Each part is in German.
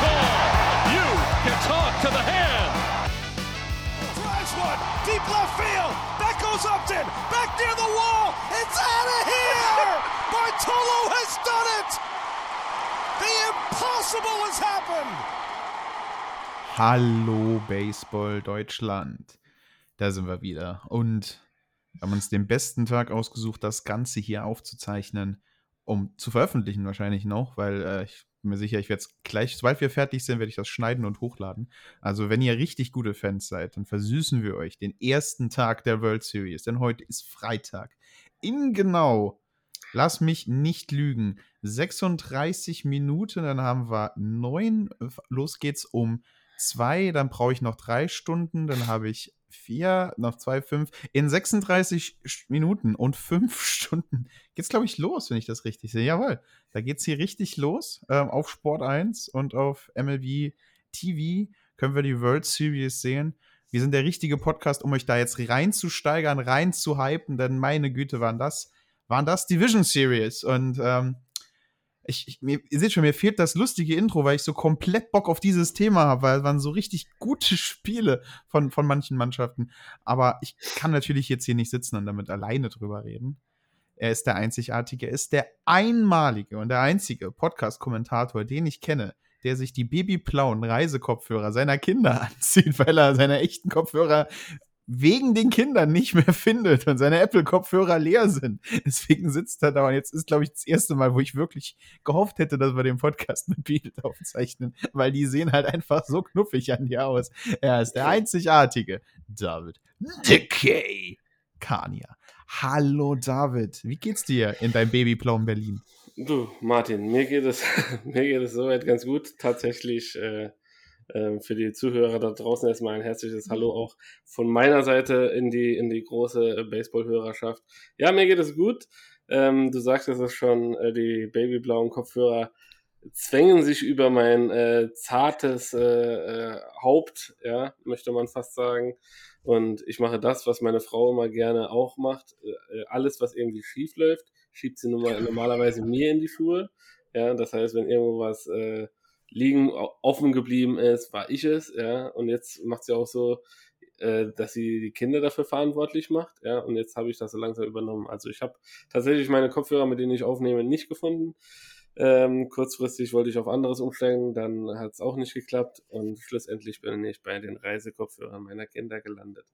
Call. You can talk to the hand. Drives one, deep left field. That goes Upton, back near the wall. It's out of here. Bartolo has done it. The impossible has happened. Hallo Baseball Deutschland. Da sind wir wieder und haben uns den besten Tag ausgesucht, das Ganze hier aufzuzeichnen, um zu veröffentlichen wahrscheinlich noch, weil äh, ich bin mir sicher, ich werde es gleich, sobald wir fertig sind, werde ich das schneiden und hochladen. Also wenn ihr richtig gute Fans seid, dann versüßen wir euch den ersten Tag der World Series, denn heute ist Freitag. In genau, lass mich nicht lügen, 36 Minuten, dann haben wir neun, los geht's um zwei, dann brauche ich noch drei Stunden, dann habe ich vier, noch zwei, fünf. In 36 Minuten und fünf Stunden geht's, glaube ich, los, wenn ich das richtig sehe. Jawohl, da geht's hier richtig los. Ähm, auf Sport 1 und auf MLB TV können wir die World Series sehen. Wir sind der richtige Podcast, um euch da jetzt reinzusteigern, reinzuhypen, denn meine Güte, waren das, waren das Division Series. Und ähm, ich, ich, mir, ihr seht schon, mir fehlt das lustige Intro, weil ich so komplett Bock auf dieses Thema habe, weil es waren so richtig gute Spiele von, von manchen Mannschaften. Aber ich kann natürlich jetzt hier nicht sitzen und damit alleine drüber reden. Er ist der einzigartige, er ist der einmalige und der einzige Podcast-Kommentator, den ich kenne, der sich die babyblauen Reisekopfhörer seiner Kinder anzieht, weil er seine echten Kopfhörer wegen den Kindern nicht mehr findet und seine Apple-Kopfhörer leer sind. Deswegen sitzt er da und jetzt ist, glaube ich, das erste Mal, wo ich wirklich gehofft hätte, dass wir den Podcast mit Bild aufzeichnen, weil die sehen halt einfach so knuffig an dir aus. Er ist der einzigartige David Decay Kania. Hallo David, wie geht's dir in deinem babyblauen Berlin? Du, Martin, mir geht es, mir geht es soweit ganz gut. Tatsächlich äh, für die Zuhörer da draußen erstmal ein herzliches Hallo auch von meiner Seite in die, in die große Baseball-Hörerschaft. Ja, mir geht es gut. Ähm, du sagtest es schon, äh, die babyblauen Kopfhörer zwängen sich über mein äh, zartes äh, äh, Haupt, ja, möchte man fast sagen. Und ich mache das, was meine Frau immer gerne auch macht. Äh, alles, was irgendwie schief läuft, schiebt sie nun mal normalerweise mir in die Schuhe. Ja, das heißt, wenn irgendwo was äh, liegen offen geblieben ist, war ich es, ja. Und jetzt macht sie auch so, äh, dass sie die Kinder dafür verantwortlich macht, ja. Und jetzt habe ich das so langsam übernommen. Also ich habe tatsächlich meine Kopfhörer, mit denen ich aufnehme, nicht gefunden. Ähm, kurzfristig wollte ich auf anderes umsteigen, dann hat es auch nicht geklappt und schlussendlich bin ich bei den Reisekopfhörern meiner Kinder gelandet,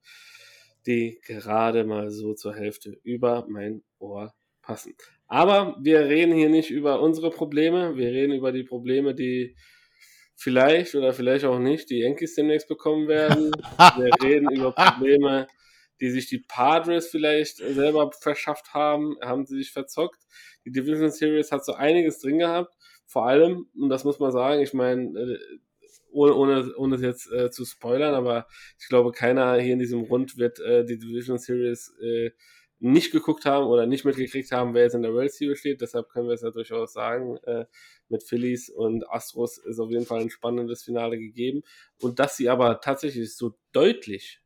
die gerade mal so zur Hälfte über mein Ohr passen. Aber wir reden hier nicht über unsere Probleme, wir reden über die Probleme, die vielleicht oder vielleicht auch nicht die Yankees demnächst bekommen werden. wir reden über Probleme, die sich die Padres vielleicht selber verschafft haben, haben sie sich verzockt. Die Division Series hat so einiges drin gehabt. Vor allem, und das muss man sagen, ich meine, äh, ohne, ohne, ohne es jetzt äh, zu spoilern, aber ich glaube, keiner hier in diesem Rund wird äh, die Division Series äh, nicht geguckt haben oder nicht mitgekriegt haben, wer jetzt in der World Series steht. Deshalb können wir es ja durchaus sagen, äh, mit Phillies und Astros ist auf jeden Fall ein spannendes Finale gegeben. Und dass sie aber tatsächlich so deutlich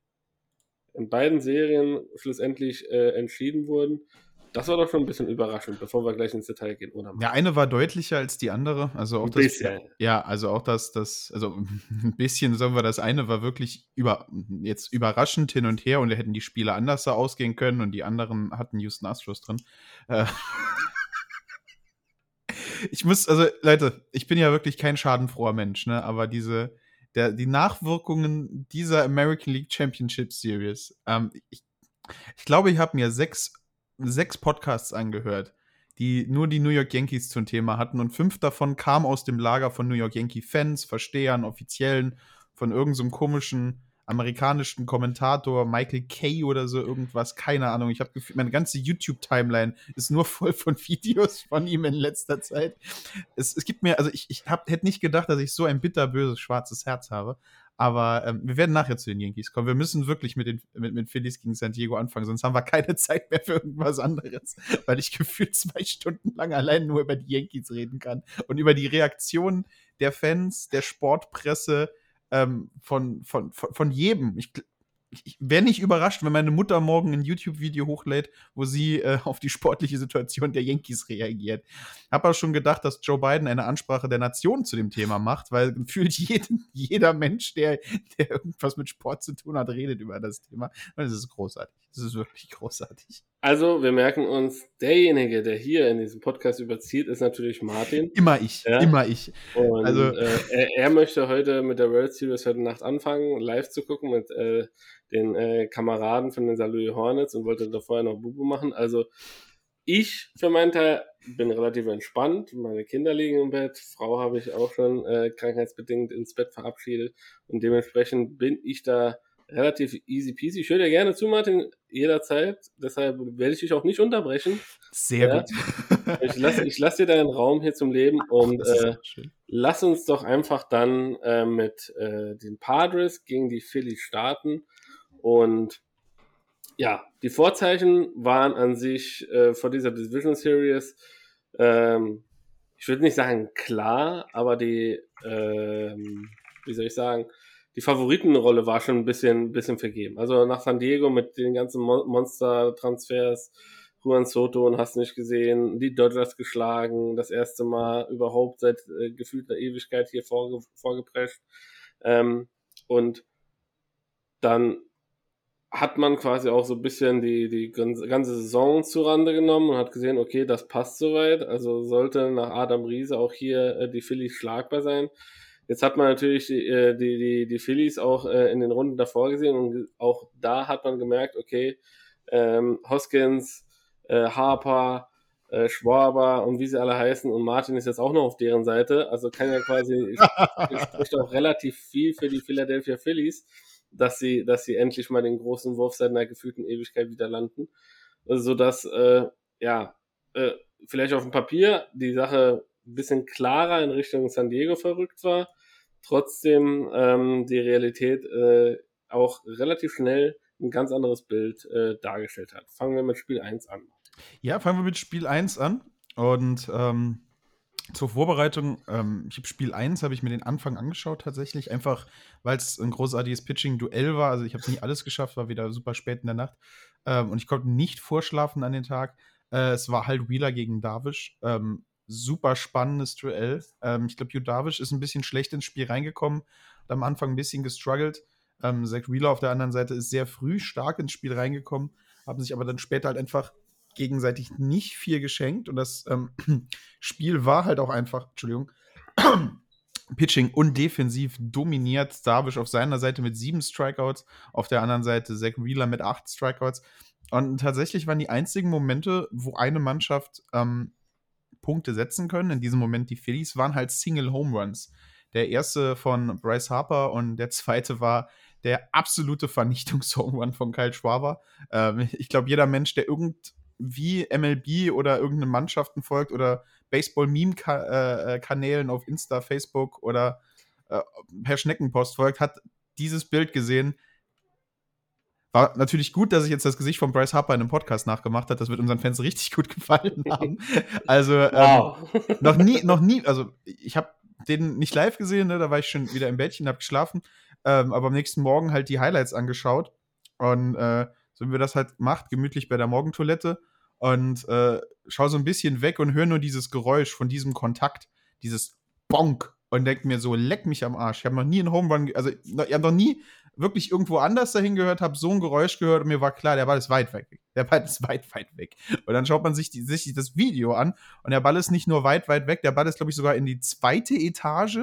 in beiden Serien schlussendlich äh, entschieden wurden, das war doch schon ein bisschen überraschend, bevor wir gleich ins Detail gehen, oder? Ja, eine war deutlicher als die andere. Also auch Ein das, bisschen. Ja, also auch das, das, also ein bisschen sagen wir, das eine war wirklich über, jetzt überraschend hin und her und da hätten die Spiele anders ausgehen können und die anderen hatten Houston Astros drin. Äh, ich muss, also Leute, ich bin ja wirklich kein schadenfroher Mensch, ne, aber diese, der, die Nachwirkungen dieser American League Championship Series, ähm, ich, ich glaube, ich habe mir sechs, sechs Podcasts angehört, die nur die New York Yankees zum Thema hatten und fünf davon kamen aus dem Lager von New York Yankee Fans, Verstehern, Offiziellen, von irgendeinem so komischen amerikanischen Kommentator Michael Kay oder so irgendwas, keine Ahnung. Ich habe gefühlt, meine ganze YouTube-Timeline ist nur voll von Videos von ihm in letzter Zeit. Es, es gibt mir, also ich, ich hätte nicht gedacht, dass ich so ein bitterböses schwarzes Herz habe. Aber ähm, wir werden nachher zu den Yankees kommen. Wir müssen wirklich mit den mit, mit Phillies gegen San Diego anfangen, sonst haben wir keine Zeit mehr für irgendwas anderes, weil ich gefühlt zwei Stunden lang allein nur über die Yankees reden kann und über die Reaktion der Fans, der Sportpresse, ähm, von, von, von, von jedem. Ich, ich wäre nicht überrascht, wenn meine Mutter morgen ein YouTube-Video hochlädt, wo sie äh, auf die sportliche Situation der Yankees reagiert. Hab aber schon gedacht, dass Joe Biden eine Ansprache der Nation zu dem Thema macht, weil gefühlt jeden, jeder Mensch, der, der irgendwas mit Sport zu tun hat, redet über das Thema. Und das ist großartig. Das ist wirklich großartig. Also, wir merken uns, derjenige, der hier in diesem Podcast überzieht, ist natürlich Martin. Immer ich, ja? immer ich. Und also, äh, er, er, möchte heute mit der World Series heute Nacht anfangen, live zu gucken mit äh, den äh, Kameraden von den St. Louis Hornets und wollte da vorher noch Bubu machen. Also, ich für meinen Teil bin relativ entspannt. Meine Kinder liegen im Bett. Frau habe ich auch schon äh, krankheitsbedingt ins Bett verabschiedet. Und dementsprechend bin ich da relativ easy peasy. Ich höre dir gerne zu, Martin, jederzeit. Deshalb werde ich dich auch nicht unterbrechen. Sehr ja. gut. ich lasse ich lass dir deinen Raum hier zum Leben und äh, lass uns doch einfach dann äh, mit äh, den Padres gegen die Phillies starten. Und ja, die Vorzeichen waren an sich äh, vor dieser Division Series, ähm, ich würde nicht sagen klar, aber die, ähm, wie soll ich sagen, die Favoritenrolle war schon ein bisschen, bisschen vergeben. Also nach San Diego mit den ganzen Mon Monster-Transfers, Juan Soto und hast nicht gesehen, die Dodgers geschlagen, das erste Mal überhaupt seit äh, gefühlter Ewigkeit hier vorge vorgeprescht. Ähm, und dann hat man quasi auch so ein bisschen die, die ganze Saison zu Rande genommen und hat gesehen, okay, das passt soweit. Also sollte nach Adam Riese auch hier äh, die Phillies schlagbar sein. Jetzt hat man natürlich die, äh, die, die, die Phillies auch äh, in den Runden davor gesehen und auch da hat man gemerkt, okay, ähm, Hoskins, äh, Harper, äh, Schwaber und wie sie alle heißen und Martin ist jetzt auch noch auf deren Seite, also kann ja quasi, spricht auch relativ viel für die Philadelphia Phillies, dass sie, dass sie endlich mal den großen Wurf seit einer gefühlten Ewigkeit wieder landen, also, sodass, äh, ja, äh, vielleicht auf dem Papier die Sache ein bisschen klarer in Richtung San Diego verrückt war, trotzdem ähm, die Realität äh, auch relativ schnell ein ganz anderes Bild äh, dargestellt hat. Fangen wir mit Spiel 1 an. Ja, fangen wir mit Spiel 1 an. Und ähm, zur Vorbereitung, ähm, ich habe Spiel 1, habe ich mir den Anfang angeschaut tatsächlich, einfach weil es ein großartiges Pitching-Duell war. Also ich habe es nicht alles geschafft, war wieder super spät in der Nacht. Ähm, und ich konnte nicht vorschlafen an den Tag. Äh, es war halt Wheeler gegen Darvish. Ähm, super spannendes Duell. Ähm, ich glaube, Judavic ist ein bisschen schlecht ins Spiel reingekommen, hat am Anfang ein bisschen gestruggelt. Ähm, Zach Wheeler auf der anderen Seite ist sehr früh stark ins Spiel reingekommen, haben sich aber dann später halt einfach gegenseitig nicht viel geschenkt und das ähm, Spiel war halt auch einfach, Entschuldigung, Pitching und defensiv dominiert Darvish auf seiner Seite mit sieben Strikeouts, auf der anderen Seite Zach Wheeler mit acht Strikeouts. Und tatsächlich waren die einzigen Momente, wo eine Mannschaft ähm, Punkte setzen können. In diesem Moment die Phillies waren halt Single Home Runs. Der erste von Bryce Harper und der zweite war der absolute Vernichtungs-Home Run von Kyle Schwaber. Ähm, ich glaube, jeder Mensch, der irgendwie MLB oder irgendeinen Mannschaften folgt oder Baseball-Meme-Kanälen äh, auf Insta, Facebook oder äh, per Schneckenpost folgt, hat dieses Bild gesehen. War natürlich gut, dass ich jetzt das Gesicht von Bryce Harper in einem Podcast nachgemacht hat. Das wird unseren Fans richtig gut gefallen haben. Also ähm, wow. ähm, noch nie, noch nie, also ich habe den nicht live gesehen, ne? da war ich schon wieder im Bettchen, habe geschlafen, ähm, aber am nächsten Morgen halt die Highlights angeschaut und äh, so wie wir das halt macht, gemütlich bei der Morgentoilette und äh, schau so ein bisschen weg und höre nur dieses Geräusch von diesem Kontakt, dieses Bonk und denke mir so, leck mich am Arsch. Ich habe noch nie einen Home Run, also ich habe noch nie wirklich irgendwo anders dahin gehört, habe so ein Geräusch gehört und mir war klar, der Ball ist weit weg. Der Ball ist weit, weit weg. Und dann schaut man sich, die, sich das Video an und der Ball ist nicht nur weit, weit weg, der Ball ist, glaube ich, sogar in die zweite Etage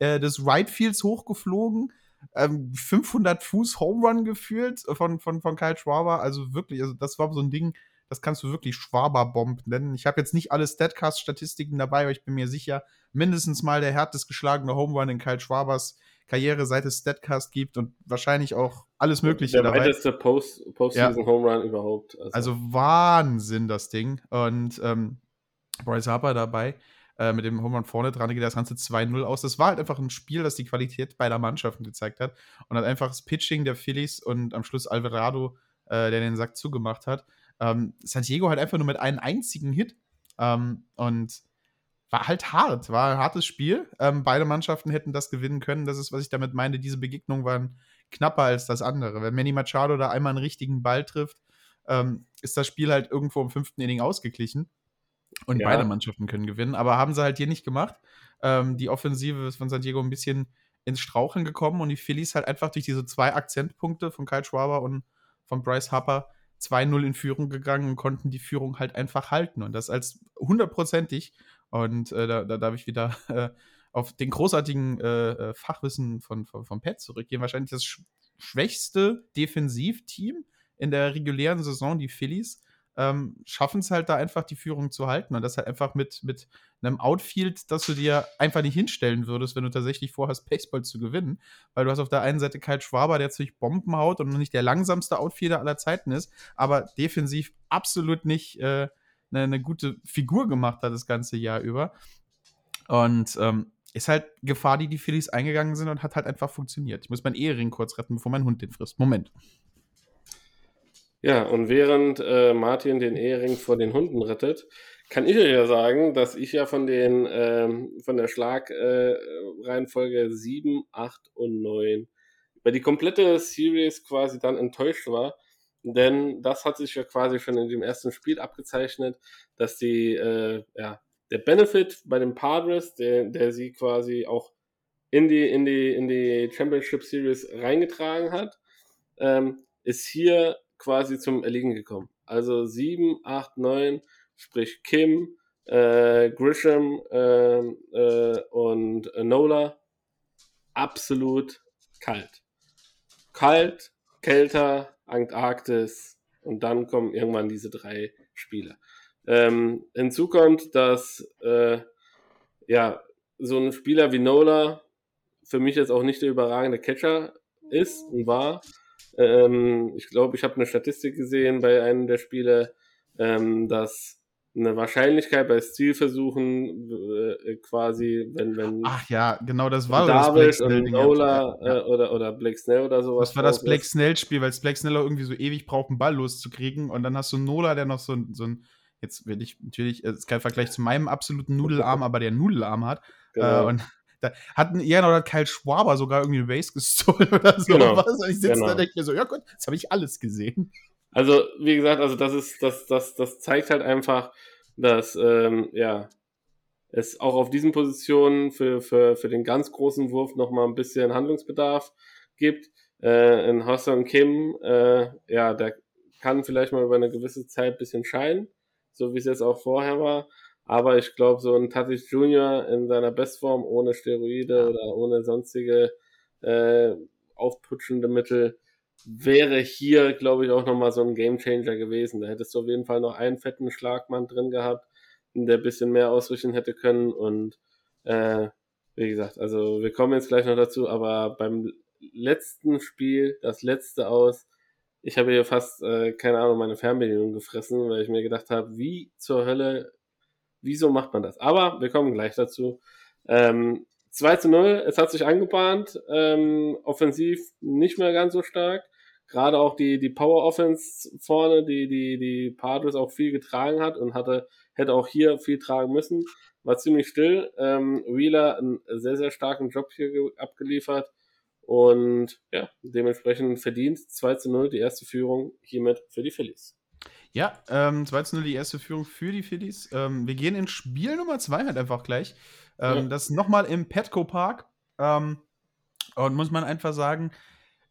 äh, des Right Fields hochgeflogen. Ähm, 500 Fuß Home Run gefühlt von, von, von Kyle Schwaber. Also wirklich, also das war so ein Ding, das kannst du wirklich Schwaber-Bomb nennen. Ich habe jetzt nicht alle Statcast-Statistiken dabei, aber ich bin mir sicher, mindestens mal der härtest geschlagene Home Run in Kyle Schwabers Karriere, seit es Statcast gibt und wahrscheinlich auch alles Mögliche Der dabei. weiteste Post, Postseason Home Run überhaupt. Also Wahnsinn, das Ding. Und ähm, Bryce Harper dabei äh, mit dem Home Run vorne dran, geht das Ganze 2-0 aus. Das war halt einfach ein Spiel, das die Qualität beider Mannschaften gezeigt hat. Und hat einfach das Pitching der Phillies und am Schluss Alvarado, äh, der den Sack zugemacht hat. Ähm, San Diego halt einfach nur mit einem einzigen Hit. Ähm, und war halt hart, war ein hartes Spiel. Ähm, beide Mannschaften hätten das gewinnen können. Das ist, was ich damit meine. Diese Begegnungen waren knapper als das andere. Wenn Manny Machado da einmal einen richtigen Ball trifft, ähm, ist das Spiel halt irgendwo im fünften Inning ausgeglichen. Und Ja. beide Mannschaften können gewinnen. Aber haben sie halt hier nicht gemacht. Ähm, die Offensive ist von San Diego ein bisschen ins Straucheln gekommen und die Phillies halt einfach durch diese zwei Akzentpunkte von Kyle Schwaber und von Bryce Harper 2-0 in Führung gegangen und konnten die Führung halt einfach halten. Und das als hundertprozentig. Und äh, da, da darf ich wieder äh, auf den großartigen äh, äh, Fachwissen von, von, von Pat zurückgehen. Wahrscheinlich das sch schwächste Defensivteam in der regulären Saison, die Phillies, ähm, schaffen es halt da einfach die Führung zu halten. Und das halt einfach mit, mit einem Outfield, das du dir einfach nicht hinstellen würdest, wenn du tatsächlich vorhast, Baseball zu gewinnen. Weil du hast auf der einen Seite Kyle Schwaber, der ziemlich Bomben haut und nicht der langsamste Outfielder aller Zeiten ist, aber defensiv absolut nicht äh, eine, eine gute Figur gemacht hat das ganze Jahr über. Und ähm, ist halt Gefahr, die die Phillies eingegangen sind und hat halt einfach funktioniert. Ich muss meinen Ehering kurz retten, bevor mein Hund den frisst. Moment. Ja, und während äh, Martin den Ehering vor den Hunden rettet, kann ich euch ja sagen, dass ich ja von den ähm, von der Schlagreihenfolge äh, Reihenfolge 7, 8 und 9 über die komplette Series quasi dann enttäuscht war. Denn das hat sich ja quasi schon in dem ersten Spiel abgezeichnet, dass die, äh, ja, der Benefit bei den Padres, der, der sie quasi auch in die, in die, in die Championship Series reingetragen hat, ähm, ist hier quasi zum Erliegen gekommen. Also 7, 8, 9, sprich Kim, äh, Grisham äh, äh, und Nola, absolut kalt. Kalt, kälter, Antarktis und dann kommen irgendwann diese drei Spiele. Ähm, hinzu kommt, dass äh, ja, so ein Spieler wie Nola für mich jetzt auch nicht der überragende Catcher ist und war. Ähm, ich glaube, ich habe eine Statistik gesehen bei einem der Spiele, ähm, dass eine Wahrscheinlichkeit bei Stilversuchen äh, quasi, wenn, wenn Ach ja, genau, das war David das und Snell-Ding. Nola Ja, äh, oder, oder Blake Snell oder sowas. Das war das Blake ist. Snell-Spiel, weil Blake Snell irgendwie so ewig braucht, einen Ball loszukriegen. Und dann hast du Nola, der noch so, ein- so ein, jetzt will ich natürlich, es ist kein Vergleich zu meinem absoluten Nudelarm, aber der Nudelarm hat. Genau. Äh, und da hat ein Ian oder Kyle Schwaber sogar irgendwie eine Base gestohlen oder so. Genau. Was? Und ich sitze Genau. da und denke mir so, ja gut, das habe ich alles gesehen. Also, wie gesagt, also das ist, das, das, das zeigt halt einfach, dass ähm, ja, es auch auf diesen Positionen für, für, für den ganz großen Wurf nochmal ein bisschen Handlungsbedarf gibt. Äh, in Hassan Kim, äh, ja, der kann vielleicht mal über eine gewisse Zeit ein bisschen scheinen, so wie es jetzt auch vorher war. Aber ich glaube, so ein Tatis Junior in seiner Bestform, ohne Steroide oder ohne sonstige äh, aufputschende Mittel, wäre hier, glaube ich, auch nochmal so ein Gamechanger gewesen. Da hättest du auf jeden Fall noch einen fetten Schlagmann drin gehabt, der ein bisschen mehr ausrichten hätte können. Und äh, wie gesagt, also wir kommen jetzt gleich noch dazu, aber beim letzten Spiel, das letzte aus, ich habe hier fast, äh, keine Ahnung, meine Fernbedienung gefressen, weil ich mir gedacht habe, wie zur Hölle, wieso macht man das? Aber wir kommen gleich dazu. Ähm, 2 zu 0, es hat sich angebahnt, ähm, offensiv nicht mehr ganz so stark. Gerade auch die, die Power Offense vorne, die, die, die Padres auch viel getragen hat und hatte, hätte auch hier viel tragen müssen. War ziemlich still. Ähm, Wheeler einen sehr, sehr starken Job hier ge- abgeliefert. Und ja, dementsprechend verdient 2 zu 0 die erste Führung hiermit für die Phillies. Ja, ähm, 2 zu 0 die erste Führung für die Phillies. Ähm, wir gehen in Spiel Nummer 2 halt einfach gleich. Ähm, Ja. Das nochmal im Petco Park. Ähm, und muss man einfach sagen,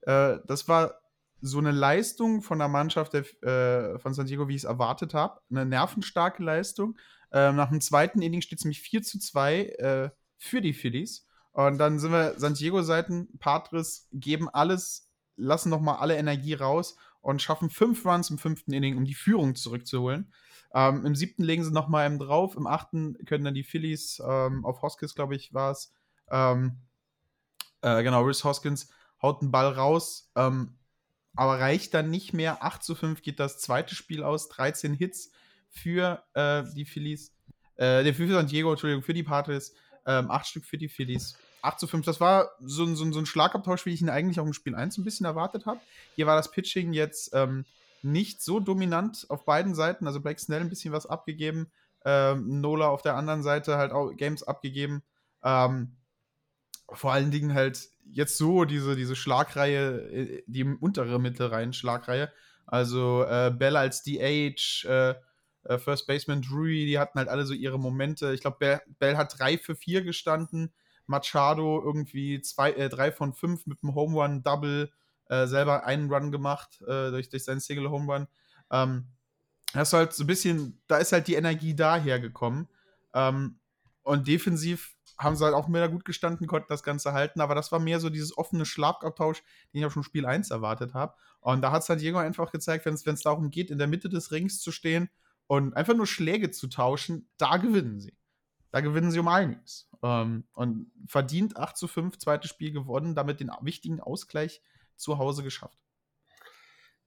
äh, das war so eine Leistung von der Mannschaft der, äh, von San Diego, wie ich es erwartet habe. Eine nervenstarke Leistung. Ähm, nach dem zweiten Inning steht es nämlich 4 zu 2 äh, für die Phillies. Und dann sind wir San Diego-Seiten, Patris geben alles, lassen nochmal alle Energie raus und schaffen fünf Runs im fünften Inning, um die Führung zurückzuholen. Ähm, Im siebten legen sie nochmal einen drauf. Im achten können dann die Phillies ähm, auf Hoskins, glaube ich, war es, ähm, Äh, genau, Rhys Hoskins haut einen Ball raus, ähm, aber reicht dann nicht mehr. 8 zu 5 geht das zweite Spiel aus, 13 Hits für äh, die Phillies, äh, für San Diego, Entschuldigung, für die Padres, ähm, 8 Stück für die Phillies. 8 zu 5, das war so, so, so ein Schlagabtausch, wie ich ihn eigentlich auch im Spiel 1 ein bisschen erwartet habe. Hier war das Pitching jetzt ähm, nicht so dominant auf beiden Seiten. Also Blake Snell ein bisschen was abgegeben, ähm, Nola auf der anderen Seite halt auch Games abgegeben. Ähm, vor allen Dingen halt jetzt so diese, diese Schlagreihe, äh, die untere Mittelreihen-Schlagreihe. Also äh, Bell als DH, äh, äh, First Baseman Drury, die hatten halt alle so ihre Momente. Ich glaube, Bell, Bell, hat 3 für 4 gestanden. Machado irgendwie zwei, äh, drei von fünf mit einem Home Run Double, äh, selber einen Run gemacht äh, durch, durch seinen Single Home Run. Ähm, hast du halt so ein bisschen, da ist halt die Energie dahergekommen. Ähm, und defensiv haben sie halt auch mehr gut gestanden, konnten das Ganze halten, aber das war mehr so dieses offene Schlagabtausch, den ich auch schon Spiel 1 erwartet habe. Und da hat es halt Diego einfach gezeigt, wenn es darum geht, in der Mitte des Rings zu stehen und einfach nur Schläge zu tauschen, da gewinnen sie. Da gewinnen sie um einiges. Ähm, und verdient 8 zu 5, zweites Spiel gewonnen, damit den wichtigen Ausgleich zu Hause geschafft.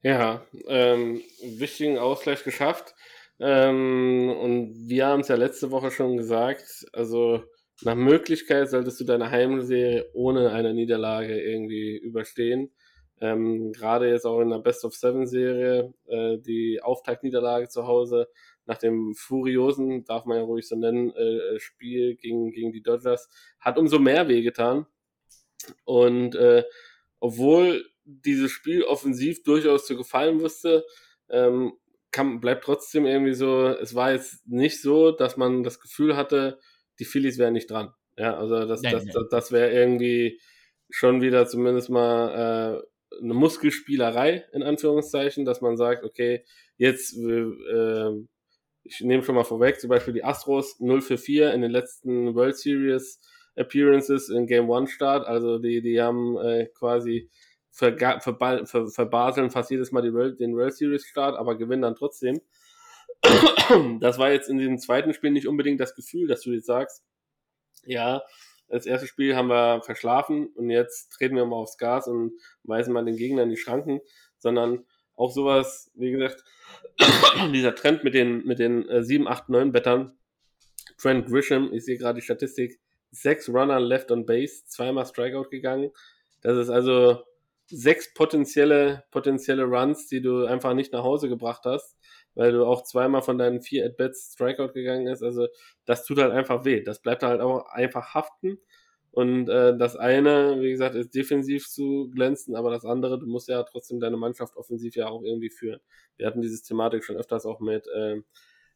Ja, ähm, wichtigen Ausgleich geschafft. Ähm, und wir haben es ja letzte Woche schon gesagt, also nach Möglichkeit solltest du deine Heimserie ohne eine Niederlage irgendwie überstehen. Ähm, Gerade jetzt auch in der Best of Seven Serie, äh, die Auftaktniederlage zu Hause nach dem furiosen, darf man ja ruhig so nennen, äh, Spiel gegen, gegen die Dodgers, hat umso mehr wehgetan. Und äh, obwohl dieses Spiel offensiv durchaus zu gefallen wusste, ähm, kann, bleibt trotzdem irgendwie so, es war jetzt nicht so, dass man das Gefühl hatte, die Phillies wären nicht dran. Ja, also das, nein, das, nein. das, das wäre irgendwie schon wieder zumindest mal äh, eine Muskelspielerei, in Anführungszeichen, dass man sagt, okay, jetzt äh, ich nehme schon mal vorweg, zum Beispiel die Astros 0 für 4 in den letzten World Series Appearances in Game One Start. Also die, die haben äh, quasi verga ver ver verbaseln fast jedes Mal die World, den World Series Start, aber gewinnen dann trotzdem. Das war jetzt in diesem zweiten Spiel nicht unbedingt das Gefühl, dass du jetzt sagst, ja, das erste Spiel haben wir verschlafen und jetzt treten wir mal aufs Gas und weisen mal den Gegner in die Schranken, sondern auch sowas, wie gesagt, dieser Trend mit den, mit den äh, 7, 8, 9 Bettern. Trent Grisham, ich sehe gerade die Statistik, sechs Runner left on base, zweimal Strikeout gegangen. Das ist also sechs potenzielle, potenzielle Runs, die du einfach nicht nach Hause gebracht hast, weil du auch zweimal von deinen vier At-Bats Strikeout gegangen ist. Also das tut halt einfach weh. Das bleibt halt auch einfach haften. Und äh, das eine, wie gesagt, ist defensiv zu glänzen, aber das andere, du musst ja trotzdem deine Mannschaft offensiv ja auch irgendwie führen. Wir hatten diese Thematik schon öfters auch mit äh,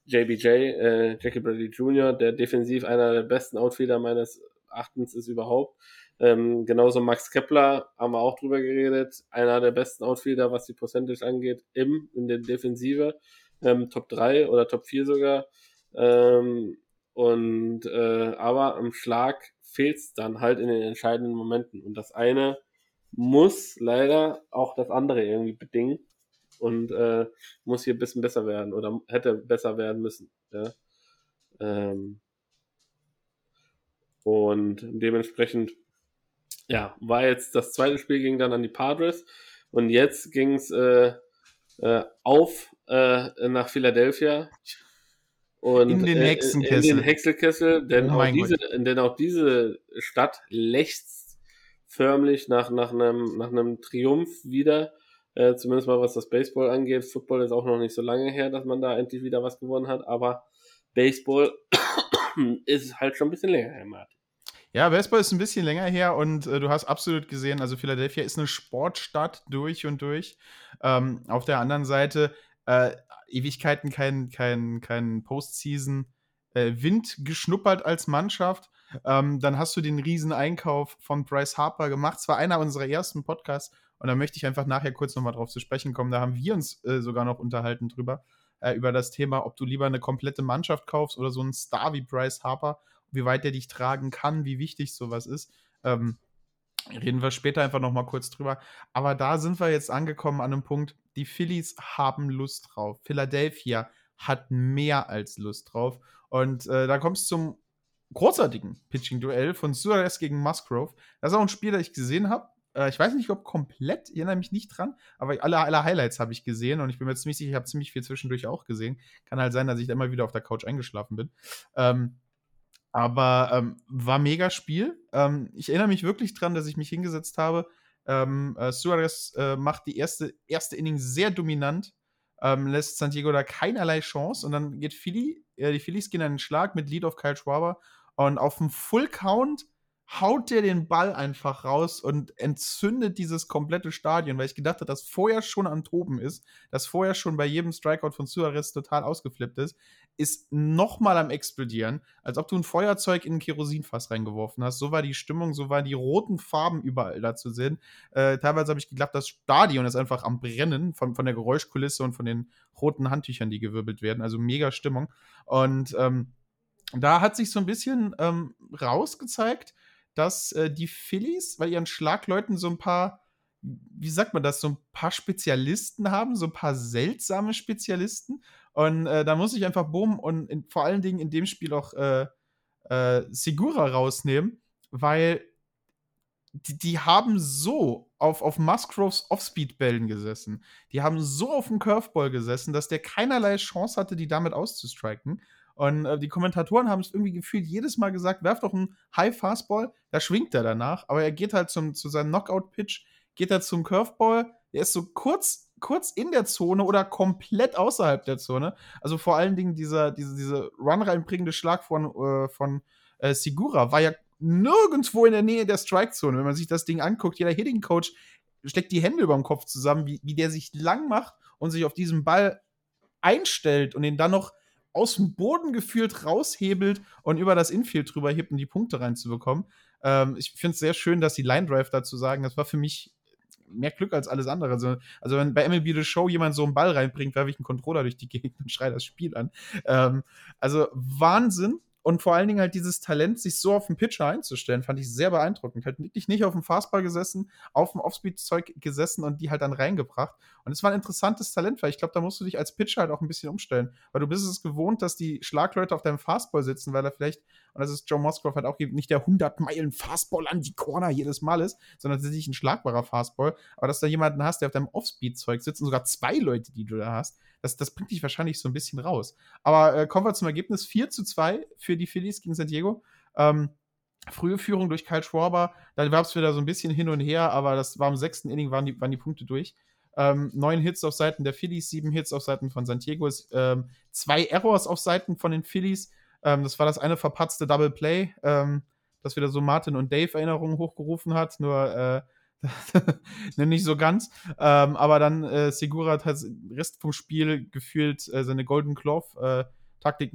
JBJ, äh, Jackie Bradley Jr., der defensiv einer der besten Outfielder meines Erachtens ist überhaupt. Ähm, genauso Max Kepler haben wir auch drüber geredet, einer der besten Outfielder, was die Percentage angeht, im, in der Defensive, ähm, Top 3 oder Top 4 sogar. Ähm, und äh, aber am Schlag fehlt es dann halt in den entscheidenden Momenten. Und das eine muss leider auch das andere irgendwie bedingen und äh, muss hier ein bisschen besser werden oder hätte besser werden müssen. Ja? Ähm, und dementsprechend, ja, war jetzt das zweite Spiel ging dann an die Padres und jetzt ging es äh, äh, auf äh, nach Philadelphia und in den Hexenkessel. Äh, in den Hexenkessel, denn, oh auch diese, denn auch diese Stadt lechzt förmlich nach, nach, einem, nach einem Triumph wieder. Äh, zumindest mal was das Baseball angeht. Football ist auch noch nicht so lange her, dass man da endlich wieder was gewonnen hat, aber Baseball ist halt schon ein bisschen länger her, Martin. Ja, Baseball ist ein bisschen länger her und äh, du hast absolut gesehen, also Philadelphia ist eine Sportstadt durch und durch. Ähm, auf der anderen Seite äh, Ewigkeiten kein, kein, kein Postseason äh, Wind geschnuppert als Mannschaft. Ähm, dann hast du den riesen Einkauf von Bryce Harper gemacht. Es war einer unserer ersten Podcasts und da möchte ich einfach nachher kurz nochmal drauf zu sprechen kommen. Da haben wir uns äh, sogar noch unterhalten drüber, äh, über das Thema, ob du lieber eine komplette Mannschaft kaufst oder so einen Star wie Bryce Harper, wie weit der dich tragen kann, wie wichtig sowas ist. Ähm, reden wir später einfach nochmal kurz drüber. Aber da sind wir jetzt angekommen an einem Punkt, die Phillies haben Lust drauf. Philadelphia hat mehr als Lust drauf. Und äh, da kommst du zum großartigen Pitching-Duell von Suarez gegen Musgrove. Das ist auch ein Spiel, das ich gesehen habe. Äh, ich weiß nicht, ob komplett, ich erinnere mich nicht dran, aber alle, alle Highlights habe ich gesehen und ich bin mir ziemlich sicher, ich habe ziemlich viel zwischendurch auch gesehen. Kann halt sein, dass ich da immer wieder auf der Couch eingeschlafen bin. Ähm, aber ähm, war mega Spiel. Ähm, ich erinnere mich wirklich dran, dass ich mich hingesetzt habe. Ähm, äh, Suarez äh, macht die erste, erste Inning sehr dominant, ähm, lässt Santiago da keinerlei Chance und dann geht Philly, äh, die Phillies gehen einen Schlag mit Lead auf Kyle Schwaber und auf dem Full Count haut der den Ball einfach raus und entzündet dieses komplette Stadion, weil ich gedacht habe, dass vorher schon am Toben ist, dass vorher schon bei jedem Strikeout von Suarez total ausgeflippt ist, ist nochmal am explodieren, als ob du ein Feuerzeug in ein Kerosinfass reingeworfen hast. So war die Stimmung, so waren die roten Farben überall da zu sehen. Äh, teilweise habe ich geglaubt, das Stadion ist einfach am Brennen von, von der Geräuschkulisse und von den roten Handtüchern, die gewirbelt werden. Also mega Stimmung. Und ähm, da hat sich so ein bisschen ähm, rausgezeigt, dass äh, die Phillies, weil ihren Schlagleuten so ein paar, wie sagt man das, so ein paar Spezialisten haben, so ein paar seltsame Spezialisten. Und äh, da muss ich einfach Boom und in, vor allen Dingen in dem Spiel auch äh, äh Segura rausnehmen, weil die, die haben so auf, auf Musgroves Offspeed-Bällen gesessen. Die haben so auf dem Curveball gesessen, dass der keinerlei Chance hatte, die damit auszustriken. Und äh, die Kommentatoren haben es irgendwie gefühlt jedes Mal gesagt, werf doch einen High Fastball, da schwingt er danach, aber er geht halt zum, zu seinem Knockout-Pitch, geht er zum Curveball, der ist so kurz, kurz in der Zone oder komplett außerhalb der Zone. Also vor allen Dingen dieser, diese, diese Run reinbringende Schlag von, äh, von äh, Sigura war ja nirgendwo in der Nähe der Strike-Zone. Wenn man sich das Ding anguckt, jeder Hitting-Coach steckt die Hände über den Kopf zusammen, wie, wie der sich lang macht und sich auf diesen Ball einstellt und ihn dann noch aus dem Boden gefühlt raushebelt und über das Infield drüber hebt, um die Punkte reinzubekommen. Ähm, ich finde es sehr schön, dass die Line Drive dazu sagen, das war für mich mehr Glück als alles andere. Also, also wenn bei MLB The Show jemand so einen Ball reinbringt, werfe ich einen Controller durch die Gegend und schreie das Spiel an. Ähm, also Wahnsinn. Und vor allen Dingen halt dieses Talent, sich so auf den Pitcher einzustellen, fand ich sehr beeindruckend. Halt wirklich nicht auf dem Fastball gesessen, auf dem Offspeed-Zeug gesessen und die halt dann reingebracht. Und es war ein interessantes Talent, weil ich glaube, da musst du dich als Pitcher halt auch ein bisschen umstellen. Weil du bist es gewohnt, dass die Schlagleute auf deinem Fastball sitzen, weil er vielleicht, und das ist Joe Musgrove halt auch nicht der 100 Meilen Fastball an die Corner jedes Mal ist, sondern tatsächlich ein schlagbarer Fastball. Aber dass du da jemanden hast, der auf deinem Offspeed-Zeug sitzt und sogar zwei Leute, die du da hast, das, das bringt dich wahrscheinlich so ein bisschen raus. Aber äh, kommen wir zum Ergebnis: 4 zu 2 für die Phillies gegen San Diego. Ähm, frühe Führung durch Kyle Schwarber. Dann gab es wieder so ein bisschen hin und her, aber das war im sechsten Inning, waren die, waren die Punkte durch. Ähm, neun Hits auf Seiten der Phillies, sieben Hits auf Seiten von San Diego, ähm, zwei Errors auf Seiten von den Phillies. Ähm, das war das eine verpatzte Double Play, ähm, das wieder so Martin und Dave Erinnerungen hochgerufen hat. Nur äh, nicht so ganz. Ähm, aber dann äh, Segura hat halt Rest vom Spiel gefühlt äh, seine Golden Glove äh,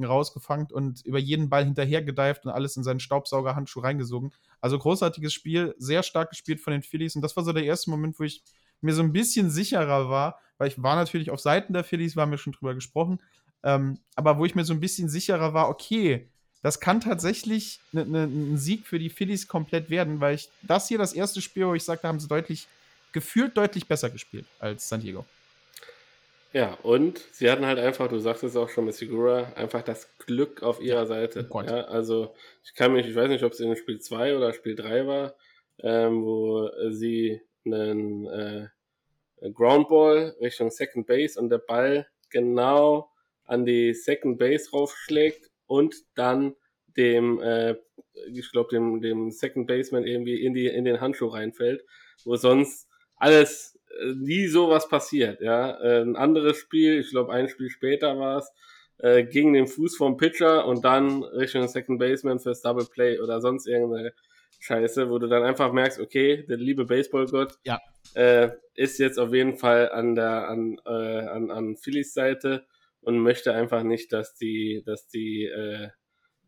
rausgefangen und über jeden Ball hinterher gedived und alles in seinen Staubsaugerhandschuh reingesogen. Also großartiges Spiel, sehr stark gespielt von den Phillies und das war so der erste Moment, wo ich mir so ein bisschen sicherer war, weil ich war natürlich auf Seiten der Phillies, wir haben ja schon drüber gesprochen, ähm, aber wo ich mir so ein bisschen sicherer war, okay, das kann tatsächlich ne, ne, ein Sieg für die Phillies komplett werden, weil ich das hier das erste Spiel, wo ich sagte, haben sie deutlich, gefühlt deutlich besser gespielt als San Diego. Ja, und sie hatten halt einfach, du sagst es auch schon mit Segura, einfach das Glück auf ihrer ja, Seite. Ja, also ich kann mich, ich weiß nicht, ob es in Spiel 2 oder Spiel 3 war, ähm, wo sie einen äh, Groundball Richtung Second Base und der Ball genau an die Second Base raufschlägt und dann dem, äh, ich glaube, dem, dem Second Baseman irgendwie in, die, in den Handschuh reinfällt, wo sonst alles äh, nie sowas passiert. Ja, äh, ein anderes Spiel, ich glaube, ein Spiel später war es, äh, gegen den Fuß vom Pitcher und dann Richtung Second Baseman fürs Double Play oder sonst irgendeine Scheiße, wo du dann einfach merkst, okay, der liebe Baseballgott ja. äh, ist jetzt auf jeden Fall an der an äh, an, an Phillies Seite und möchte einfach nicht, dass die, dass die äh,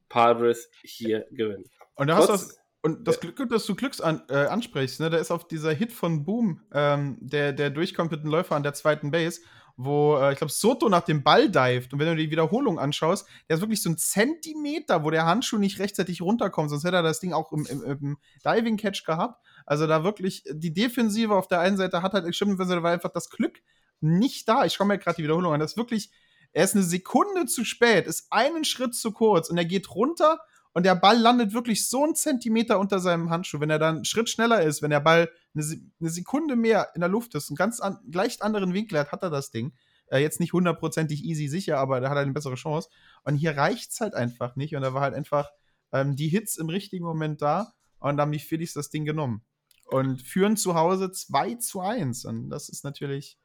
Padres hier gewinnen. Und da hast du und das Glück, dass du Glücks an, äh, ansprichst, ne? Da ist auf dieser Hit von Boom, ähm, der, der durchkommt mit dem Läufer an der zweiten Base, wo, äh, ich glaube, Soto nach dem Ball dived. Und wenn du die Wiederholung anschaust, der ist wirklich so ein Zentimeter, wo der Handschuh nicht rechtzeitig runterkommt, sonst hätte er das Ding auch im, im, im Diving-Catch gehabt. Also da wirklich, die Defensive auf der einen Seite hat halt gestimmt, da war einfach das Glück nicht da. Ich schaue mir gerade die Wiederholung an. Das ist wirklich er ist eine Sekunde zu spät, ist einen Schritt zu kurz und er geht runter und der Ball landet wirklich so einen Zentimeter unter seinem Handschuh. Wenn er dann einen Schritt schneller ist, wenn der Ball eine, Sekunde mehr in der Luft ist, einen ganz an, leicht anderen Winkel hat, hat er das Ding. Äh, jetzt nicht hundertprozentig easy sicher, aber da hat er eine bessere Chance. Und hier reicht es halt einfach nicht. Und da war halt einfach ähm, die Hits im richtigen Moment da. Und da haben die Phillies das Ding genommen. Und führen zu Hause 2 zu 1. Und das ist natürlich.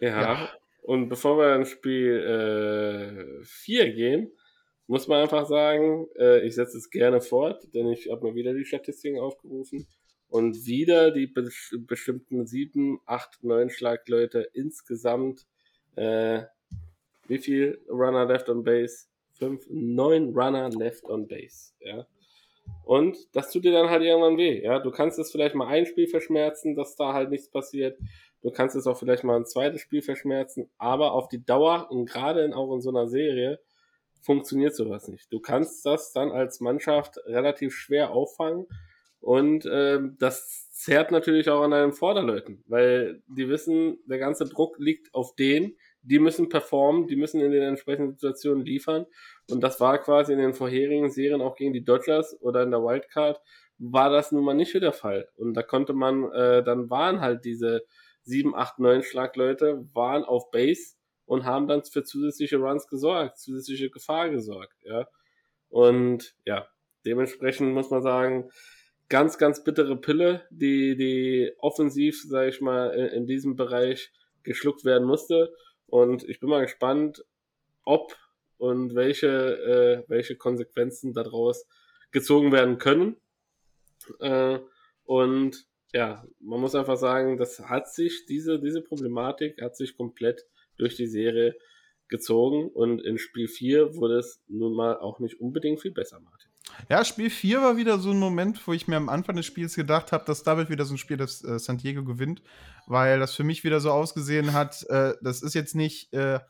Ja. ja. Und bevor wir ins Spiel 4 äh, gehen, muss man einfach sagen, äh, ich setze es gerne fort, denn ich habe mir wieder die Statistiken aufgerufen und wieder die be bestimmten 7, 8, 9 Schlagleute insgesamt. Äh, wie viel Runner left on base? 5, 9 Runner left on base. Ja. Und das tut dir dann halt irgendwann weh. Ja, du kannst es vielleicht mal ein Spiel verschmerzen, dass da halt nichts passiert. Du kannst es auch vielleicht mal ein zweites Spiel verschmerzen, aber auf die Dauer und gerade auch in so einer Serie funktioniert sowas nicht. Du kannst das dann als Mannschaft relativ schwer auffangen und äh, das zerrt natürlich auch an deinen Vorderleuten, weil die wissen, der ganze Druck liegt auf denen, die müssen performen, die müssen in den entsprechenden Situationen liefern und das war quasi in den vorherigen Serien auch gegen die Dodgers oder in der Wildcard war das nun mal nicht so der Fall und da konnte man, äh, dann waren halt diese sieben, acht, neun Schlagleute waren auf Base und haben dann für zusätzliche Runs gesorgt, zusätzliche Gefahr gesorgt, ja. Und ja, dementsprechend muss man sagen, ganz, ganz bittere Pille, die, die offensiv, sage ich mal, in, in, diesem Bereich geschluckt werden musste. Und ich bin mal gespannt, ob und welche, äh, welche Konsequenzen daraus gezogen werden können. Äh, und ja, man muss einfach sagen, das hat sich, diese, diese Problematik hat sich komplett durch die Serie gezogen und in Spiel 4 wurde es nun mal auch nicht unbedingt viel besser, Martin. Ja, Spiel 4 war wieder so ein Moment, wo ich mir am Anfang des Spiels gedacht habe, dass da wird wieder so ein Spiel, das äh, San Diego gewinnt, weil das für mich wieder so ausgesehen hat, äh, das ist jetzt nicht äh,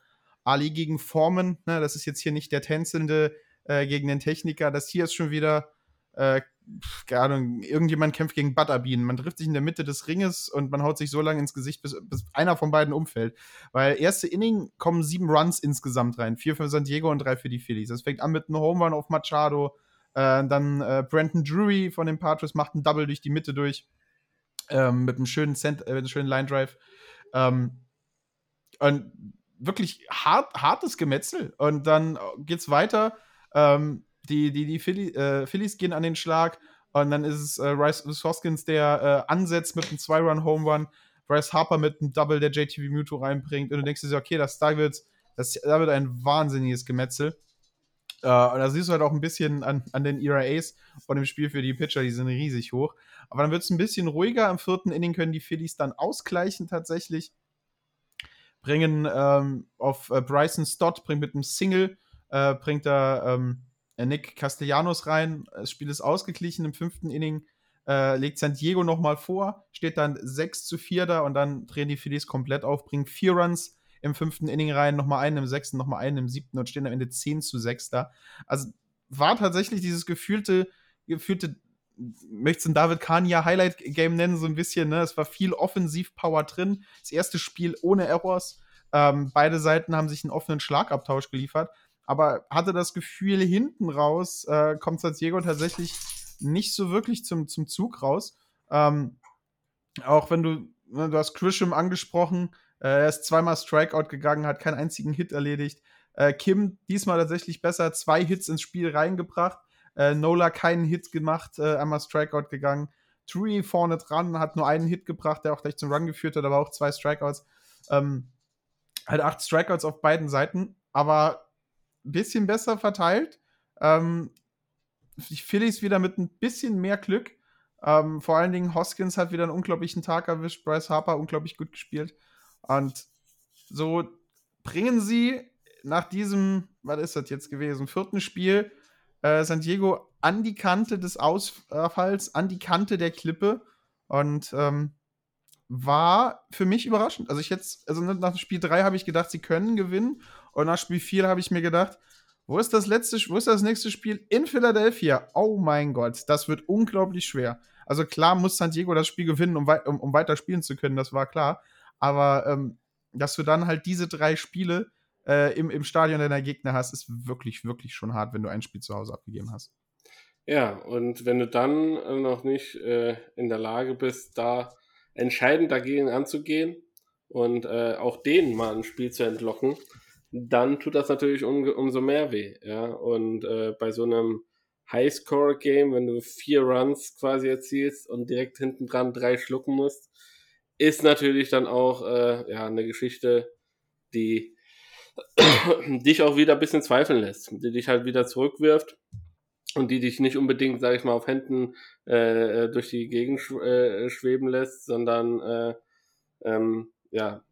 Ali gegen Formen, ne? das ist jetzt hier nicht der Tänzelnde äh, gegen den Techniker, das hier ist schon wieder äh, keine Ahnung, irgendjemand kämpft gegen Butterbean. Man trifft sich in der Mitte des Ringes und man haut sich so lange ins Gesicht, bis, bis einer von beiden umfällt. Weil erste Inning kommen sieben Runs insgesamt rein. Vier für San Diego und drei für die Phillies. Das fängt an mit einem Home Run auf Machado. Äh, dann äh, Brandon Drury von den Patriots macht einen Double durch die Mitte durch. Ähm, mit einem schönen, Cent äh, einem schönen Line Drive. Ähm, und wirklich hart, hartes Gemetzel. Und dann geht's weiter. Ähm, die, die, die Philly, äh, Phillies gehen an den Schlag und dann ist es äh, Rice Hoskins, der ansetzt mit einem Zwei-Run-Home-Run, Bryce Harper mit einem Double, der JTV Muto reinbringt und du denkst dir, okay, das, da, wird, das, da wird ein wahnsinniges Gemetzel. Uh, und da siehst du halt auch ein bisschen an, an den ERAs von dem Spiel für die Pitcher, die sind riesig hoch. Aber dann wird es ein bisschen ruhiger. Im vierten Inning können die Phillies dann ausgleichen tatsächlich. Bringen ähm, auf äh, Bryson Stott, bringt mit einem Single, äh, bringt er ähm, äh, Nick Castellanos rein. Das Spiel ist ausgeglichen im fünften Inning. Äh, legt San Diego nochmal vor, steht dann 6 zu 4 da und dann drehen die Phillies komplett auf, bringen vier Runs im fünften Inning rein, nochmal einen im sechsten, nochmal einen im siebten und stehen am Ende 10 zu 6 da. Also war tatsächlich dieses gefühlte, gefühlte, möchtest du ein David Kania Highlight Game nennen, so ein bisschen, ne? Es war viel Offensivpower drin. Das erste Spiel ohne Errors. Ähm, beide Seiten haben sich einen offenen Schlagabtausch geliefert aber hatte das Gefühl, hinten raus äh, kommt San Diego tatsächlich nicht so wirklich zum, zum Zug raus. Ähm, auch wenn du, ne, du hast Grisham angesprochen, er ist zweimal Strikeout gegangen, hat keinen einzigen Hit erledigt. Äh, Kim diesmal tatsächlich besser, zwei Hits ins Spiel reingebracht. Äh, Nola keinen Hit gemacht, äh, einmal Strikeout gegangen. Tree vorne dran, hat nur einen Hit gebracht, der auch gleich zum Run geführt hat, aber auch zwei Strikeouts. Ähm, halt acht Strikeouts auf beiden Seiten, aber bisschen besser verteilt. Ähm, die Phillies wieder mit ein bisschen mehr Glück. Ähm, vor allen Dingen Hoskins hat wieder einen unglaublichen Tag erwischt. Bryce Harper unglaublich gut gespielt. Und so bringen sie nach diesem, was ist das jetzt gewesen, vierten Spiel, äh, San Diego an die Kante des Ausfalls, an die Kante der Klippe. Und ähm, war für mich überraschend. Also ich jetzt, also nach Spiel 3 habe ich gedacht, sie können gewinnen. Und nach Spiel 4 habe ich mir gedacht, wo ist das letzte, wo ist das nächste Spiel? In Philadelphia. Oh mein Gott, das wird unglaublich schwer. Also klar muss San Diego das Spiel gewinnen, um, um, um weiter spielen zu können, das war klar. Aber ähm, dass du dann halt diese drei Spiele äh, im, im Stadion deiner Gegner hast, ist wirklich, wirklich schon hart, wenn du ein Spiel zu Hause abgegeben hast. Ja, und wenn du dann äh, noch nicht äh, in der Lage bist, da entscheidend dagegen anzugehen und äh, auch denen mal ein Spiel zu entlocken, dann tut das natürlich um, umso mehr weh. Ja? Und äh, bei so einem Highscore-Game, wenn du vier Runs quasi erzielst und direkt hinten dran drei schlucken musst, ist natürlich dann auch äh, ja, eine Geschichte, die dich auch wieder ein bisschen zweifeln lässt, die dich halt wieder zurückwirft und die dich nicht unbedingt, sage ich mal, auf Händen äh, durch die Gegend sch äh, schweben lässt, sondern äh, ähm, ja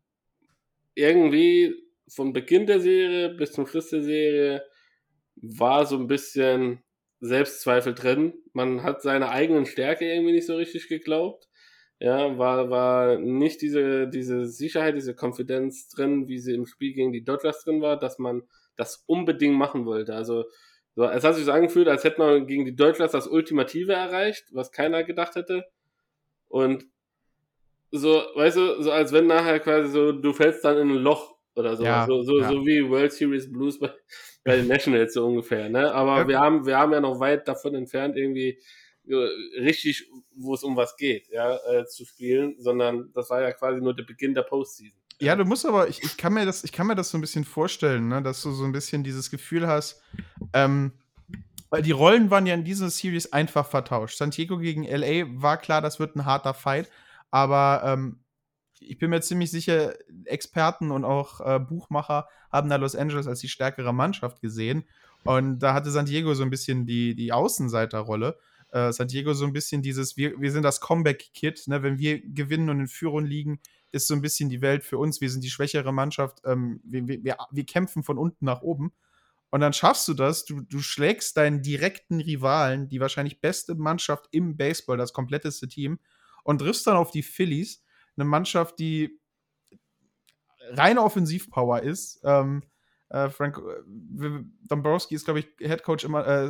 irgendwie von Beginn der Serie bis zum Schluss der Serie war so ein bisschen Selbstzweifel drin. Man hat seine eigenen Stärke irgendwie nicht so richtig geglaubt. Ja, war, war nicht diese, diese Sicherheit, diese Konfidenz drin, wie sie im Spiel gegen die Dodgers drin war, dass man das unbedingt machen wollte. Also, so, es hat sich so angefühlt, als hätte man gegen die Dodgers das Ultimative erreicht, was keiner gedacht hätte. Und so, weißt du, so als wenn nachher quasi so, du fällst dann in ein Loch oder so. Ja, so, so, ja. so wie World Series Blues bei, bei den Nationals so ungefähr. Ne? Aber Ja. wir, haben, wir haben ja noch weit davon entfernt, irgendwie richtig, wo es um was geht, ja, äh, zu spielen, sondern das war ja quasi nur der Beginn der Postseason. Ja, du musst aber, ich, ich, kann mir das, ich kann mir das so ein bisschen vorstellen, ne, dass du so ein bisschen dieses Gefühl hast, ähm, weil die Rollen waren ja in dieser Series einfach vertauscht. San Diego gegen LA war klar, das wird ein harter Fight, aber ähm, ich bin mir ziemlich sicher, Experten und auch äh, Buchmacher haben da Los Angeles als die stärkere Mannschaft gesehen. Und da hatte San Diego so ein bisschen die, die Außenseiterrolle. Äh, San Diego so ein bisschen dieses, wir, wir sind das Comeback-Kit, ne? wenn wir gewinnen und in Führung liegen, ist so ein bisschen die Welt für uns. Wir sind die schwächere Mannschaft. Ähm, wir, wir, wir, kämpfen von unten nach oben. Und dann schaffst du das, du, du schlägst deinen direkten Rivalen, die wahrscheinlich beste Mannschaft im Baseball, das kompletteste Team, und triffst dann auf die Phillies, eine Mannschaft, die reine Offensivpower ist. Ähm, äh, Frank äh, Dombrowski ist, glaube ich, Head Coach immer, äh,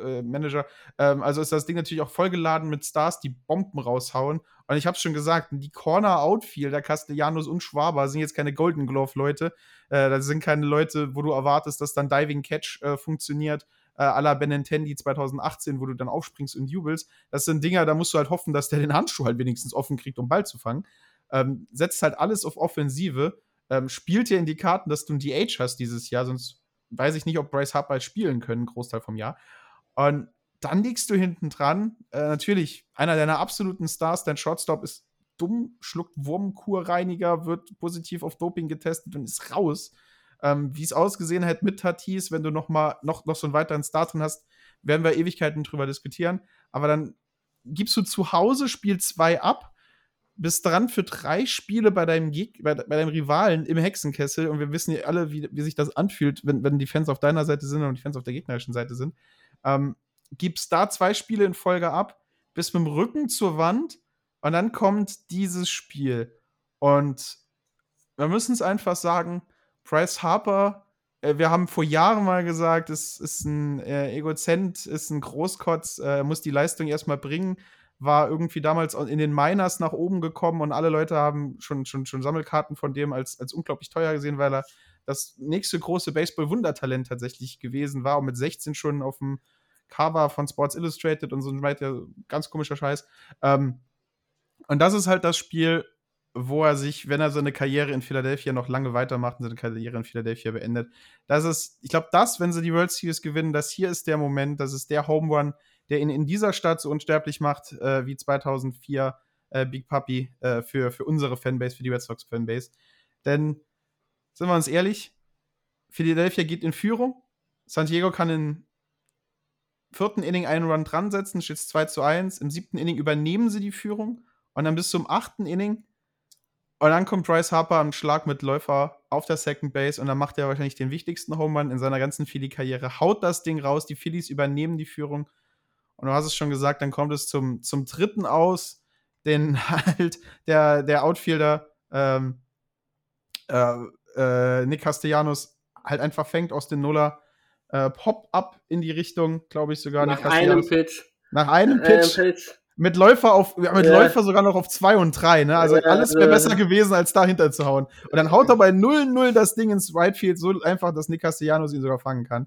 äh, Manager. Ähm, also ist das Ding natürlich auch vollgeladen mit Stars, die Bomben raushauen. Und ich habe schon gesagt, die Corner Outfielder, Castellanos und Schwaber sind jetzt keine Golden Glove Leute. Äh, das sind keine Leute, wo du erwartest, dass dann Diving Catch äh, funktioniert. Äh, à la Benintendi 2018, wo du dann aufspringst und jubelst. Das sind Dinger, da musst du halt hoffen, dass der den Handschuh halt wenigstens offen kriegt, um Ball zu fangen. Ähm, setzt halt alles auf Offensive ähm, spielt dir in die Karten, dass du ein DH hast dieses Jahr, sonst weiß ich nicht, ob Bryce Harper spielen können, Großteil vom Jahr. Und dann liegst du hinten dran. Äh, natürlich, einer deiner absoluten Stars, dein Shortstop ist dumm, schluckt Wurmkurreiniger, wird positiv auf Doping getestet und ist raus. Ähm, Wie es ausgesehen hat mit Tatis, wenn du noch mal noch, noch so einen weiteren Star drin hast, werden wir Ewigkeiten drüber diskutieren. Aber dann gibst du zu Hause Spiel 2 ab, bist dran für drei Spiele bei deinem, Geg bei, bei deinem Rivalen im Hexenkessel und wir wissen ja alle, wie, wie sich das anfühlt, wenn, wenn die Fans auf deiner Seite sind und die Fans auf der gegnerischen Seite sind. Ähm, gibst da zwei Spiele in Folge ab, bist mit dem Rücken zur Wand und dann kommt dieses Spiel. Und wir müssen es einfach sagen, Bryce Harper, äh, wir haben vor Jahren mal gesagt, es ist ein äh, Egozent, ist ein Großkotz, äh, muss die Leistung erstmal bringen war irgendwie damals in den Miners nach oben gekommen und alle Leute haben schon, schon, schon Sammelkarten von dem als, als unglaublich teuer gesehen, weil er das nächste große Baseball-Wundertalent tatsächlich gewesen war und mit 16 schon auf dem Cover von Sports Illustrated und so weiter, ganz komischer Scheiß. Ähm, und das ist halt das Spiel, wo er sich, wenn er seine Karriere in Philadelphia noch lange weitermacht und seine Karriere in Philadelphia beendet, das ist, ich glaube, das, wenn sie die World Series gewinnen, das hier ist der Moment, das ist der Home Run, der ihn in dieser Stadt so unsterblich macht, äh, wie 2004 äh, Big Puppy äh, für, für unsere Fanbase, für die Red Sox Fanbase. Denn, sind wir uns ehrlich, Philadelphia geht in Führung. San Diego kann im vierten Inning einen Run dran setzen, steht 2 zu 1. Im siebten Inning übernehmen sie die Führung. Und dann bis zum achten Inning. Und dann kommt Bryce Harper am Schlag mit Läufer auf der Second Base und dann macht er wahrscheinlich den wichtigsten Home Run in seiner ganzen Philly-Karriere. Haut das Ding raus, die Phillies übernehmen die Führung. Und du hast es schon gesagt, dann kommt es zum, zum dritten aus, den halt der, der Outfielder ähm, äh, äh, Nick Castellanos halt einfach fängt aus den Nuller. Äh, Pop-up in die Richtung, glaube ich sogar. Nach einem Pitch. Nach einem Äh, Pitch. Pitch. mit Läufer auf, mit Ja. Läufer sogar noch auf 2 und 3, ne? Also Ja, alles wäre also- besser gewesen, als dahinter zu hauen. Und dann haut er bei 0-0 das Ding ins Right Field so einfach, dass Nick Castellanos ihn sogar fangen kann.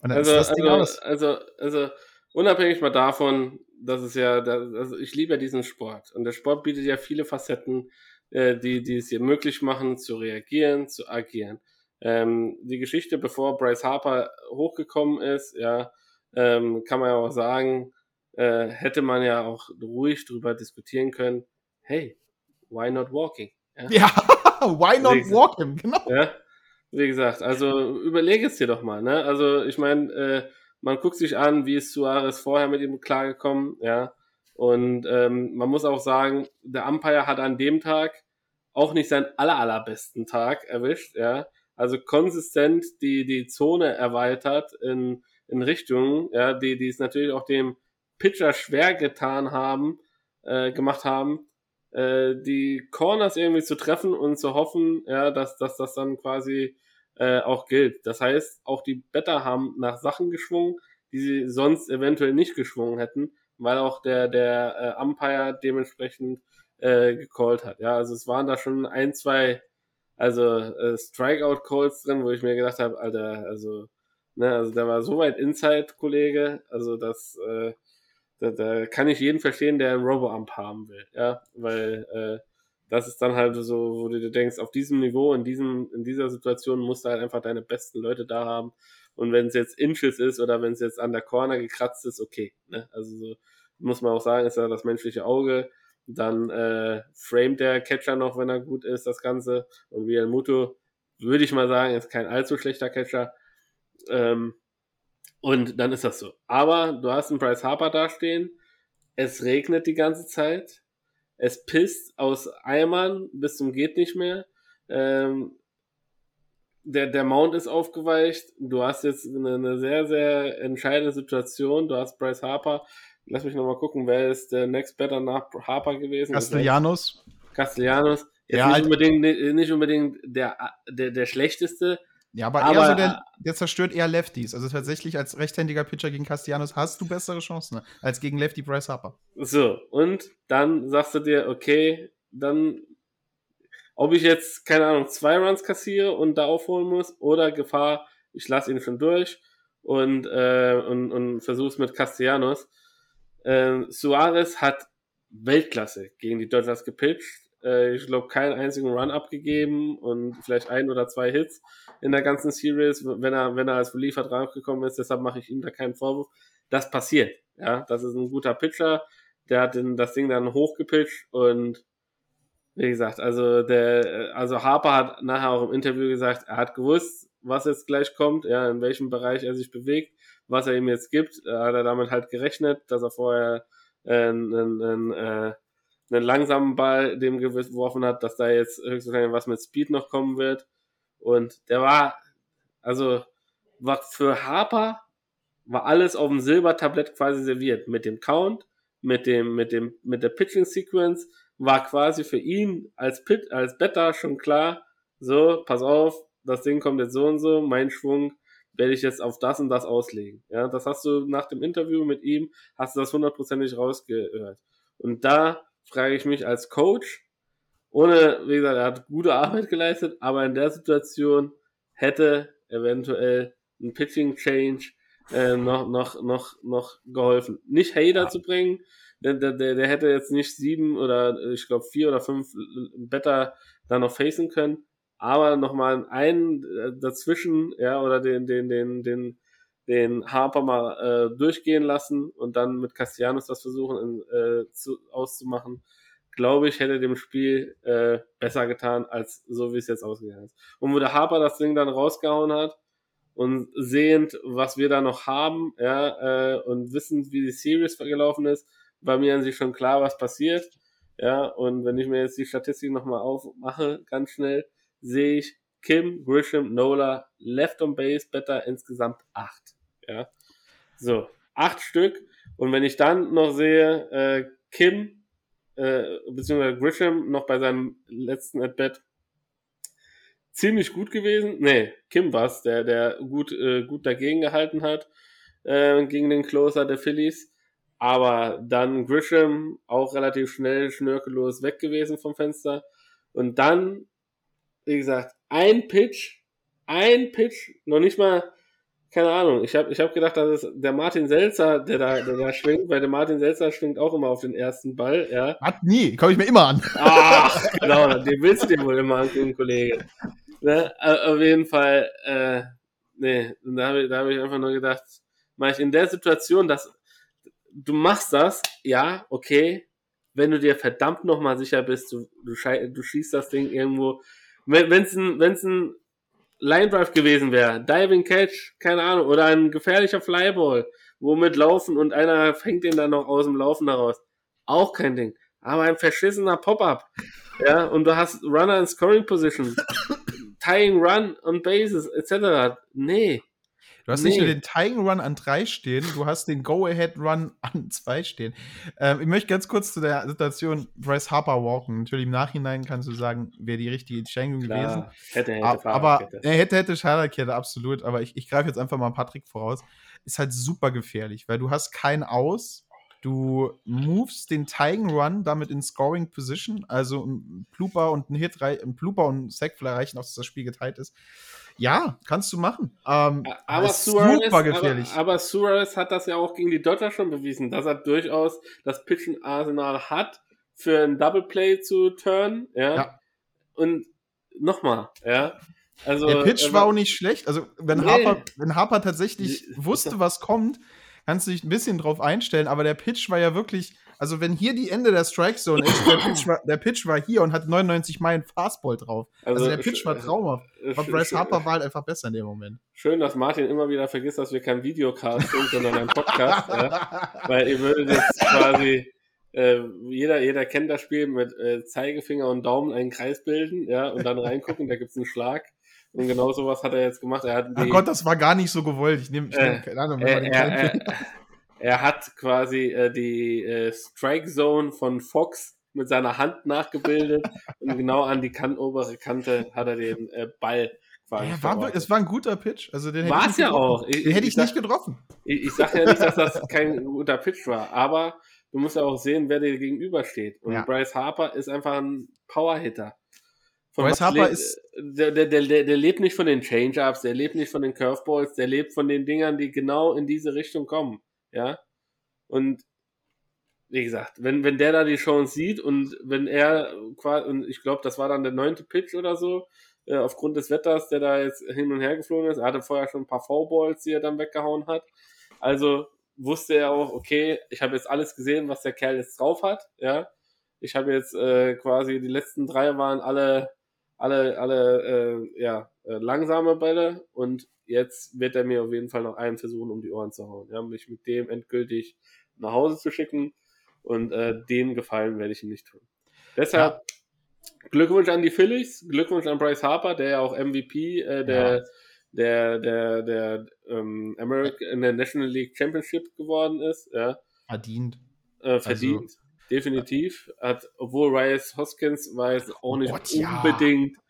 Und dann Also, ist das Ding also, aus. also, also, unabhängig mal davon, dass es ja, da- also ich liebe ja diesen Sport. Und der Sport bietet ja viele Facetten, äh, die, die es dir möglich machen, zu reagieren, zu agieren. Ähm, die Geschichte, bevor Bryce Harper hochgekommen ist, ja, ähm, kann man ja auch sagen, äh, hätte man ja auch ruhig drüber diskutieren können, hey, why not walking? Ja? Ja, why not Deswegen- walk him? Genau. Ja, wie gesagt, also überlege es dir doch mal, ne? Also ich meine, äh, man guckt sich an, wie ist Suarez vorher mit ihm klargekommen, ja. Und ähm, man muss auch sagen, der Umpire hat an dem Tag auch nicht seinen aller, allerbesten Tag erwischt, ja. Also konsistent die, die Zone erweitert in, in Richtungen, ja, die, die es natürlich auch dem Pitcher schwer getan haben, äh, gemacht haben, äh, die Corners irgendwie zu treffen und zu hoffen, ja, dass, dass das dann quasi äh, auch gilt. Das heißt, auch die Better haben nach Sachen geschwungen, die sie sonst eventuell nicht geschwungen hätten, weil auch der, der äh, Umpire dementsprechend äh, gecallt hat. Ja, also es waren da schon ein, zwei, also äh, Strikeout-Calls drin, wo ich mir gedacht habe, Alter, also, ne, also der war so weit Inside, Kollege, also das, äh, da, da kann ich jeden verstehen, der einen Robo-Ump haben will, ja, weil äh, das ist dann halt so, wo du dir denkst, auf diesem Niveau, in diesem, in dieser Situation musst du halt einfach deine besten Leute da haben. Und wenn es jetzt Inches ist oder wenn es jetzt an der Corner gekratzt ist, okay. Ne? Also so muss man auch sagen, ist ja das menschliche Auge. Dann äh, framet der Catcher noch, wenn er gut ist, das Ganze. Und Real Muto, würde ich mal sagen, ist kein allzu schlechter Catcher. Ähm, und dann ist das so. Aber du hast einen Bryce Harper dastehen. Es regnet die ganze Zeit. Es pisst aus Eimern bis zum geht nicht mehr. Ähm, der, der Mount ist aufgeweicht. Du hast jetzt eine, eine sehr, sehr entscheidende Situation. Du hast Bryce Harper. Lass mich nochmal gucken, wer ist der Next Better nach Harper gewesen? Castellanos. Castellanos. Jetzt Ja, nicht, halt- unbedingt, nicht unbedingt der, der, der schlechteste, Ja, aber, Aber- eher so der, der zerstört eher Lefties. Also tatsächlich als rechtshändiger Pitcher gegen Castellanos hast du bessere Chancen ne? als gegen Lefty Bryce Harper. So, und dann sagst du dir, okay, dann, ob ich jetzt, keine Ahnung, zwei Runs kassiere und da aufholen muss oder Gefahr, ich lasse ihn schon durch und, äh, und, und versuch's mit Castellanos. Ähm, Suarez hat Weltklasse gegen die Dodgers gepitcht. Äh, ich glaube, keinen einzigen Run abgegeben und vielleicht ein oder zwei Hits in der ganzen Series, wenn er, wenn er als Reliever draufgekommen ist. Deshalb mache ich ihm da keinen Vorwurf. Das passiert. Ja, das ist ein guter Pitcher. Der hat den, das Ding dann hochgepitcht und wie gesagt, also der, also Harper hat nachher auch im Interview gesagt, er hat gewusst, was jetzt gleich kommt, ja, in welchem Bereich er sich bewegt, was er ihm jetzt gibt. Da hat er damit halt gerechnet, dass er vorher äh, einen, einen, äh, einen langsamen Ball dem geworfen hat, dass da jetzt höchstwahrscheinlich was mit Speed noch kommen wird. Und der war, also, war für Harper war alles auf dem Silbertablett quasi serviert. Mit dem Count, mit dem, mit dem, mit der Pitching Sequence war quasi für ihn als Pit, als Better schon klar, so, pass auf, das Ding kommt jetzt so und so, mein Schwung werde ich jetzt auf das und das auslegen. Ja, das hast du nach dem Interview mit ihm, hast du das hundertprozentig rausgehört. Und da frage ich mich als Coach, ohne, wie gesagt, er hat gute Arbeit geleistet, aber in der Situation hätte eventuell ein Pitching Change äh, noch, noch, noch, noch geholfen. Nicht Hader zu bringen, der, der, der der hätte jetzt nicht sieben oder ich glaube vier oder fünf Better da noch facen können, aber nochmal einen äh, dazwischen, ja, oder den, den, den, den, den Harper mal äh, durchgehen lassen und dann mit Castellanos das versuchen in, äh, zu, auszumachen, glaube ich, hätte dem Spiel äh, besser getan, als so wie es jetzt ausgegangen ist. Und wo der Harper das Ding dann rausgehauen hat und sehend, was wir da noch haben, ja, äh, und wissend, wie die Series gelaufen ist, war mir an sich schon klar, was passiert. Ja, und wenn ich mir jetzt die Statistik nochmal aufmache, ganz schnell, sehe ich Kim, Grisham, Nola, Left on Base, Better insgesamt acht. Ja, so, acht Stück. Und wenn ich dann noch sehe, äh, Kim, äh, beziehungsweise Grisham noch bei seinem letzten At-Bat ziemlich gut gewesen. Nee, Kim war's, der, der gut, äh, gut dagegen gehalten hat, äh, gegen den Closer der Phillies. aber dann Grisham auch relativ schnell schnörkellos weg gewesen vom Fenster. Und dann, wie gesagt, ein Pitch, ein Pitch, noch nicht mal, keine Ahnung. Ich habe ich hab gedacht, das ist der Martin Selzer, der da, der da schwingt, weil der Martin Selzer schwingt auch immer auf den ersten Ball, ja. Hat nie, komme ich mir immer an. Ach, genau, den willst du dir wohl immer angucken, Kollege. Ne? Auf jeden Fall, äh, nee, da habe ich, da hab ich einfach nur gedacht, mach ich in der Situation, dass du machst das, ja, okay, wenn du dir verdammt nochmal sicher bist, du, du, du schießt das Ding irgendwo, wenn es ein, wenn's ein Line Drive gewesen wäre, Diving Catch, keine Ahnung, oder ein gefährlicher Flyball, womit laufen und einer fängt den dann noch aus dem Laufen daraus. Auch kein Ding. Aber ein verschissener Pop-Up. Ja, und du hast Runner in Scoring Position, Tying Run und Bases, etc. Nee. Du hast nee. nicht nur den Tying Run an drei stehen, du hast den Go-Ahead Run an zwei stehen. Ähm, ich möchte ganz kurz zu der Situation Bryce Harper walken. Natürlich im Nachhinein kannst du sagen, wäre die richtige Entscheidung gewesen. Hätte, hätte, aber, aber äh, hätte, hätte Fahrradkette, absolut. Aber ich, ich greife jetzt einfach mal Patrick voraus. Ist halt super gefährlich, weil du hast kein Aus. Du movest den Tying Run damit in Scoring Position, also ein Plooper und ein Hit, ein Plooper und ein Sack reichen, dass das Spiel geteilt ist. Ja, kannst du machen. Ähm, aber Suarez, super gefährlich. Aber, aber, Suarez hat das ja auch gegen die Dodgers schon bewiesen, dass er durchaus das Pitchen-Arsenal hat, für ein Double Play zu turn. Ja. ja. Und nochmal, ja. Also, der Pitch äh, war auch nicht schlecht. Also, wenn, nee. Harper, wenn Harper tatsächlich wusste, was kommt, kannst du dich ein bisschen drauf einstellen. Aber der Pitch war ja wirklich also wenn hier die Ende der Strike Zone ist, der Pitch war, der Pitch war hier und hat 99 Meilen Fastball drauf. Also, also der Pitch war traumhaft. Aber Bryce Harper war halt einfach besser in dem Moment. Schön, dass Martin immer wieder vergisst, dass wir kein Videocast sind, sondern ein Podcast. ja? Weil ihr würdet jetzt quasi äh, jeder, jeder kennt das Spiel mit äh, Zeigefinger und Daumen einen Kreis bilden, ja, und dann reingucken, da gibt's einen Schlag. Und genau sowas hat er jetzt gemacht. Er hat die, Ach Gott, das war gar nicht so gewollt. Ich nehme, ich nehm, äh, keine Ahnung. Äh, er, er hat quasi äh, die äh, Strike Zone von Fox mit seiner Hand nachgebildet und genau an die kan obere Kante hat er den äh, Ball quasi. Ja, war, es war ein guter Pitch. Also den war es ja auch. Ich, den hätte ich, ich nicht sag, getroffen. Ich, ich sage ja nicht, dass das kein guter Pitch war, aber du musst ja auch sehen, wer dir gegenübersteht. Und ja. Bryce Harper ist einfach ein Powerhitter. Von Bryce Harper ist. Der, der, der, der lebt nicht von den Change-Ups, der lebt nicht von den Curveballs, der lebt von den Dingern, die genau in diese Richtung kommen. Ja. Und wie gesagt, wenn, wenn der da die Chance sieht und wenn er quasi, und ich glaube, das war dann der neunte Pitch oder so, äh, aufgrund des Wetters, der da jetzt hin und her geflogen ist. Er hatte vorher schon ein paar V-Balls, die er dann weggehauen hat. Also wusste er auch, okay, ich habe jetzt alles gesehen, was der Kerl jetzt drauf hat, ja. Ich habe jetzt äh, quasi die letzten drei waren alle, alle, alle, äh, ja, äh, langsame Bälle und jetzt wird er mir auf jeden Fall noch einen versuchen, um die Ohren zu hauen. Ja, mich mit dem endgültig nach Hause zu schicken und äh, den Gefallen werde ich ihm nicht tun. Deshalb ja. Glückwunsch an die Phillies, Glückwunsch an Bryce Harper, der ja auch MVP äh, der, ja. der, der, der, ähm, American, in der National League Championship geworden ist. Ja. Verdient. Äh, verdient, also, definitiv. Hat, obwohl Rice Hoskins war jetzt auch nicht Gott, unbedingt, ja.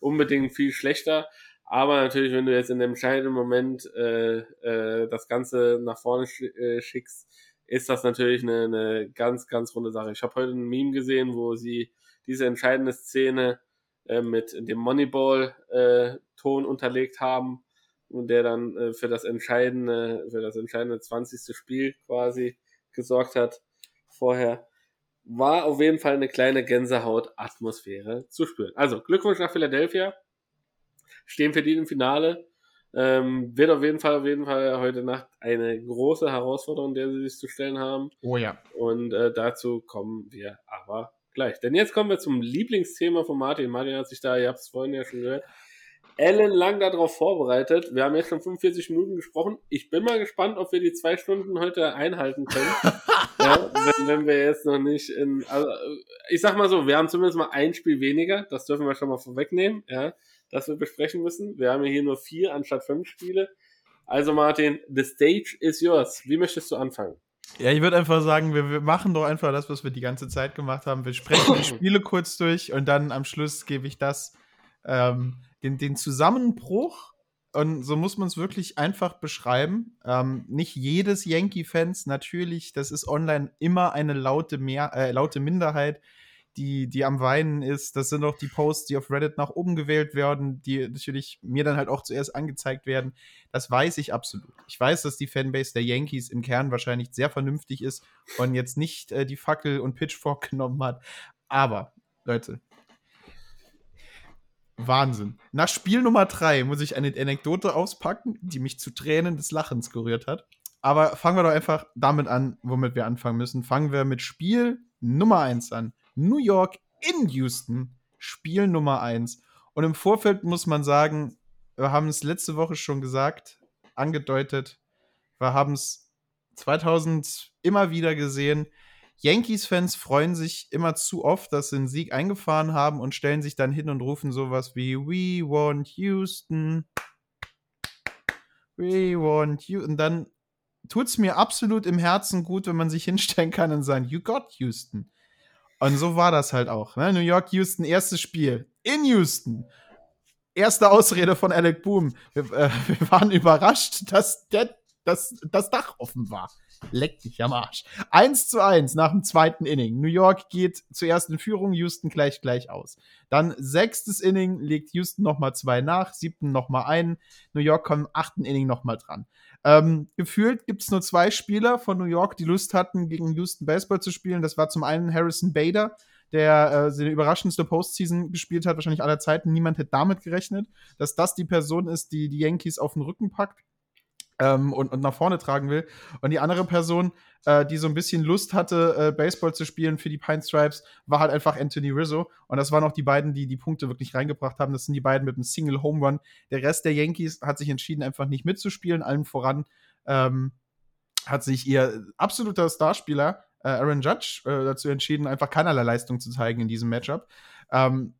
unbedingt viel schlechter. Aber natürlich, wenn du jetzt in dem entscheidenden Moment äh, äh, das Ganze nach vorne sch äh, schickst, ist das natürlich eine, eine ganz, ganz runde Sache. Ich habe heute ein Meme gesehen, wo sie diese entscheidende Szene äh, mit dem Moneyball-Ton äh, unterlegt haben und der dann äh, für das entscheidende, für das entscheidende 20. Spiel quasi gesorgt hat vorher. War auf jeden Fall eine kleine Gänsehaut-Atmosphäre zu spüren. Also Glückwunsch nach Philadelphia. Stehen für die im Finale. Ähm, wird auf jeden Fall, auf jeden Fall heute Nacht eine große Herausforderung, der sie sich zu stellen haben. Oh ja. Und äh, dazu kommen wir aber gleich. Denn jetzt kommen wir zum Lieblingsthema von Martin. Martin hat sich da, ihr habt es vorhin ja schon gehört, ellenlang darauf vorbereitet. Wir haben jetzt schon 45 Minuten gesprochen. Ich bin mal gespannt, ob wir die zwei Stunden heute einhalten können. ja, wenn, wenn, wir jetzt noch nicht in. Also, ich sag mal so, wir haben zumindest mal ein Spiel weniger. Das dürfen wir schon mal vorwegnehmen. Ja das wir besprechen müssen. Wir haben ja hier nur vier anstatt fünf Spiele. Also Martin, the stage is yours. Wie möchtest du anfangen? Ja, ich würde einfach sagen, wir, wir, machen doch einfach das, was wir die ganze Zeit gemacht haben. Wir sprechen die Spiele kurz durch und dann am Schluss gebe ich das, ähm, den, den Zusammenbruch und so muss man es wirklich einfach beschreiben. Ähm, nicht jedes Yankee-Fans, natürlich, das ist online immer eine laute, Mehr äh, laute Minderheit, die, die am Weinen ist. Das sind auch die Posts, die auf Reddit nach oben gewählt werden, die natürlich mir dann halt auch zuerst angezeigt werden. Das weiß ich absolut. Ich weiß, dass die Fanbase der Yankees im Kern wahrscheinlich sehr vernünftig ist und jetzt nicht äh, die Fackel und Pitchfork genommen hat. Aber, Leute, Wahnsinn. Nach Spiel Nummer drei muss ich eine Anekdote auspacken, die mich zu Tränen des Lachens gerührt hat. Aber fangen wir doch einfach damit an, womit wir anfangen müssen. Fangen wir mit Spiel Nummer eins an. New York in Houston, Spiel Nummer 1. Und im Vorfeld muss man sagen, wir haben es letzte Woche schon gesagt, angedeutet, wir haben es 2000 immer wieder gesehen. Yankees-Fans freuen sich immer zu oft, dass sie einen Sieg eingefahren haben und stellen sich dann hin und rufen sowas wie We want Houston. We want Houston. Und dann tut es mir absolut im Herzen gut, wenn man sich hinstellen kann und sagen, You got Houston. Und so war das halt auch. Ne? New York, Houston, erstes Spiel in Houston. Erste Ausrede von Alec Boom. Wir, äh, wir waren überrascht, dass der, dass das Dach offen war. Leck dich am Arsch. 1 zu 1 nach dem zweiten Inning. New York geht zuerst in Führung, Houston gleich gleich aus. Dann sechstes Inning legt Houston nochmal zwei nach, siebten nochmal ein. New York kommt im achten Inning nochmal dran. Ähm, gefühlt gibt es nur zwei Spieler von New York, die Lust hatten, gegen Houston Baseball zu spielen. Das war zum einen Harrison Bader, der äh, seine überraschendste Postseason gespielt hat, wahrscheinlich aller Zeiten. Niemand hätte damit gerechnet, dass das die Person ist, die die Yankees auf den Rücken packt ähm, und, und nach vorne tragen will. Und die andere Person, äh, die so ein bisschen Lust hatte, äh, Baseball zu spielen für die Pine Stripes, war halt einfach Anthony Rizzo. Und das waren auch die beiden, die die Punkte wirklich reingebracht haben. Das sind die beiden mit einem Single Home Run. Der Rest der Yankees hat sich entschieden, einfach nicht mitzuspielen. Allen voran ähm, hat sich ihr absoluter Starspieler äh, Aaron Judge äh, dazu entschieden, einfach keinerlei Leistung zu zeigen in diesem Matchup. Ähm,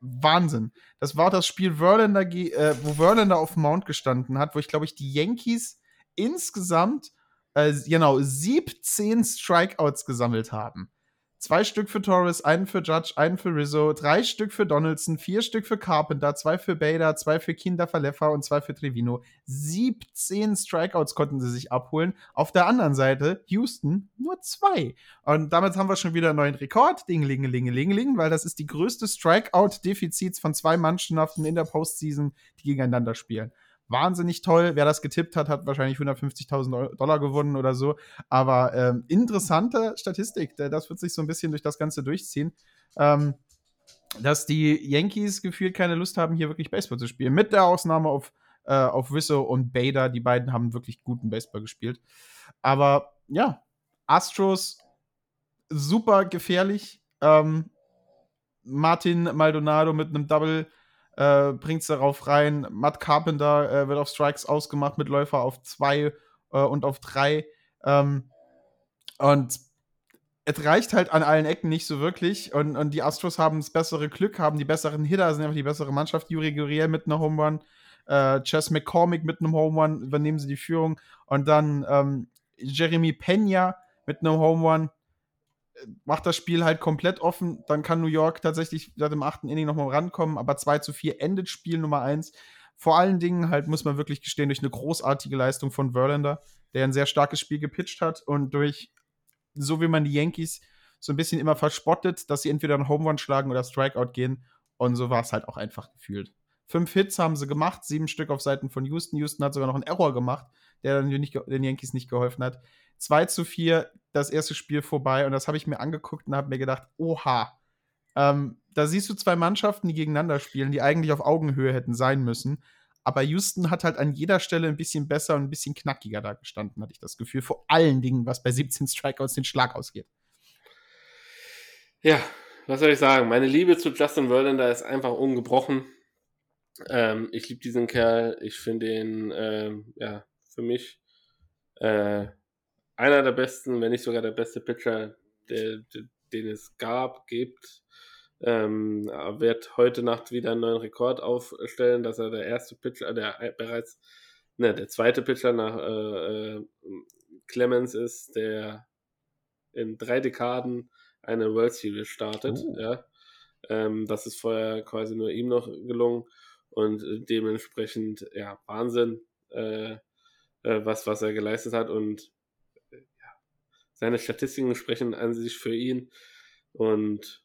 Wahnsinn. Das war das Spiel Verlander, äh, wo Verlander auf dem Mount gestanden hat, wo ich glaube ich die Yankees insgesamt äh, genau 17 Strikeouts gesammelt haben. Zwei Stück für Torres, einen für Judge, einen für Rizzo, drei Stück für Donaldson, vier Stück für Carpenter, zwei für Bader, zwei für Kinder Verleffa und zwei für Trevino. 17 Strikeouts konnten sie sich abholen. Auf der anderen Seite Houston nur zwei. Und damit haben wir schon wieder einen neuen Rekord. Ding, ling, ling, ling, ling, weil das ist die größte Strikeout-Defizit von zwei Mannschaften in der Postseason, die gegeneinander spielen wahnsinnig toll. Wer das getippt hat, hat wahrscheinlich 150.000 Dollar gewonnen oder so. Aber ähm, interessante Statistik. Das wird sich so ein bisschen durch das Ganze durchziehen. Ähm, dass die Yankees gefühlt keine Lust haben, hier wirklich Baseball zu spielen. Mit der Ausnahme auf, äh, auf Wisso und Bader. Die beiden haben wirklich guten Baseball gespielt. Aber ja, Astros super gefährlich. Ähm, Martin Maldonado mit einem Double äh, bringt es darauf rein. Matt Carpenter äh, wird auf Strikes ausgemacht mit Läufer auf zwei äh, und auf drei. Ähm, und es reicht halt an allen Ecken nicht so wirklich. Und, und die Astros haben das bessere Glück, haben die besseren Hitter, sind einfach die bessere Mannschaft. Yuri Gurriel mit einer Home Run, äh, Chess McCormick mit einem Home Run, übernehmen sie die Führung. Und dann ähm, Jeremy Pena mit einem Home Run macht das Spiel halt komplett offen. Dann kann New York tatsächlich seit dem achten Inning nochmal rankommen, aber 2 zu 4 endet Spiel Nummer 1. Vor allen Dingen halt, muss man wirklich gestehen, durch eine großartige Leistung von Verlander, der ein sehr starkes Spiel gepitcht hat und durch, so wie man die Yankees so ein bisschen immer verspottet, dass sie entweder einen Home Run schlagen oder Strikeout gehen. Und so war es halt auch einfach gefühlt. Fünf Hits haben sie gemacht, sieben Stück auf Seiten von Houston. Houston hat sogar noch einen Error gemacht, der dann den Yankees nicht geholfen hat. 2 zu 4 das erste Spiel vorbei und das habe ich mir angeguckt und habe mir gedacht, oha. Ähm, da siehst du zwei Mannschaften, die gegeneinander spielen, die eigentlich auf Augenhöhe hätten sein müssen. Aber Houston hat halt an jeder Stelle ein bisschen besser und ein bisschen knackiger da gestanden, hatte ich das Gefühl. Vor allen Dingen, was bei 17 Strikeouts den Schlag ausgeht. Ja, was soll ich sagen? Meine Liebe zu Justin Verlander ist einfach ungebrochen. Ähm, ich liebe diesen Kerl. Ich finde ihn, ähm, ja, für mich äh, einer der besten, wenn nicht sogar der beste Pitcher, der, der, den es gab, gibt. Ähm, wird heute Nacht wieder einen neuen Rekord aufstellen, dass er der erste Pitcher, der bereits, ne, der zweite Pitcher nach äh, äh, Clemens ist, der in drei Dekaden eine World Series startet. Oh. Ja. Ähm, das ist vorher quasi nur ihm noch gelungen. und äh, dementsprechend, ja, Wahnsinn, äh, äh, was, was er geleistet hat und seine Statistiken sprechen an sich für ihn und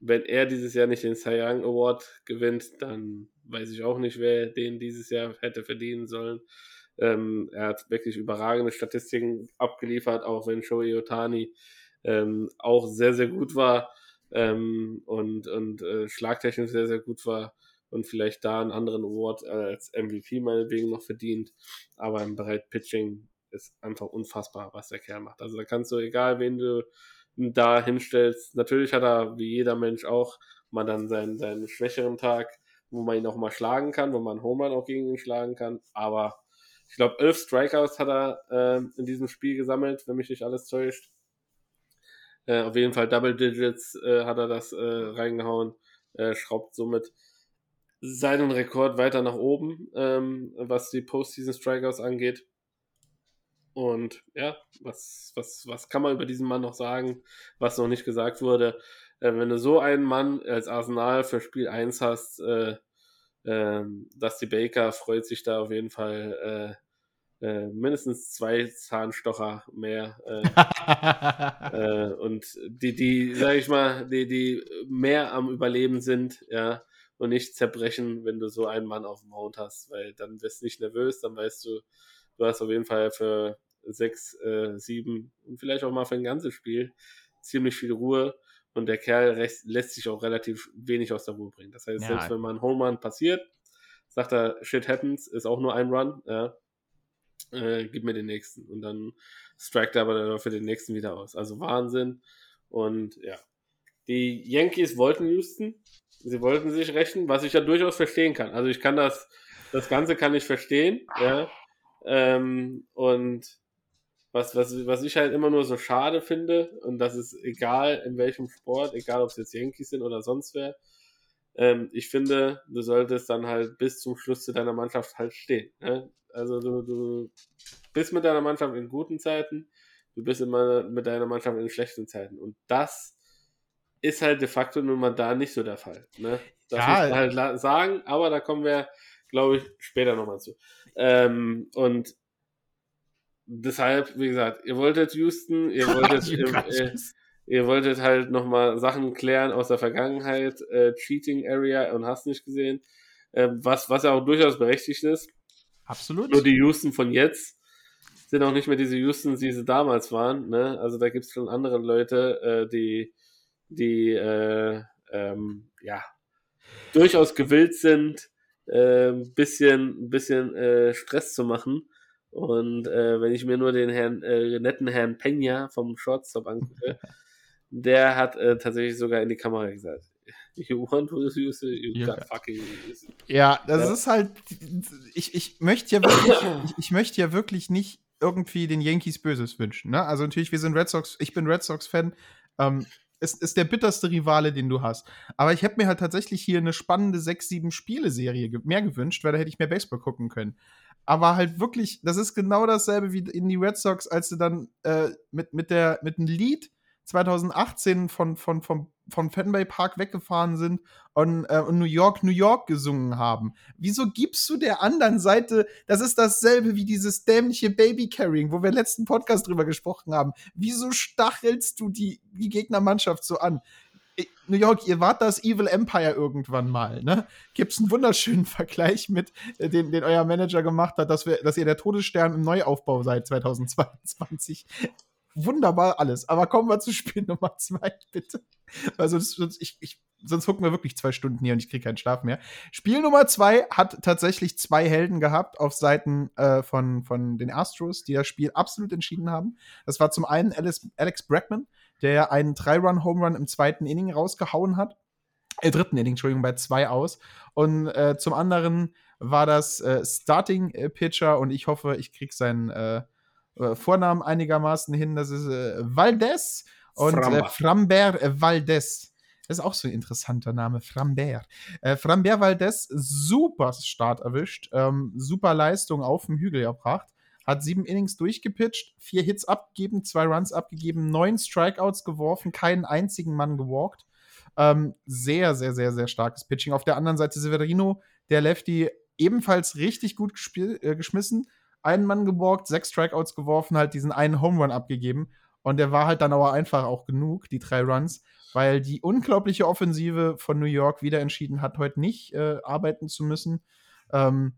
wenn er dieses Jahr nicht den Cy Young Award gewinnt, dann weiß ich auch nicht, wer den dieses Jahr hätte verdienen sollen. Ähm, er hat wirklich überragende Statistiken abgeliefert, auch wenn Shohei Otani ähm, auch sehr, sehr gut war ähm, und, und äh, schlagtechnisch sehr, sehr gut war und vielleicht da einen anderen Award als MVP meinetwegen noch verdient. Aber im Bereich Pitching ist einfach unfassbar, was der Kerl macht. Also da kannst du, egal wen du da hinstellst, natürlich hat er wie jeder Mensch auch mal dann seinen, seinen schwächeren Tag, wo man ihn auch mal schlagen kann, wo man Homer auch gegen ihn schlagen kann. Aber ich glaube, elf Strikeouts hat er äh, in diesem Spiel gesammelt, wenn mich nicht alles täuscht. Äh, auf jeden Fall Double Digits äh, hat er das äh, reingehauen, äh, schraubt somit seinen Rekord weiter nach oben, ähm, was die Postseason Strikeouts angeht. Und ja, was, was, was kann man über diesen Mann noch sagen, was noch nicht gesagt wurde? Äh, wenn du so einen Mann als Arsenal für Spiel 1 hast, äh, äh, Dusty Baker freut sich da auf jeden Fall äh, äh, mindestens zwei Zahnstocher mehr. Äh, äh, und die, die, sag ich mal, die, die mehr am Überleben sind, ja, und nicht zerbrechen, wenn du so einen Mann auf dem Mount hast, weil dann wirst du nicht nervös, dann weißt du, du hast auf jeden Fall für sechs, äh, sieben und vielleicht auch mal für ein ganzes Spiel ziemlich viel Ruhe und der Kerl recht, lässt sich auch relativ wenig aus der Ruhe bringen. Das heißt, ja. selbst wenn man ein Home Run passiert, sagt er, shit happens, ist auch nur ein Run, ja, äh, gib mir den nächsten und dann strikt er aber für den nächsten wieder aus. Also Wahnsinn und ja. Die Yankees wollten Houston, sie wollten sich rächen, was ich ja durchaus verstehen kann. Also ich kann das, das Ganze kann ich verstehen, ja. Ähm, und was, was, was ich halt immer nur so schade finde, und das ist egal in welchem Sport, egal ob es jetzt Yankees sind oder sonst wer, ähm, ich finde, du solltest dann halt bis zum Schluss zu deiner Mannschaft halt stehen. Ne? Also du, du bist mit deiner Mannschaft in guten Zeiten, du bist immer mit deiner Mannschaft in schlechten Zeiten. Und das ist halt de facto nun mal da nicht so der Fall. Ne? Das ja, muss man halt sagen, aber da kommen wir, glaube ich, später nochmal zu. Ähm, und deshalb, wie gesagt, ihr wolltet Houston, ihr wolltet, ihr, ihr, ihr, wolltet halt nochmal Sachen klären aus der Vergangenheit, äh, Cheating Area und hast nicht gesehen, äh, was, was ja auch durchaus berechtigt ist. Absolut. Nur die Houston von jetzt sind auch nicht mehr diese Houston, die sie damals waren. Ne? Also da gibt es schon andere Leute, äh, die, die äh, ähm, ja durchaus gewillt sind, ein äh, bisschen, bisschen äh, Stress zu machen und äh, wenn ich mir nur den Herrn, äh, netten Herrn Peña vom Shortstop angucke, der hat äh, tatsächlich sogar in die Kamera gesagt, You want to use it, you got fucking use it. Ja, das ja. ist halt, ich, ich möchte ja wirklich, ich, ich, möchte ja wirklich nicht irgendwie den Yankees Böses wünschen. Ne? Also natürlich, wir sind Red Sox, ich bin Red Sox-Fan. Ähm, es ist der bitterste Rivale, den du hast. Aber ich hätte mir halt tatsächlich hier eine spannende 6-7-Spiele-Serie mehr gewünscht, weil da hätte ich mehr Baseball gucken können aber halt wirklich, das ist genau dasselbe wie in die Red Sox, als sie dann äh, mit, mit, der, mit dem Lied 2018 von, von, von, von Fenway Park weggefahren sind und, äh, und New York, New York gesungen haben. Wieso gibst du der anderen Seite, das ist dasselbe wie dieses dämliche Baby Carrying, wo wir letzten Podcast drüber gesprochen haben. Wieso stachelst du die, die Gegnermannschaft so an? New York, ihr wart das Evil Empire irgendwann mal, ne? Gibt's einen wunderschönen Vergleich mit, äh, den, den euer Manager gemacht hat, dass, wir, dass ihr der Todesstern im Neuaufbau seid 2022. Wunderbar alles. Aber kommen wir zu Spiel Nummer zwei, bitte. Also, sonst, ich, ich, sonst gucken wir wirklich zwei Stunden hier und ich kriege keinen Schlaf mehr. Spiel Nummer zwei hat tatsächlich zwei Helden gehabt auf Seiten äh, von, von den Astros, die das Spiel absolut entschieden haben. Das war zum einen Alex, Alex Bregman, der einen Drei-Run-Home-Run im zweiten Inning rausgehauen hat. Äh, dritten Inning, Entschuldigung, bei zwei aus. Und äh, zum anderen war das äh, Starting-Pitcher und ich hoffe, ich kriege seinen äh, äh, Vornamen einigermaßen hin. Das ist äh, Valdez und äh, Frambert äh, Valdez. Das ist auch so ein interessanter Name, Frambert. Äh, Frambert Valdez, super Start erwischt, ähm, super Leistung auf dem Hügel erbracht hat sieben Innings durchgepitcht, vier Hits abgegeben, zwei Runs abgegeben, neun Strikeouts geworfen, keinen einzigen Mann gewalkt. Ähm, sehr, sehr, sehr, sehr starkes Pitching. Auf der anderen Seite Severino, der Lefty, ebenfalls richtig gut äh, geschmissen. Einen Mann geborgt, sechs Strikeouts geworfen, halt diesen einen Home Run abgegeben. Und der war halt dann aber einfach auch genug, die drei Runs, weil die unglaubliche Offensive von New York wieder entschieden hat, heute nicht äh, arbeiten zu müssen. Ähm,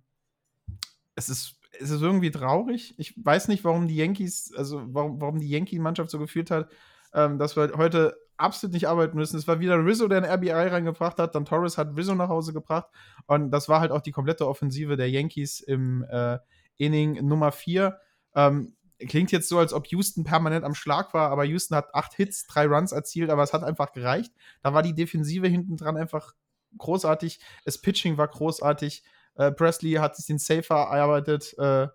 es ist es ist irgendwie traurig. Ich weiß nicht, warum die Yankees, also warum, warum die Yankee-Mannschaft so gefühlt hat, ähm, dass wir heute absolut nicht arbeiten müssen. Es war wieder Rizzo, der ein RBI reingebracht hat, dann Torres hat Rizzo nach Hause gebracht und das war halt auch die komplette Offensive der Yankees im äh, Inning Nummer 4. Ähm, klingt jetzt so, als ob Houston permanent am Schlag war, aber Houston hat acht Hits, drei Runs erzielt, aber es hat einfach gereicht. Da war die Defensive hinten dran einfach großartig. Das Pitching war großartig. Äh, Presley hat sich den Safer erarbeitet. Äh,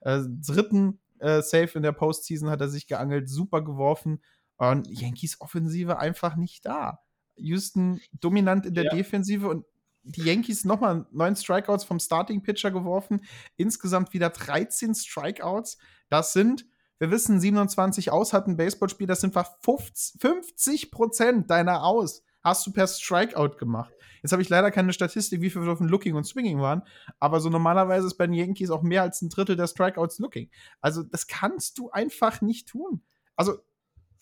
äh, dritten äh, Safe in der Postseason hat er sich geangelt, super geworfen. Und Yankees Offensive einfach nicht da. Houston dominant in der ja. Defensive und die Yankees nochmal neun Strikeouts vom Starting Pitcher geworfen. Insgesamt wieder 13 Strikeouts. Das sind, wir wissen, 27 aus hat ein Baseballspiel, das sind 50 Prozent deiner aus hast du per Strikeout gemacht. Jetzt habe ich leider keine Statistik, wie viel von Looking und Swinging waren, aber so normalerweise ist bei den Yankees auch mehr als ein Drittel der Strikeouts Looking. Also das kannst du einfach nicht tun. Also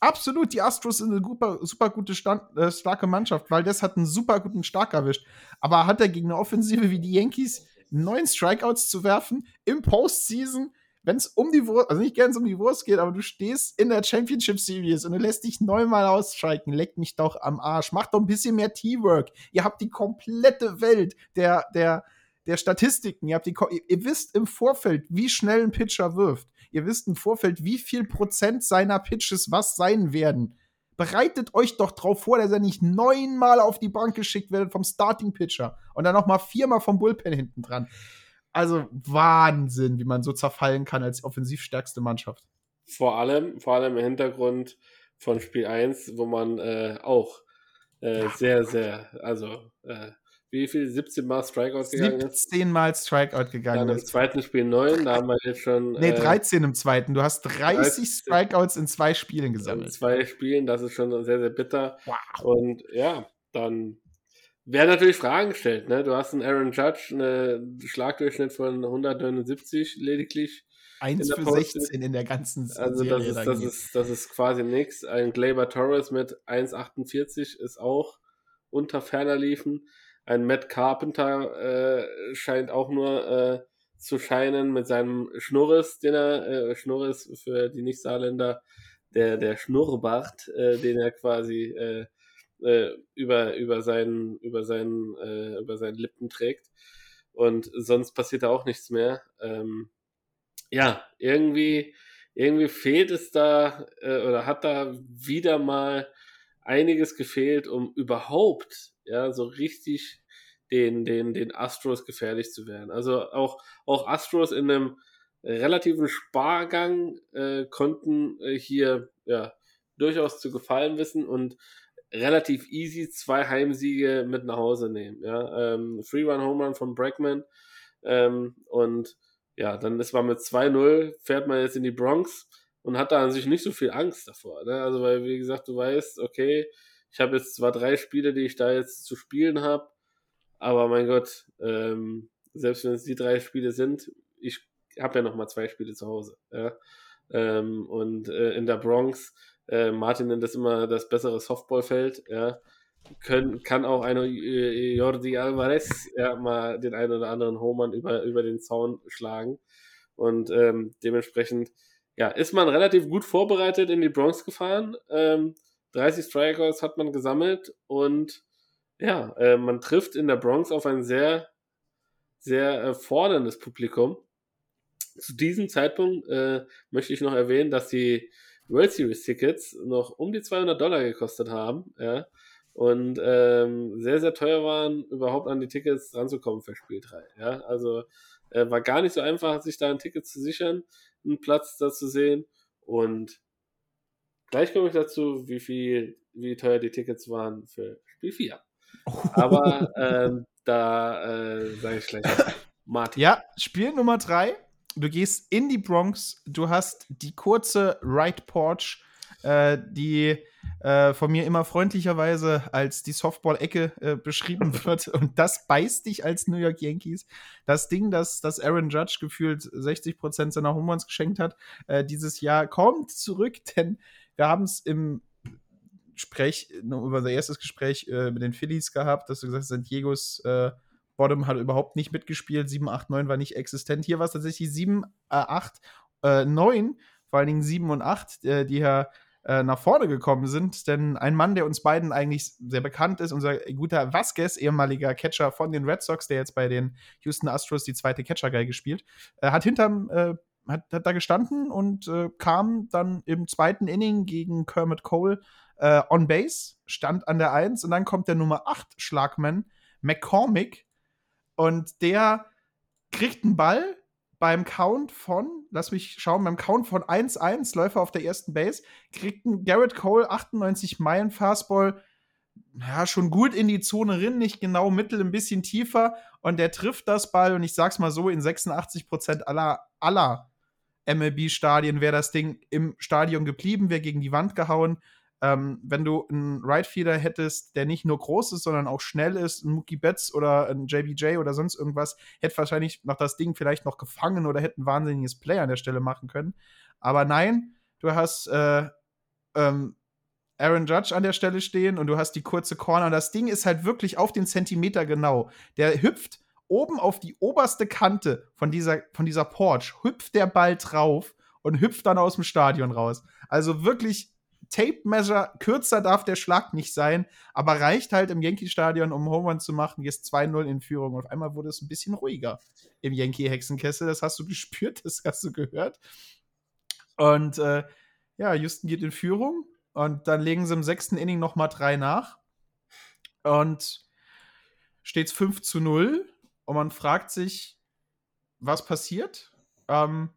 absolut, die Astros sind eine super, super gute, Stand, äh, starke Mannschaft, weil das hat einen super guten Stark erwischt. Aber hat er gegen eine Offensive wie die Yankees neun Strikeouts zu werfen im Postseason? Wenn es um die Wurst, also nicht ganz um die Wurst geht, aber du stehst in der Championship Series und du lässt dich neunmal ausstreiken, leck mich doch am Arsch. Mach doch ein bisschen mehr Teamwork. Ihr habt die komplette Welt der, der, der Statistiken. Ihr, habt die, ihr wisst im Vorfeld, wie schnell ein Pitcher wirft. Ihr wisst im Vorfeld, wie viel Prozent seiner Pitches was sein werden. Bereitet euch doch drauf vor, dass er nicht neunmal auf die Bank geschickt wird vom Starting Pitcher und dann noch mal viermal vom Bullpen hinten dran. Also Wahnsinn, wie man so zerfallen kann als offensivstärkste Mannschaft. Vor allem, vor allem im Hintergrund von Spiel 1, wo man äh, auch äh, sehr, sehr, also äh, wie viel? 17 Mal Strikeout gegangen 17 ist? 17 Mal Strikeout gegangen ist. Im zweiten Spiel 9, da haben wir jetzt schon. Nee, 13 äh, im zweiten. Du hast 30 13. Strikeouts in zwei Spielen gesammelt. In zwei Spielen, das ist schon sehr, sehr bitter. Wow. Und ja, dann werden natürlich Fragen gestellt. Ne? Du hast einen Aaron Judge, einen Schlagdurchschnitt von 179 lediglich. 1 für 16 in der ganzen Also das ist, das, ist, das ist quasi nichts. Ein Glaber Torres mit 1,48 ist auch unter ferner liefen. Ein Matt Carpenter äh, scheint auch nur äh, zu scheinen mit seinem Schnurres, den er, äh, Schnurres für die Nicht-Saarländer, der, der Schnurrbart, äh, den er quasi äh, äh, über, über, seinen, über, seinen, äh, über seinen Lippen trägt. Und sonst passiert da auch nichts mehr. Ähm, ja, irgendwie, irgendwie fehlt es da äh, oder hat da wieder mal einiges gefehlt, um überhaupt ja so richtig den, den, den Astros gefährlich zu werden. Also auch, auch Astros in einem relativen Spargang äh, konnten äh, hier ja durchaus zu gefallen wissen und relativ easy zwei Heimsiege mit nach Hause nehmen. Ja? Ähm, Free Run Home Run von Bregman ähm, und ja, dann ist man mit 2-0, fährt man jetzt in die Bronx und hat da an sich nicht so viel Angst davor. Ne? Also, weil, wie gesagt, du weißt, okay, ich habe jetzt zwar drei Spiele, die ich da jetzt zu spielen habe, aber mein Gott, ähm, selbst wenn es die drei Spiele sind, ich habe ja noch mal zwei Spiele zu Hause. Ja? Ähm, und äh, in der Bronx äh, Martin nennt das immer das bessere Softballfeld. Ja. Können, kann auch eine äh, Jordi Alvarez ja, mal den einen oder anderen Homer über, über den Zaun schlagen. Und ähm, dementsprechend ja, ist man relativ gut vorbereitet in die Bronx gefahren. Ähm, 30 Strikeouts hat man gesammelt und ja, äh, man trifft in der Bronx auf ein sehr, sehr äh, forderndes Publikum. Zu diesem Zeitpunkt äh, möchte ich noch erwähnen, dass die World Series Tickets noch um die 200 Dollar gekostet haben, ja, und ähm, sehr, sehr teuer waren, überhaupt an die Tickets ranzukommen für Spiel 3, ja, also äh, war gar nicht so einfach, sich da ein Ticket zu sichern, einen Platz da zu sehen. Und gleich komme ich dazu, wie viel, wie teuer die Tickets waren für Spiel 4. Aber ähm, da äh, sage ich gleich Martin. Ja, Spiel Nummer 3 du gehst in die Bronx, du hast die kurze Right Porch, äh, die äh, von mir immer freundlicherweise als die Softball-Ecke äh, beschrieben wird. Und das beißt dich als New York Yankees. Das Ding, das, das Aaron Judge gefühlt 60 Prozent seiner Home Runs geschenkt hat, äh, dieses Jahr kommt zurück, denn wir haben es im Gespräch, über unser erstes Gespräch äh, mit den Phillies gehabt, dass du gesagt hast, San Diegos äh, Bottom hat überhaupt nicht mitgespielt, 7, 8, 9 war nicht existent. Hier war es tatsächlich 7, 8, 9, vor allen Dingen 7 und 8, äh, die ja äh, nach vorne gekommen sind. Denn ein Mann, der uns beiden eigentlich sehr bekannt ist, unser guter Vasquez, ehemaliger Catcher von den Red Sox, der jetzt bei den Houston Astros die zweite Catcher-Guy spielt, äh, hat hinterm äh, hat, hat, da gestanden und äh, kam dann im zweiten Inning gegen Kermit Cole äh, on Base, stand an der 1 und dann kommt der Nummer 8 Schlagman, McCormick, und der kriegt einen Ball beim Count von, lass mich schauen, beim Count von 1-1, Läufer auf der ersten Base, kriegt ein Garrett Cole 98 Meilen Fastball, ja, schon gut in die Zone rin, nicht genau mittel, ein bisschen tiefer. Und der trifft das Ball und ich sag's mal so, in 86% aller, aller MLB-Stadien wäre das Ding im Stadion geblieben, wäre gegen die Wand gehauen ähm, wenn du einen Right Feeder hättest, der nicht nur groß ist, sondern auch schnell ist, ein Mookie Betts oder ein JBJ oder sonst irgendwas, hätte wahrscheinlich noch das Ding vielleicht noch gefangen oder hätte ein wahnsinniges Play an der Stelle machen können. Aber nein, du hast äh, ähm, Aaron Judge an der Stelle stehen und du hast die kurze Corner. Und das Ding ist halt wirklich auf den Zentimeter genau. Der hüpft oben auf die oberste Kante von dieser, von dieser Porch, hüpft der Ball drauf und hüpft dann aus dem Stadion raus. Also wirklich Tape-Measure, kürzer darf der Schlag nicht sein, aber reicht halt im Yankee-Stadion, um Home Run zu machen. Jetzt 2-0 in Führung. Und auf einmal wurde es ein bisschen ruhiger im Yankee-Hexenkessel. Das hast du gespürt, das hast du gehört. Und äh, ja, Houston geht in Führung. Und dann legen sie im sechsten Inning nochmal drei nach. Und steht es 5 zu 0. Und man fragt sich, was passiert? Ähm,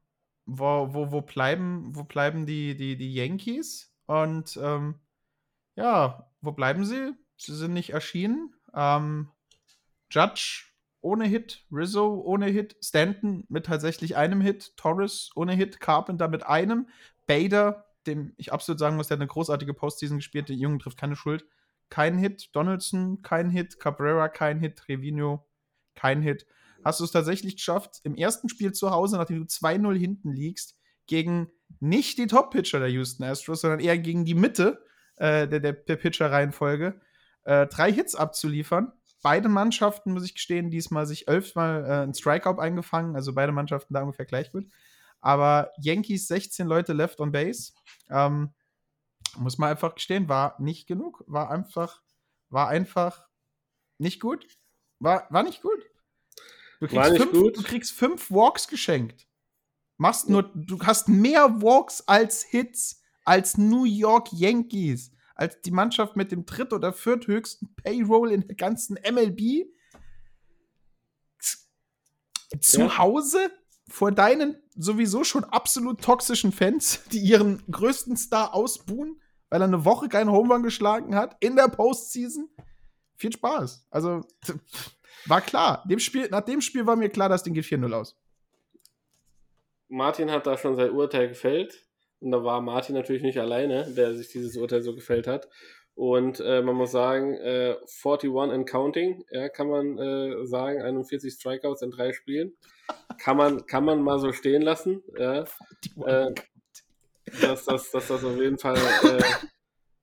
wo, wo, wo bleiben, wo bleiben die, die, die Yankees? Und ähm, ja, wo bleiben sie? Sie sind nicht erschienen. Ähm, Judge ohne Hit, Rizzo ohne Hit, Stanton mit tatsächlich einem Hit, Torres ohne Hit, Carpenter mit einem, Bader, dem ich absolut sagen muss, der hat eine großartige Postseason gespielt, der Jungen trifft keine Schuld, kein Hit, Donaldson kein Hit, Cabrera kein Hit, Trevino kein Hit. Hast du es tatsächlich geschafft, im ersten Spiel zu Hause, nachdem du 2-0 hinten liegst, gegen nicht die Top-Pitcher der Houston Astros, sondern eher gegen die Mitte äh, der, der, der Pitcher-Reihenfolge, äh, drei Hits abzuliefern. Beide Mannschaften, muss ich gestehen, diesmal sich elfmal äh, ein Strikeout eingefangen, also beide Mannschaften da ungefähr gleich gut. Aber Yankees 16 Leute left on base. Ähm, muss man einfach gestehen, war nicht genug. War einfach, war einfach nicht gut. War, war nicht gut. Du kriegst, fünf, gut. du kriegst fünf Walks geschenkt. Machst nur, du hast mehr Walks als Hits als New York Yankees, als die Mannschaft mit dem dritt- oder vierthöchsten Payroll in der ganzen MLB. Zu Ja. Hause vor deinen sowieso schon absolut toxischen Fans, die ihren größten Star ausbuhen, weil er eine Woche keinen Home Run geschlagen hat in der Postseason. Viel Spaß. Also war klar. Dem Spiel, nach dem Spiel war mir klar, das Ding geht 4-0 aus. Martin hat da schon sein Urteil gefällt. Und da war Martin natürlich nicht alleine, der sich dieses Urteil so gefällt hat. Und äh, man muss sagen, äh, 41 and counting, ja, kann man äh, sagen, 41 Strikeouts in drei Spielen. Kann man, kann man mal so stehen lassen. Ja. Äh, dass, dass, dass das auf jeden Fall äh,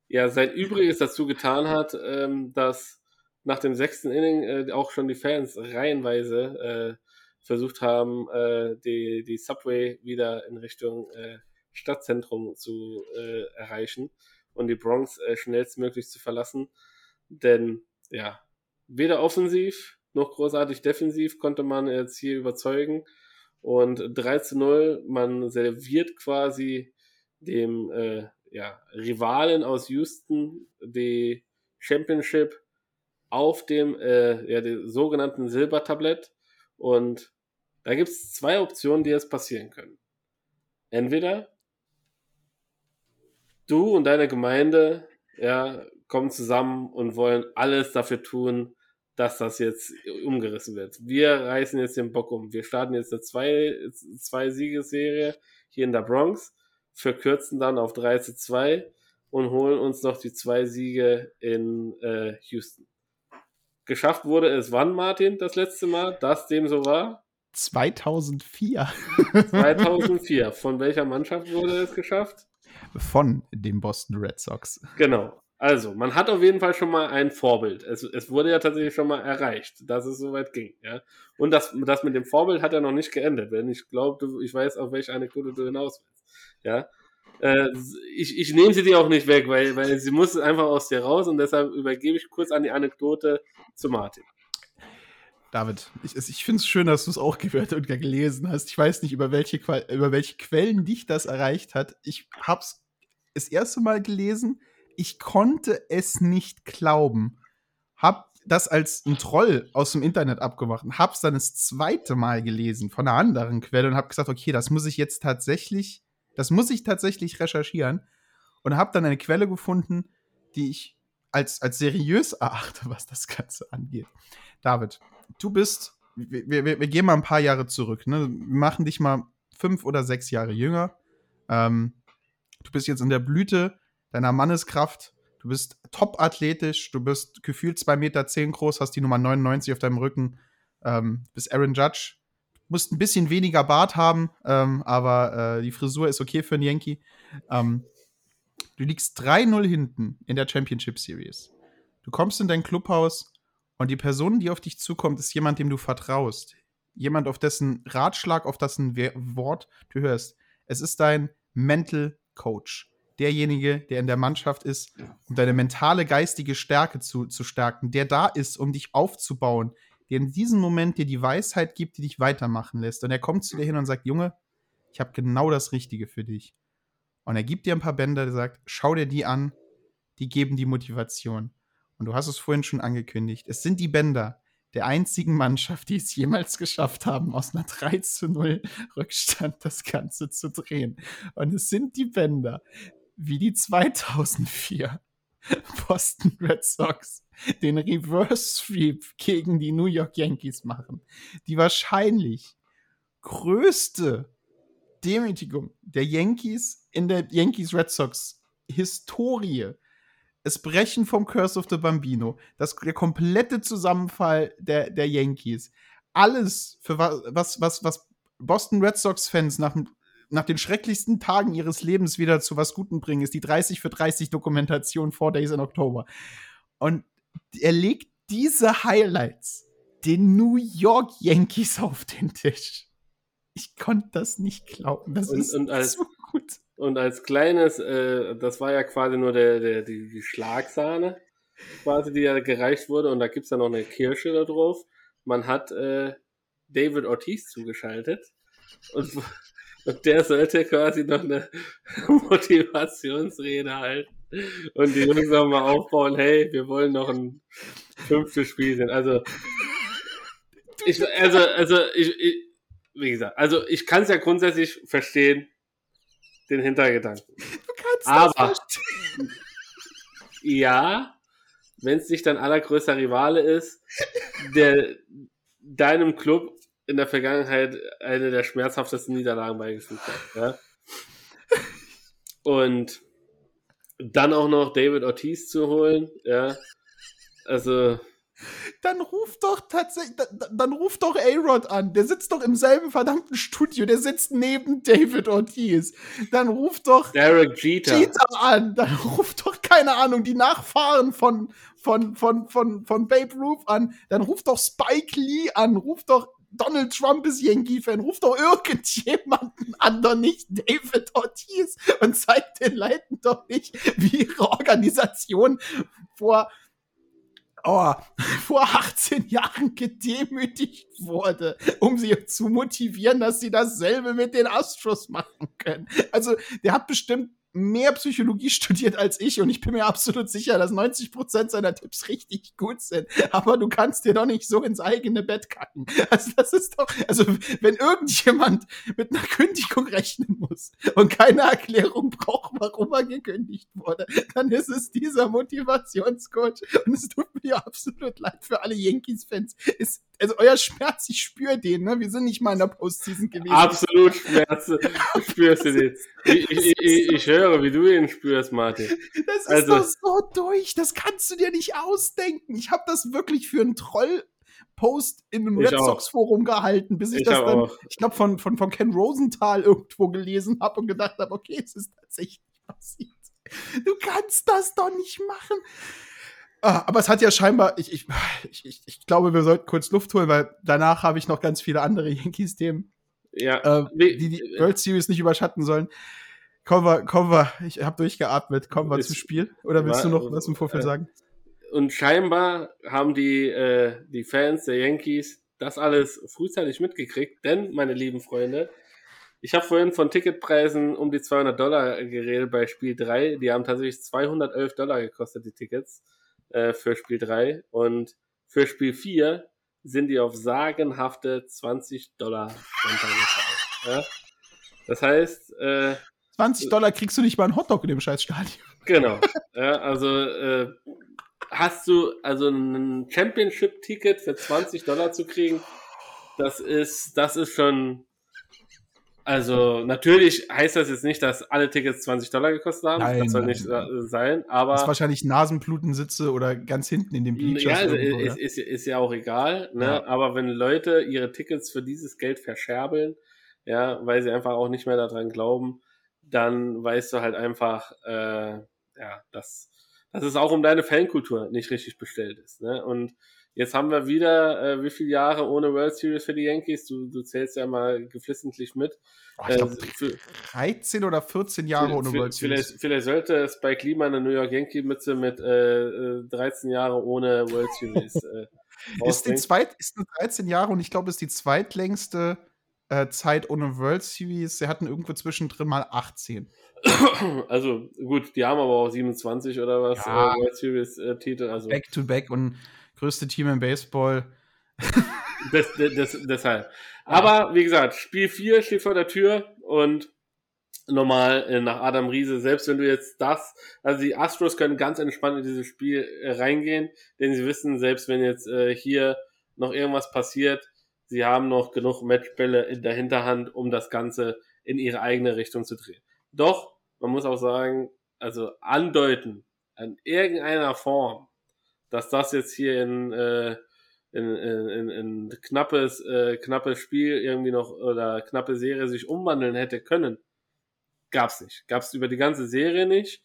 ja, sein Übriges dazu getan hat, ähm, dass nach dem sechsten Inning äh, auch schon die Fans reihenweise äh, versucht haben, äh, die, die Subway wieder in Richtung äh, Stadtzentrum zu äh, erreichen und die Bronx äh, schnellstmöglich zu verlassen. Denn ja, weder offensiv noch großartig defensiv konnte man jetzt hier überzeugen. Und 3 zu 0, man serviert quasi dem äh, ja, Rivalen aus Houston die Championship auf dem äh, ja, sogenannten Silbertablett. Und da gibt es zwei Optionen, die jetzt passieren können. Entweder du und deine Gemeinde ja, kommen zusammen und wollen alles dafür tun, dass das jetzt umgerissen wird. Wir reißen jetzt den Bock um. Wir starten jetzt eine zwei, zwei Siegesserie hier in der Bronx, verkürzen dann auf 3 zu 2 und holen uns noch die zwei Siege in äh, Houston. Geschafft wurde es wann, Martin, das letzte Mal, dass dem so war? 2004. 2004. Von welcher Mannschaft wurde es geschafft? Von den Boston Red Sox. Genau. Also, man hat auf jeden Fall schon mal ein Vorbild. Es, es wurde ja tatsächlich schon mal erreicht, dass es soweit ging. Ja? Und das, das mit dem Vorbild hat ja noch nicht geendet, wenn ich glaube, ich weiß, auf welche Anekdote du hinaus willst. Ja? Äh, ich, ich nehme sie dir auch nicht weg, weil, weil sie muss einfach aus dir raus und deshalb übergebe ich kurz an die Anekdote zu Martin. David, ich, ich finde es schön, dass du es auch gehört und gelesen hast. Ich weiß nicht, über welche, über welche Quellen dich das erreicht hat. Ich habe es das erste Mal gelesen ich konnte es nicht glauben. Hab das als ein Troll aus dem Internet abgemacht und hab's dann das zweite Mal gelesen von einer anderen Quelle und hab gesagt, okay, das muss ich jetzt tatsächlich, das muss ich tatsächlich recherchieren und hab dann eine Quelle gefunden, die ich als, als seriös erachte, was das Ganze angeht. David, du bist, wir, wir, wir gehen mal ein paar Jahre zurück, ne? Wir machen dich mal fünf oder sechs Jahre jünger. Ähm, du bist jetzt in der Blüte deiner Manneskraft. Du bist top athletisch, du bist gefühlt 2,10 Meter zehn groß, hast die Nummer 99 auf deinem Rücken, ähm, bist Aaron Judge. Musst ein bisschen weniger Bart haben, ähm, aber äh, die Frisur ist okay für einen Yankee. Ähm, du liegst 3-0 hinten in der Championship Series. Du kommst in dein Clubhaus und die Person, die auf dich zukommt, ist jemand, dem du vertraust. Jemand, auf dessen Ratschlag, auf dessen Wort du hörst. Es ist dein Mental Coach derjenige, der in der Mannschaft ist, um deine mentale, geistige Stärke zu, zu stärken, der da ist, um dich aufzubauen, der in diesem Moment dir die Weisheit gibt, die dich weitermachen lässt. Und er kommt zu dir hin und sagt, Junge, ich habe genau das Richtige für dich. Und er gibt dir ein paar Bänder, der sagt, schau dir die an, die geben die Motivation. Und du hast es vorhin schon angekündigt. Es sind die Bänder der einzigen Mannschaft, die es jemals geschafft haben, aus einer 3 zu 0 Rückstand das Ganze zu drehen. Und es sind die Bänder, wie die 2004 Boston Red Sox den Reverse Sweep gegen die New York Yankees machen. Die wahrscheinlich größte Demütigung der Yankees in der Yankees Red Sox Historie. Es Brechen vom Curse of the Bambino, das, der komplette Zusammenfall der, der Yankees. Alles, für was, was, was, Boston Red Sox-Fans nach dem nach den schrecklichsten Tagen ihres Lebens wieder zu was Gutem bringen, ist die 30 für 30 Dokumentation Four Days in Oktober. Und er legt diese Highlights den New York Yankees auf den Tisch. Ich konnte das nicht glauben. Das und, ist und als, so gut. Und als kleines, äh, das war ja quasi nur der, der, die, die Schlagsahne, quasi, die ja gereicht wurde. Und da gibt es ja noch eine Kirsche da drauf. Man hat äh, David Ortiz zugeschaltet. Und und der sollte quasi noch eine Motivationsrede halten und die Jungs auch mal aufbauen, hey, wir wollen noch ein fünftes Spiel sehen. Also, ich, also, also, ich, ich wie gesagt, also ich kann es ja grundsätzlich verstehen, den Hintergedanken. Du kannst Aber, ja, wenn es nicht dein allergrößter Rivale ist, der deinem Club in der Vergangenheit eine der schmerzhaftesten Niederlagen beigefügt hat. Ja? Und dann auch noch David Ortiz zu holen, ja. Also. Dann ruft doch tatsächlich, dann, dann ruft doch A-Rod an. Der sitzt doch im selben verdammten Studio. Der sitzt neben David Ortiz. Dann ruft doch Derek Jeter. Jeter an. Dann ruft doch, keine Ahnung, die Nachfahren von, von, von, von, von Babe Ruth an. Dann ruft doch Spike Lee an. Ruft doch Donald Trump ist Yankee-Fan. Ruft doch irgendjemanden an, doch nicht David Ortiz und zeigt den Leuten doch nicht, wie ihre Organisation vor, oh, vor 18 Jahren gedemütigt wurde, um sie zu motivieren, dass sie dasselbe mit den Astros machen können. Also, der hat bestimmt mehr Psychologie studiert als ich und ich bin mir absolut sicher, dass 90% seiner Tipps richtig gut sind. Aber du kannst dir doch nicht so ins eigene Bett kacken. Also das ist doch, also wenn irgendjemand mit einer Kündigung rechnen muss und keine Erklärung braucht, warum er gekündigt wurde, dann ist es dieser Motivationscoach und es tut mir absolut leid für alle Yankees-Fans. Also euer Schmerz, ich spüre den, ne? Wir sind nicht mal in der Postseason gewesen. Absolut Schmerz. Spürst du den? Ich, ich, ich, ich, höre, wie du ihn spürst, Martin. Das ist also, doch so durch. Das kannst du dir nicht ausdenken. Ich habe das wirklich für einen Troll Post in einem Red Sox Forum gehalten, bis ich, ich das dann, auch. ich glaube, von, von, von Ken Rosenthal irgendwo gelesen habe und gedacht habe, okay, es ist tatsächlich passiert. Du kannst das doch nicht machen. Ah, aber es hat ja scheinbar, ich, ich, ich, ich glaube, wir sollten kurz Luft holen, weil danach habe ich noch ganz viele andere Yankees-Themen, ja. äh, die die World Series nicht überschatten sollen. Kommen wir, kommen wir, ich habe durchgeatmet, kommen wir zum Spiel. Oder willst war, du noch was im Vorfeld äh, sagen? Und scheinbar haben die, äh, die Fans der Yankees das alles frühzeitig mitgekriegt, denn, meine lieben Freunde, ich habe vorhin von Ticketpreisen um die 200 Dollar geredet bei Spiel 3. Die haben tatsächlich 211 Dollar gekostet, die Tickets äh, für Spiel 3. Und für Spiel 4 sind die auf sagenhafte 20 Dollar runtergefallen. Ja? Das heißt. Äh, 20 Dollar kriegst du nicht mal einen Hotdog in dem Scheißstadion. Genau. Ja, also äh, hast du also ein Championship-Ticket für 20 Dollar zu kriegen, das ist, das ist schon also natürlich heißt das jetzt nicht, dass alle Tickets 20 Dollar gekostet haben. Nein, das soll nicht nein. sein, aber. Das ist wahrscheinlich Nasenblutensitze oder ganz hinten in dem Bleachers. Ja, also ist, ist, ist, ja auch egal. Ne? Ja. Aber wenn Leute ihre Tickets für dieses Geld verscherbeln, ja, weil sie einfach auch nicht mehr daran glauben, dann weißt du halt einfach, äh, ja, dass, dass es auch um deine Fankultur nicht richtig bestellt ist. Ne? Und Jetzt haben wir wieder, äh, wie viele Jahre ohne World Series für die Yankees? Du, du zählst ja mal geflissentlich mit. Oh, ich glaub, äh, 13 oder 14 Jahre ohne World Series. Vielleicht, vielleicht sollte Spike Lee mal eine New York Yankee-Mütze mit äh, 13 äh, Jahre ohne World Series äh, ist, die zweit, ist 13 Jahre und ich glaube, ist die zweitlängste äh, Zeit ohne World Series. Sie hatten irgendwo zwischendrin mal 18. Also gut, die haben aber auch 27 oder was ja, äh, World Series äh, Titel. Also. Back to back und größte Team im Baseball. das, das, das, deshalb. Aber wie gesagt, Spiel 4 steht vor der Tür und normal äh, nach Adam Riese, selbst wenn du jetzt das, also die Astros können ganz entspannt in dieses Spiel äh, reingehen, denn sie wissen, selbst wenn jetzt äh, hier noch irgendwas passiert, sie haben noch genug Matchbälle in der Hinterhand, um das Ganze in ihre eigene Richtung zu drehen. Doch, man muss auch sagen, also andeuten, an irgendeiner Form, dass das jetzt hier in, äh, in, in, in knappes, äh, knappes Spiel irgendwie noch oder knappe Serie sich umwandeln hätte können, gab's nicht. Gab's über die ganze Serie nicht.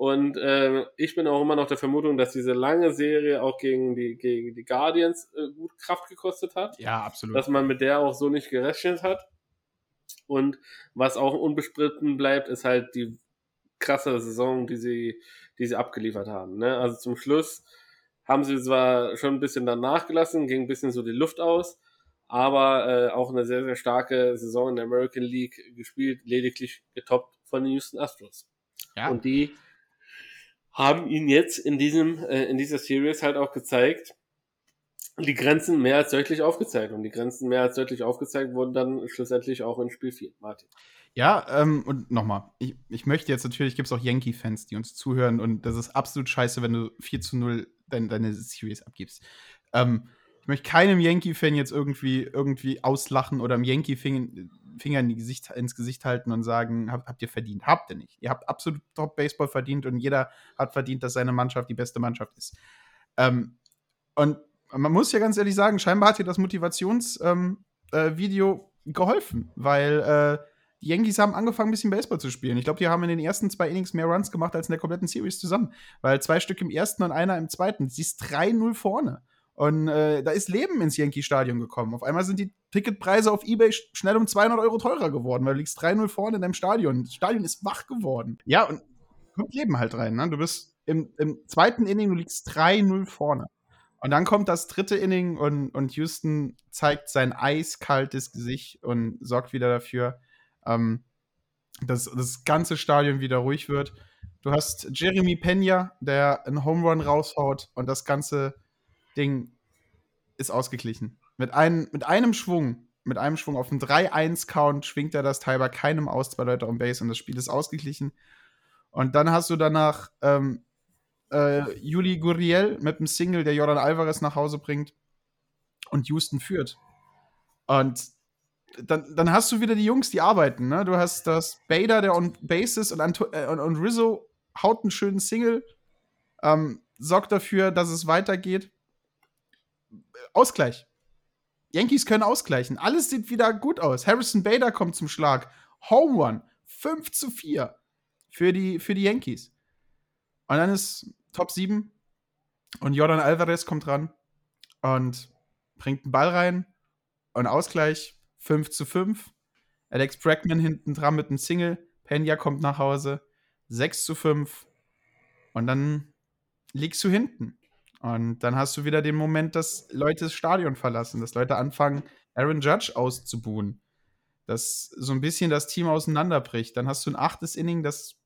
Und äh, ich bin auch immer noch der Vermutung, dass diese lange Serie auch gegen die, gegen die Guardians äh, gut Kraft gekostet hat. Ja, absolut. Dass man mit der auch so nicht gerechnet hat. Und was auch unbestritten bleibt, ist halt die krasse Saison, die sie, die sie abgeliefert haben. Ne? Also zum Schluss haben sie zwar schon ein bisschen dann nachgelassen, ging ein bisschen so die Luft aus, aber äh, auch eine sehr, sehr starke Saison in der American League gespielt, lediglich getoppt von den Houston Astros. Ja. Und die haben ihn jetzt in diesem, äh, in dieser Series halt auch gezeigt, die Grenzen mehr als deutlich aufgezeigt. Und die Grenzen mehr als deutlich aufgezeigt wurden dann schlussendlich auch in Spiel 4. Martin. Ja, ähm, und nochmal, ich, ich möchte jetzt natürlich, gibt es auch Yankee-Fans, die uns zuhören und das ist absolut scheiße, wenn du 4 zu 0 dein, deine Series abgibst. Ähm, ich möchte keinem Yankee-Fan jetzt irgendwie, irgendwie auslachen oder einem Yankee-Finger in Gesicht, ins Gesicht halten und sagen, habt, habt ihr verdient. Habt ihr nicht. Ihr habt absolut Top-Baseball verdient und jeder hat verdient, dass seine Mannschaft die beste Mannschaft ist. Ähm, und man muss ja ganz ehrlich sagen, scheinbar hat dir das Motivationsvideo ähm, äh, geholfen, weil äh, die Yankees haben angefangen, ein bisschen Baseball zu spielen. Ich glaube, die haben in den ersten zwei Innings mehr Runs gemacht als in der kompletten Series zusammen. Weil zwei Stück im ersten und einer im zweiten. Sie ist 3-0 vorne. Und äh, da ist Leben ins Yankee-Stadion gekommen. Auf einmal sind die Ticketpreise auf Ebay schnell um 200 Euro teurer geworden, weil du liegst 3-0 vorne in deinem Stadion. Das Stadion ist wach geworden. Ja, und kommt Leben halt rein. Ne? Du bist im, im zweiten Inning, du liegst 3-0 vorne. Und dann kommt das dritte Inning und, und Houston zeigt sein eiskaltes Gesicht und sorgt wieder dafür, ähm, dass das ganze Stadion wieder ruhig wird. Du hast Jeremy Pena, der einen Home Run raushaut und das ganze Ding ist ausgeglichen. Mit, ein, mit einem Schwung, mit einem Schwung auf einen 3-1-Count schwingt er das Teil bei keinem aus, zwei Leute on Base und das Spiel ist ausgeglichen. Und dann hast du danach ähm, äh, Juli Gurriel mit einem Single, der Jordan Alvarez nach Hause bringt. und Houston führt. Und dann, dann hast du wieder die Jungs, die arbeiten. Ne? Du hast das Bader, der on Base ist, und, äh, und, und Rizzo haut einen schönen Single, ähm, sorgt dafür, dass es weitergeht. Ausgleich. Yankees können ausgleichen. Alles sieht wieder gut aus. Harrison Bader kommt zum Schlag. Home Run. 5 zu 4 für die, für die Yankees. Und dann ist Top 7 und Jordan Alvarez kommt ran und bringt einen Ball rein und Ausgleich 5 zu 5. Alex Bregman hinten dran mit einem Single. Pena kommt nach Hause. 6 zu 5. Und dann liegst du hinten. Und dann hast du wieder den Moment, dass Leute das Stadion verlassen, dass Leute anfangen, Aaron Judge auszubuhen. Dass so ein bisschen das Team auseinanderbricht. Dann hast du ein achtes Inning, das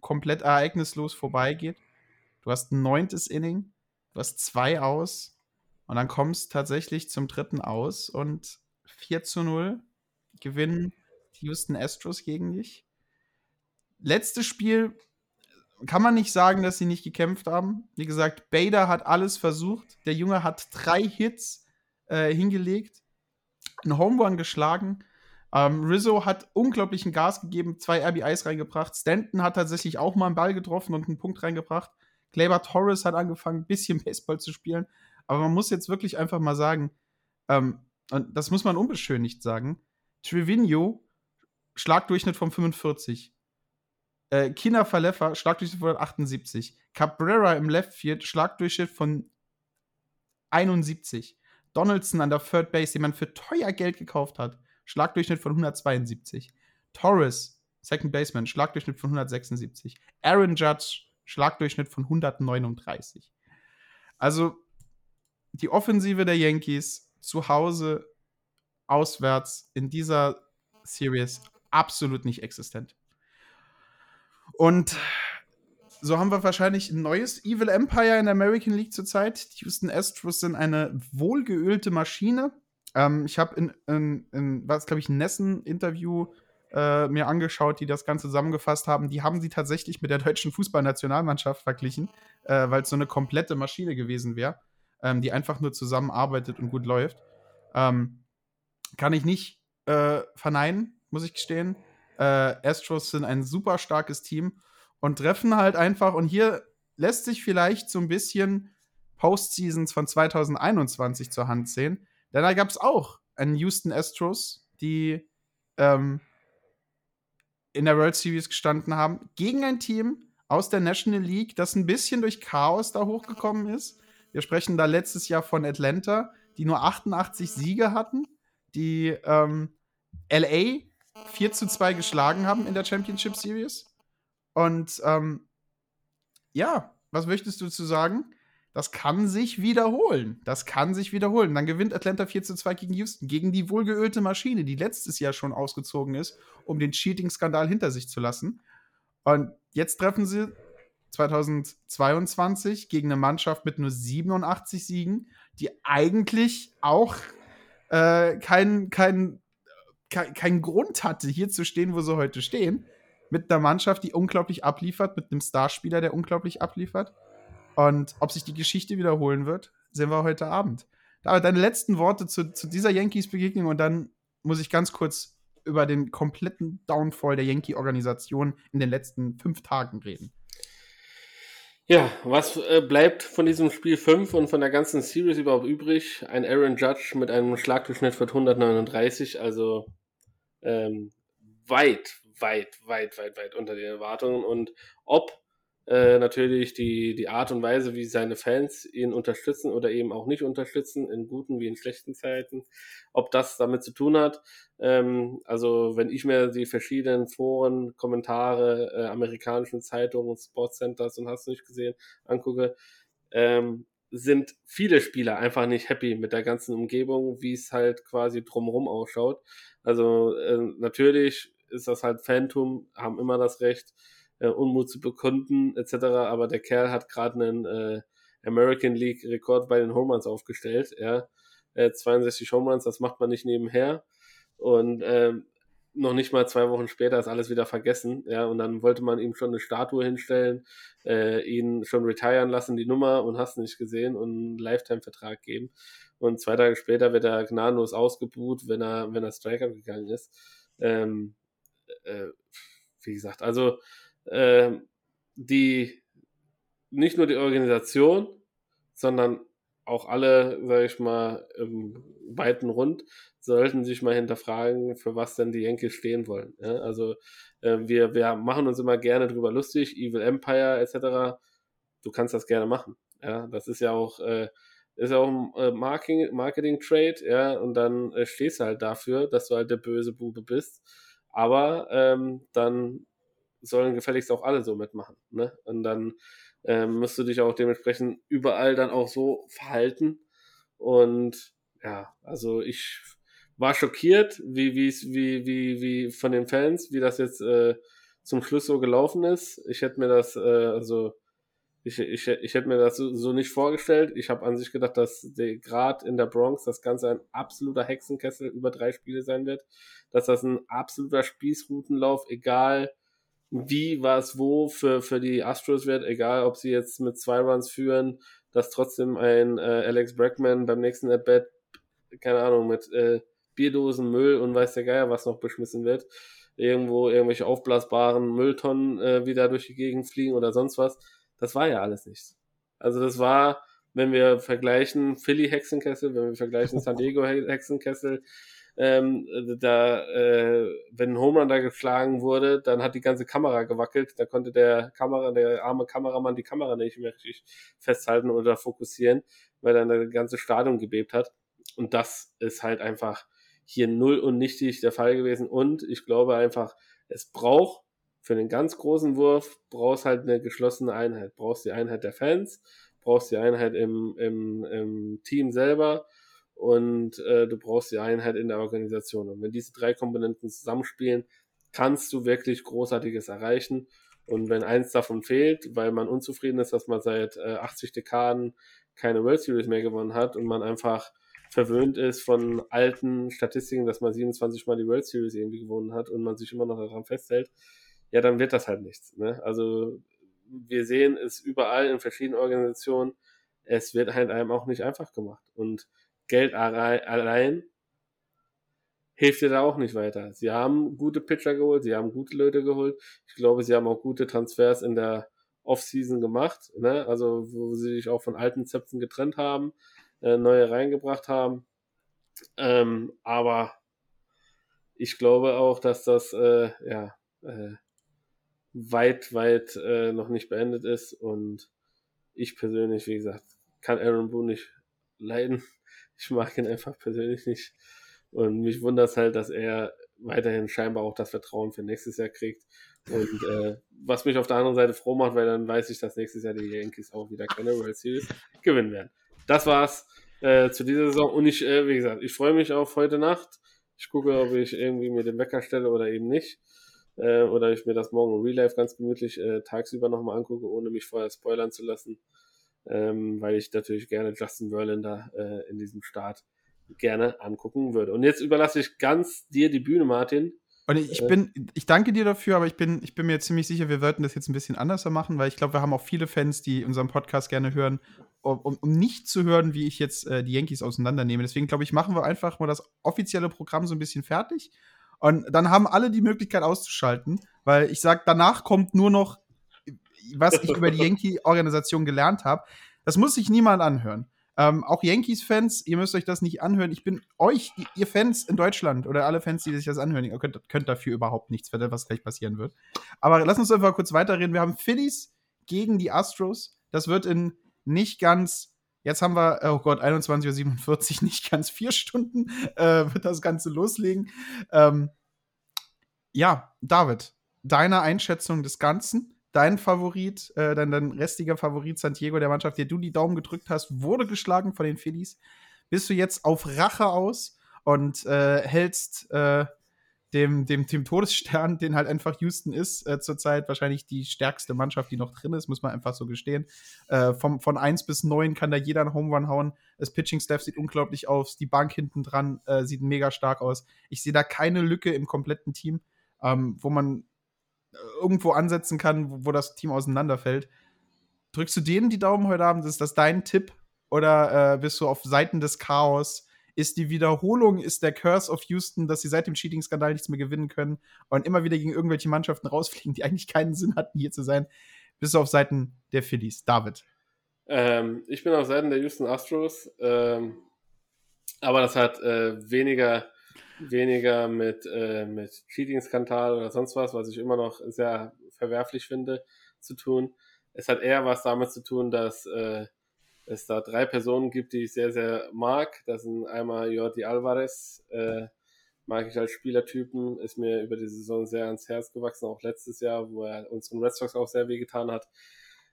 komplett ereignislos vorbeigeht. Du hast ein neuntes Inning, du hast zwei aus und dann kommst tatsächlich zum dritten aus und 4 zu 0 gewinnen die Houston Astros gegen dich. Letztes Spiel kann man nicht sagen, dass sie nicht gekämpft haben. Wie gesagt, Bader hat alles versucht. Der Junge hat drei Hits äh, hingelegt, einen Home geschlagen. Ähm, Rizzo hat unglaublichen Gas gegeben, zwei RBIs reingebracht. Stanton hat tatsächlich auch mal einen Ball getroffen und einen Punkt reingebracht. Gleyber Torres hat angefangen, ein bisschen Baseball zu spielen. Aber man muss jetzt wirklich einfach mal sagen, ähm, und das muss man unbeschönigt sagen, Trevino, Schlagdurchschnitt von 45. Äh, Kina Falefa, Schlagdurchschnitt von 78. Cabrera im Left Field, Schlagdurchschnitt von 71. Donaldson an der Third Base, den man für teuer Geld gekauft hat, Schlagdurchschnitt von 172. Torres, Second Baseman, Schlagdurchschnitt von 176. Aaron Judge, Schlagdurchschnitt von 139. Also die Offensive der Yankees zu Hause, auswärts in dieser Series absolut nicht existent. Und so haben wir wahrscheinlich ein neues Evil Empire in der American League zurzeit. Die Houston Astros sind eine wohlgeölte Maschine. Ähm, ich habe in, in, in was glaube ich, ein Nessen-Interview äh, mir angeschaut, die das Ganze zusammengefasst haben. Die haben sie tatsächlich mit der deutschen Fußballnationalmannschaft verglichen, äh, weil es so eine komplette Maschine gewesen wäre ähm, die einfach nur zusammenarbeitet und gut läuft. Ähm, kann ich nicht äh, verneinen, muss ich gestehen. Äh, Astros sind ein super starkes Team und treffen halt einfach, und hier lässt sich vielleicht so ein bisschen Postseasons von 2021 zur Hand sehen, denn da gab es auch einen Houston Astros, die ähm, in der World Series gestanden haben, gegen ein Team aus der National League, das ein bisschen durch Chaos da hochgekommen ist. Wir sprechen da letztes Jahr von Atlanta, die nur 88 Siege hatten, die ähm, LA 4 zu 2 geschlagen haben in der Championship Series. Und ähm, ja, was möchtest du zu sagen? Das kann sich wiederholen. Das kann sich wiederholen. Dann gewinnt Atlanta 4 zu 2 gegen Houston, gegen die wohlgeölte Maschine, die letztes Jahr schon ausgezogen ist, um den Cheating-Skandal hinter sich zu lassen. Und jetzt treffen sie 2022 gegen eine Mannschaft mit nur 87 Siegen, die eigentlich auch äh, keinen kein, kein, kein Grund hatte, hier zu stehen, wo sie heute stehen. Mit einer Mannschaft, die unglaublich abliefert, mit einem Starspieler, der unglaublich abliefert. Und ob sich die Geschichte wiederholen wird, sehen wir heute Abend. Aber deine letzten Worte zu, zu dieser Yankees-Begegnung und dann muss ich ganz kurz über den kompletten Downfall der Yankee-Organisation in den letzten fünf Tagen reden. Ja, was äh, bleibt von diesem Spiel 5 und von der ganzen Series überhaupt übrig? Ein Aaron Judge mit einem Schlagdurchschnitt von 139, also ähm, weit, weit, weit, weit, weit unter den Erwartungen. Und ob äh, natürlich die, die Art und Weise, wie seine Fans ihn unterstützen oder eben auch nicht unterstützen, in guten wie in schlechten Zeiten, ob das damit zu tun hat. Ähm, also wenn ich mir die verschiedenen Foren, Kommentare, äh, amerikanischen Zeitungen, Sportcenters und hast du nicht gesehen, angucke, ähm, sind viele Spieler einfach nicht happy mit der ganzen Umgebung, wie es halt quasi drumherum ausschaut. Also äh, natürlich ist das halt Phantom, haben immer das Recht, äh, Unmut zu bekunden, etc. Aber der Kerl hat gerade einen äh, American League Rekord bei den Home Runs aufgestellt. Ja. Äh, 62 Home Runs, das macht man nicht nebenher. Und ähm, noch nicht mal zwei Wochen später ist alles wieder vergessen, ja, und dann wollte man ihm schon eine Statue hinstellen, äh, ihn schon retiren lassen, die Nummer, und hast nicht gesehen und einen Lifetime-Vertrag geben. Und zwei Tage später wird er gnadenlos ausgebuht, wenn er, wenn er Striker gegangen ist. Ähm, äh, wie gesagt, also äh, die nicht nur die Organisation, sondern auch alle, sage ich mal, im weiten Rund sollten sich mal hinterfragen, für was denn die Yankees stehen wollen. Ja? Also äh, wir, wir machen uns immer gerne drüber lustig, Evil Empire etc. Du kannst das gerne machen. Ja, das ist ja auch äh, ist ja auch ein äh, Marketing, Marketing Trade, ja, und dann äh, stehst du halt dafür, dass du halt der böse Bube bist. Aber ähm, dann sollen gefälligst auch alle so mitmachen. Ne? Und dann ähm, musst du dich auch dementsprechend überall dann auch so verhalten. Und ja, also ich war schockiert, wie, wie, wie, wie, wie von den Fans, wie das jetzt äh, zum Schluss so gelaufen ist. Ich hätte mir das, äh, also ich, ich, ich hätte mir das so, so nicht vorgestellt. Ich habe an sich gedacht, dass gerade in der Bronx das Ganze ein absoluter Hexenkessel über drei Spiele sein wird. Dass das ein absoluter Spießrutenlauf, egal wie, was, wo für, für die Astros wird, egal ob sie jetzt mit zwei Runs führen, dass trotzdem ein äh, Alex Brackman beim nächsten At-Bat, keine Ahnung, mit äh, Bierdosen, Müll und weiß der Geier, was noch beschmissen wird, irgendwo irgendwelche aufblasbaren Mülltonnen äh, wieder durch die Gegend fliegen oder sonst was. Das war ja alles nichts. Also das war, wenn wir vergleichen Philly Hexenkessel, wenn wir vergleichen San Diego Hexenkessel, ähm, da, äh, wenn ein Homerun da geschlagen wurde, dann hat die ganze Kamera gewackelt. Da konnte der Kamera, der arme Kameramann die Kamera nicht mehr richtig festhalten oder fokussieren, weil dann das ganze Stadion gebebt hat. Und das ist halt einfach hier null und nichtig der Fall gewesen. Und ich glaube einfach, es braucht für den ganz großen Wurf, brauchst halt eine geschlossene Einheit. Brauchst die Einheit der Fans, brauchst die Einheit im, im, im Team selber und äh, du brauchst die Einheit in der Organisation. Und wenn diese drei Komponenten zusammenspielen, kannst du wirklich Großartiges erreichen. Und wenn eins davon fehlt, weil man unzufrieden ist, dass man seit äh, 80 Dekaden keine World Series mehr gewonnen hat und man einfach verwöhnt ist von alten Statistiken, dass man 27 Mal die World Series irgendwie gewonnen hat und man sich immer noch daran festhält, ja, dann wird das halt nichts. Ne? Also wir sehen es überall in verschiedenen Organisationen. Es wird halt einem auch nicht einfach gemacht. Und Geld allein hilft dir da auch nicht weiter. Sie haben gute Pitcher geholt, sie haben gute Leute geholt. Ich glaube, sie haben auch gute Transfers in der Offseason gemacht, ne? also wo sie sich auch von alten Zöpfen getrennt haben, äh, neue reingebracht haben. Ähm, aber ich glaube auch, dass das äh, ja äh, weit, weit äh, noch nicht beendet ist und ich persönlich, wie gesagt, kann Aaron Boone nicht leiden. Ich mag ihn einfach persönlich nicht. Und mich wundert es halt, dass er weiterhin scheinbar auch das Vertrauen für nächstes Jahr kriegt. Und äh, was mich auf der anderen Seite froh macht, weil dann weiß ich, dass nächstes Jahr die Yankees auch wieder keine World Series gewinnen werden. Das war's äh, zu dieser Saison. Und ich, äh, wie gesagt, ich freue mich auf heute Nacht. Ich gucke, ob ich irgendwie mir den Wecker stelle oder eben nicht. Äh, oder ich mir das morgen im Real Life ganz gemütlich äh, tagsüber nochmal angucke, ohne mich vorher spoilern zu lassen ähm, weil ich natürlich gerne Justin Verlander äh, in diesem Start gerne angucken würde. Und jetzt überlasse ich ganz dir die Bühne, Martin. Und ich, äh, bin, ich danke dir dafür, aber ich bin, ich bin mir ziemlich sicher, wir wollten das jetzt ein bisschen anders machen, weil ich glaube, wir haben auch viele Fans, die unseren Podcast gerne hören, um, um nicht zu hören, wie ich jetzt äh, die Yankees auseinandernehme. Deswegen glaube ich, machen wir einfach mal das offizielle Programm so ein bisschen fertig. Und dann haben alle die Möglichkeit auszuschalten, weil ich sage, danach kommt nur noch was ich über die Yankee-Organisation gelernt habe, das muss sich niemand anhören. Ähm, auch Yankees-Fans, ihr müsst euch das nicht anhören. Ich bin euch, ihr Fans in Deutschland oder alle Fans, die sich das anhören, ihr könnt, könnt dafür überhaupt nichts, was gleich passieren wird. Aber lass uns einfach kurz weiterreden. Wir haben Phillies gegen die Astros. Das wird in nicht ganz, jetzt haben wir, oh Gott, 21.47 Uhr, nicht ganz vier Stunden äh, wird das Ganze loslegen. Ähm, ja, David, deine Einschätzung des Ganzen dein Favorit, äh, dein, dein restiger Favorit San Diego, der Mannschaft, der du die Daumen gedrückt hast, wurde geschlagen von den Phillies. Bist du jetzt auf Rache aus und äh, hältst äh, dem, dem, dem Todesstern, den halt einfach Houston ist, äh, zurzeit wahrscheinlich die stärkste Mannschaft, die noch drin ist, muss man einfach so gestehen. Äh, vom, von 1 bis 9 kann da jeder einen Home Run hauen. Das Pitching-Staff sieht unglaublich aus, die Bank hinten dran äh, sieht mega stark aus. Ich sehe da keine Lücke im kompletten Team, ähm, wo man irgendwo ansetzen kann, wo, wo, das Team auseinanderfällt. Drückst du denen die Daumen heute Abend? Ist das dein Tipp? Oder äh, bist du auf Seiten des Chaos? ist die Wiederholung, ist der Curse of Houston, dass sie seit dem Cheating-Skandal nichts mehr gewinnen können und immer wieder gegen irgendwelche Mannschaften rausfliegen, die eigentlich keinen Sinn hatten, hier zu sein, bis auf Seiten der Phillies. David. Ähm, ich bin auf Seiten der Houston Astros, ähm, aber das hat äh, weniger, weniger mit, äh, mit Cheating-Skandal oder sonst was, was ich immer noch sehr verwerflich finde, zu tun. Es hat eher was damit zu tun, dass äh, es da drei Personen gibt, die ich sehr, sehr mag. Das sind einmal Jordi Alvarez, äh, mag ich als Spielertypen, ist mir über die Saison sehr ans Herz gewachsen, auch letztes Jahr, wo er unseren Red Sox auch sehr wehgetan hat.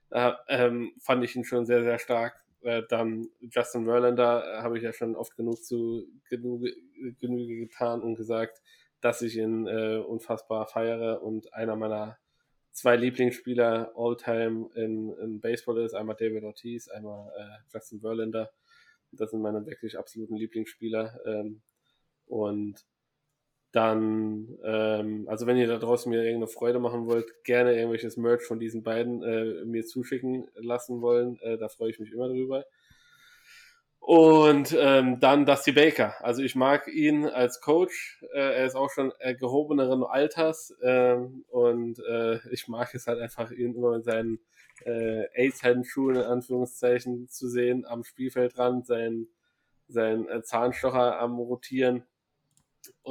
Da ähm, fand ich ihn schon sehr, sehr stark. Äh, dann Justin Verlander äh, habe ich ja schon oft genug zu Genüge, Genüge getan und gesagt, dass ich ihn äh, unfassbar feiere und einer meiner zwei Lieblingsspieler all-time in, in Baseball ist. Einmal David Ortiz, einmal äh, Justin Verlander. Das sind meine wirklich absoluten Lieblingsspieler. Ähm, und dann, ähm, also wenn ihr da draußen mir irgendeine Freude machen wollt, gerne irgendwelches Merch von diesen beiden äh, mir zuschicken lassen wollen, äh, da freue ich mich immer drüber. Und ähm, dann Dusty Baker. Also ich mag ihn als Coach. Äh, er ist auch schon äh, gehobeneren Alters ähm, und äh, ich mag es halt einfach, ihn immer mit seinen äh, Ace-Handschuhen in Anführungszeichen zu sehen am Spielfeldrand, sein, sein äh, Zahnstocher am Rotieren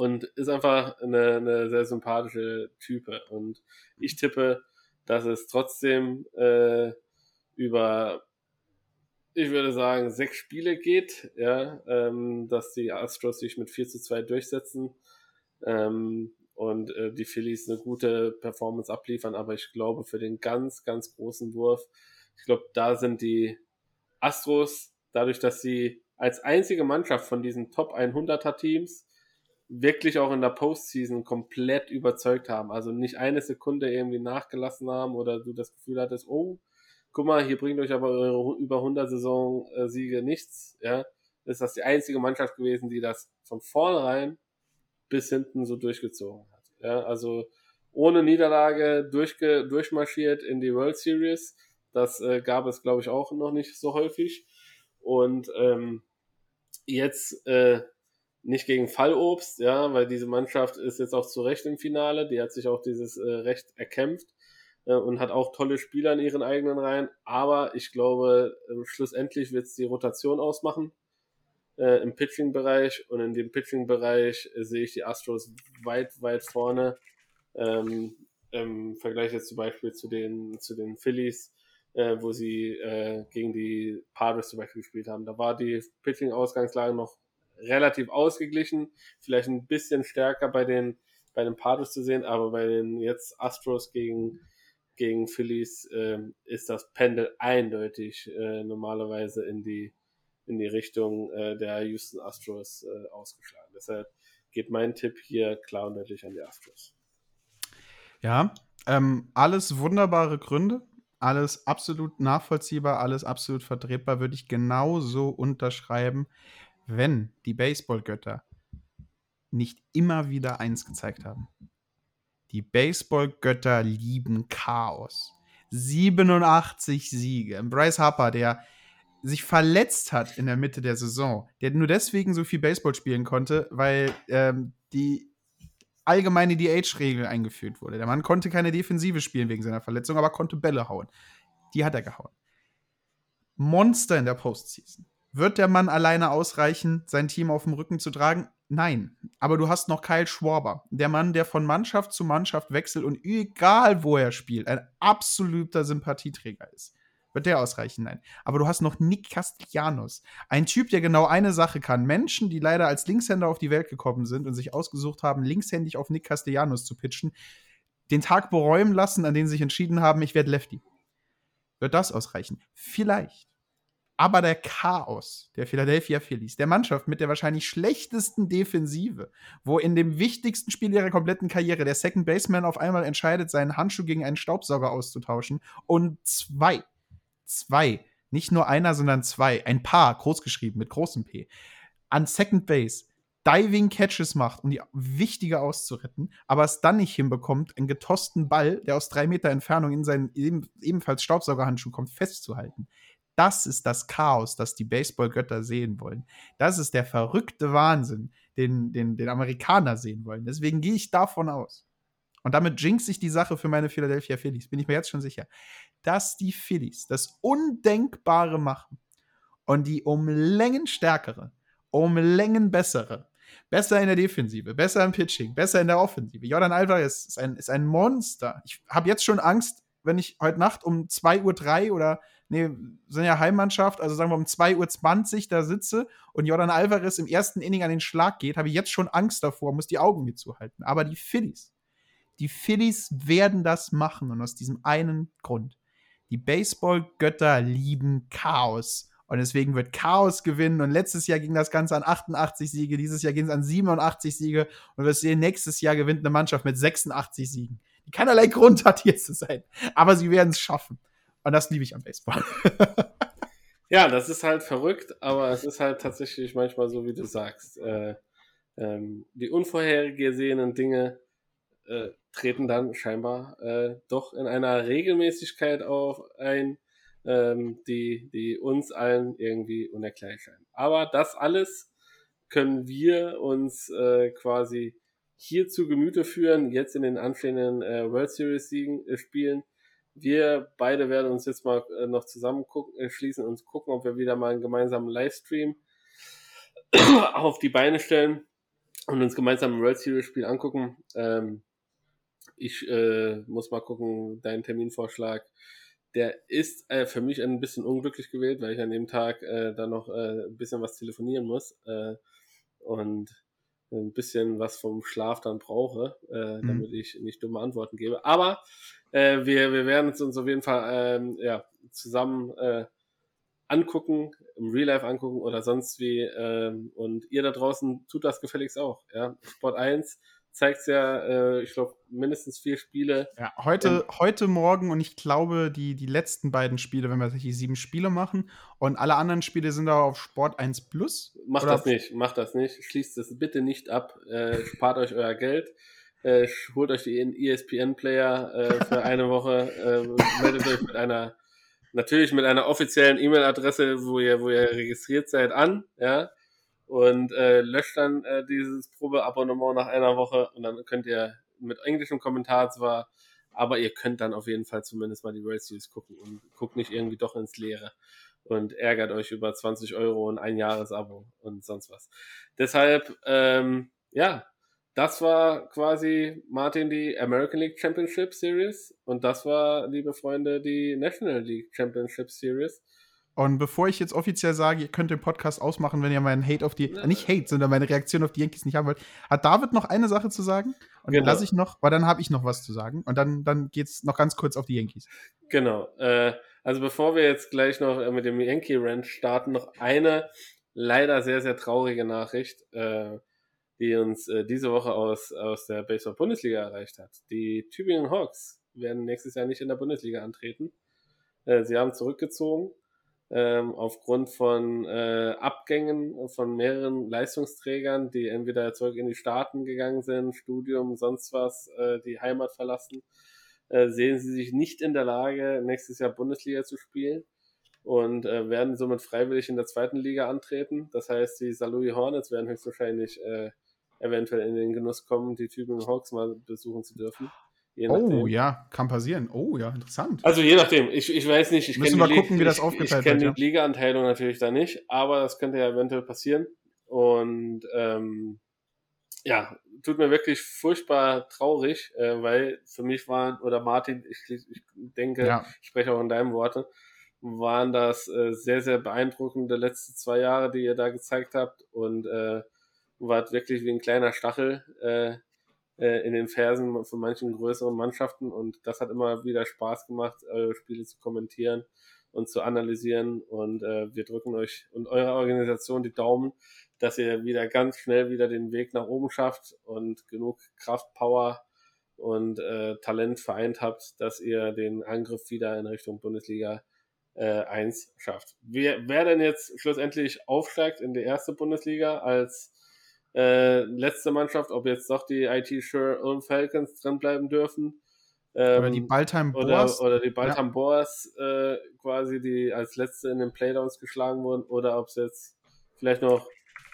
und ist einfach eine, eine sehr sympathische Type. Und ich tippe, dass es trotzdem äh, über ich würde sagen, sechs Spiele geht, ja, ähm, dass die Astros sich mit 4 zu 2 durchsetzen ähm, und äh, die Phillies eine gute Performance abliefern, aber ich glaube, für den ganz, ganz großen Wurf, ich glaube, da sind die Astros, dadurch, dass sie als einzige Mannschaft von diesen Top 100er Teams wirklich auch in der Postseason komplett überzeugt haben. Also nicht eine Sekunde irgendwie nachgelassen haben oder du das Gefühl hattest, oh, guck mal, hier bringt euch aber eure über 100 Saison-Siege nichts, ja, ist das die einzige Mannschaft gewesen, die das von vornherein bis hinten so durchgezogen hat. Ja, also ohne Niederlage durchge durchmarschiert in die World Series. Das äh, gab es, glaube ich, auch noch nicht so häufig. Und ähm, jetzt äh, nicht gegen Fallobst, ja, weil diese Mannschaft ist jetzt auch zu Recht im Finale. Die hat sich auch dieses äh, Recht erkämpft äh, und hat auch tolle Spieler in ihren eigenen Reihen. Aber ich glaube, äh, schlussendlich wird es die Rotation ausmachen äh, im Pitching-Bereich. Und in dem Pitching-Bereich äh, sehe ich die Astros weit, weit vorne. Ähm, Im Vergleich jetzt zum Beispiel zu den, zu den Phillies, äh, wo sie gegen die Padres zum Beispiel gespielt haben. Da war die Pitching-Ausgangslage noch relativ ausgeglichen, vielleicht ein bisschen stärker bei den bei den Padres zu sehen, aber bei den jetzt Astros gegen gegen Phillies äh, ist das Pendel eindeutig äh, normalerweise in die, in die Richtung äh, der Houston Astros äh, ausgeschlagen. Deshalb geht mein Tipp hier klar und deutlich an die Astros. Ja, ähm, alles wunderbare Gründe, alles absolut nachvollziehbar, alles absolut vertretbar, würde ich genauso unterschreiben, wenn die Baseballgötter nicht immer wieder eins gezeigt haben. Die Baseballgötter lieben Chaos. 87 Siege. Bryce Harper, der sich verletzt hat in der Mitte der Saison, der nur deswegen so viel Baseball spielen konnte, weil ähm, die allgemeine DH-Regel eingeführt wurde. Der Mann konnte keine Defensive spielen wegen seiner Verletzung, aber konnte Bälle hauen. Die hat er gehauen. Monster in der Postseason. Wird der Mann alleine ausreichen, sein Team auf dem Rücken zu tragen? Nein. Aber du hast noch Kyle Schwarber, der Mann, der von Mannschaft zu Mannschaft wechselt und egal wo er spielt, ein absoluter Sympathieträger ist. Wird der ausreichen? Nein. Aber du hast noch Nick Castellanos. Ein Typ, der genau eine Sache kann. Menschen, die leider als Linkshänder auf die Welt gekommen sind und sich ausgesucht haben, linkshändig auf Nick Castellanos zu pitchen, den Tag beräumen lassen, an den sie sich entschieden haben, ich werde Lefty. Wird das ausreichen? Vielleicht. Aber der Chaos der Philadelphia Phillies, der Mannschaft mit der wahrscheinlich schlechtesten Defensive, wo in dem wichtigsten Spiel ihrer kompletten Karriere der Second Baseman auf einmal entscheidet, seinen Handschuh gegen einen Staubsauger auszutauschen und zwei, zwei, nicht nur einer, sondern zwei, ein Paar, großgeschrieben mit großem P, an Second Base Diving Catches macht, um die Wichtige auszuretten, aber es dann nicht hinbekommt, einen getosten Ball, der aus drei Meter Entfernung in seinen ebenfalls Staubsaugerhandschuh kommt, festzuhalten. Das ist das Chaos, das die Baseballgötter sehen wollen. Das ist der verrückte Wahnsinn, den, den, den Amerikaner sehen wollen. Deswegen gehe ich davon aus. Und damit jinx ich die Sache für meine Philadelphia Phillies, bin ich mir jetzt schon sicher, dass die Phillies das Undenkbare machen und die um Längen stärkere, um Längen bessere, besser in der Defensive, besser im Pitching, besser in der Offensive. Jordan Alvarez ist ein, ist ein Monster. Ich habe jetzt schon Angst, wenn ich heute Nacht um 2.03 Uhr oder nee, sind ja Heimmannschaft, also sagen wir um 2.20 Uhr da sitze und Jordan Alvarez im ersten Inning an den Schlag geht, habe ich jetzt schon Angst davor, muss die Augen mir zuhalten. Aber die Phillies, die Phillies werden das machen und aus diesem einen Grund. Die Baseball-Götter lieben Chaos. Und deswegen wird Chaos gewinnen. Und letztes Jahr ging das Ganze an 88 Siege, dieses Jahr ging es an 87 Siege. Und wir sehen, nächstes Jahr gewinnt eine Mannschaft mit 86 Siegen, die keinerlei Grund hat, hier zu sein. Aber sie werden es schaffen. Und das liebe ich am Baseball. ja, das ist halt verrückt, aber es ist halt tatsächlich manchmal so, wie du sagst. Äh, ähm, die unvorhergesehenen Dinge äh, treten dann scheinbar äh, doch in einer Regelmäßigkeit auf ein, ähm, die, die uns allen irgendwie unerklärlich scheint. Aber das alles können wir uns äh, quasi hier zu Gemüte führen, jetzt in den anstehenden äh, World Series Siegen, äh, Spielen wir beide werden uns jetzt mal äh, noch zusammen gucken, äh, schließen und gucken, ob wir wieder mal einen gemeinsamen Livestream auf die Beine stellen und uns gemeinsam ein World Series Spiel angucken. Ähm, ich äh, muss mal gucken, dein Terminvorschlag. Der ist äh, für mich ein bisschen unglücklich gewählt, weil ich an dem Tag äh, dann noch äh, ein bisschen was telefonieren muss äh, und ein bisschen was vom Schlaf dann brauche, äh, mhm. damit ich nicht dumme Antworten gebe. Aber äh, wir, wir werden es uns auf jeden Fall ähm, ja, zusammen äh, angucken, im Real Life angucken oder sonst wie. Ähm, und ihr da draußen tut das gefälligst auch. Ja? Sport 1 zeigt ja, äh, ich glaube, mindestens vier Spiele. Ja, heute, ähm, heute Morgen und ich glaube, die, die letzten beiden Spiele, wenn wir tatsächlich sieben Spiele machen und alle anderen Spiele sind da auf Sport 1 Plus. Macht das nicht, macht das nicht. Schließt das bitte nicht ab. Äh, spart euch euer Geld. Äh, holt euch den ESPN-Player äh, für eine Woche, äh, meldet euch mit einer, natürlich mit einer offiziellen E-Mail-Adresse, wo ihr, wo ihr registriert seid, an, ja, und äh, löscht dann äh, dieses Probeabonnement nach einer Woche und dann könnt ihr mit englischem Kommentar zwar, aber ihr könnt dann auf jeden Fall zumindest mal die World Series gucken und guckt nicht irgendwie doch ins Leere und ärgert euch über 20 Euro und ein Jahresabo und sonst was. Deshalb, ähm, ja, das war quasi, Martin, die American League Championship Series und das war, liebe Freunde, die National League Championship Series. Und bevor ich jetzt offiziell sage, ihr könnt den Podcast ausmachen, wenn ihr meinen Hate auf die, äh, nicht Hate, sondern meine Reaktion auf die Yankees nicht haben wollt, hat David noch eine Sache zu sagen? Und genau. dann lasse ich noch, weil dann habe ich noch was zu sagen. Und dann, dann geht es noch ganz kurz auf die Yankees. Genau. Äh, also bevor wir jetzt gleich noch äh, mit dem Yankee Ranch starten, noch eine leider sehr, sehr traurige Nachricht. Äh, die uns äh, diese Woche aus, aus der Baseball-Bundesliga erreicht hat. Die Tübingen Hawks werden nächstes Jahr nicht in der Bundesliga antreten. Äh, sie haben zurückgezogen ähm, aufgrund von äh, Abgängen von mehreren Leistungsträgern, die entweder zurück in die Staaten gegangen sind, Studium, sonst was, äh, die Heimat verlassen, äh, sehen sie sich nicht in der Lage, nächstes Jahr Bundesliga zu spielen und äh, werden somit freiwillig in der zweiten Liga antreten. Das heißt, die Salui Hornets werden höchstwahrscheinlich äh, eventuell in den Genuss kommen, die Tübingen Hawks mal besuchen zu dürfen. Oh ja, kann passieren. Oh ja, interessant. Also je nachdem. Ich, ich weiß nicht. Ich Müssen wir gucken, wie das aufgeteilt wird. Ich kenne die Liga-Anteilung natürlich da nicht, aber das könnte ja eventuell passieren. Und ähm, ja, tut mir wirklich furchtbar traurig, äh, weil für mich waren, oder Martin, ich, ich denke, ja. ich spreche auch in deinem Worte, waren das äh, sehr, sehr beeindruckende letzte zwei Jahre, die ihr da gezeigt habt. Und äh, wart wirklich wie ein kleiner Stachel äh, äh, in den Fersen von manchen größeren Mannschaften und das hat immer wieder Spaß gemacht, eure Spiele zu kommentieren und zu analysieren. Und äh, wir drücken euch und eurer Organisation die Daumen, dass ihr wieder ganz schnell wieder den Weg nach oben schafft und genug Kraft, Power und äh, Talent vereint habt, dass ihr den Angriff wieder in Richtung Bundesliga äh, 1 schafft. Wer, wer denn jetzt schlussendlich aufsteigt in die erste Bundesliga als äh, letzte Mannschaft, ob jetzt doch die IT Sure Ulm Falcons drin bleiben dürfen. Ähm, oder die Baltheim Boars. Oder, oder die Baltheim ja. Boars äh, quasi, die als letzte in den Playdowns geschlagen wurden. Oder ob es jetzt vielleicht noch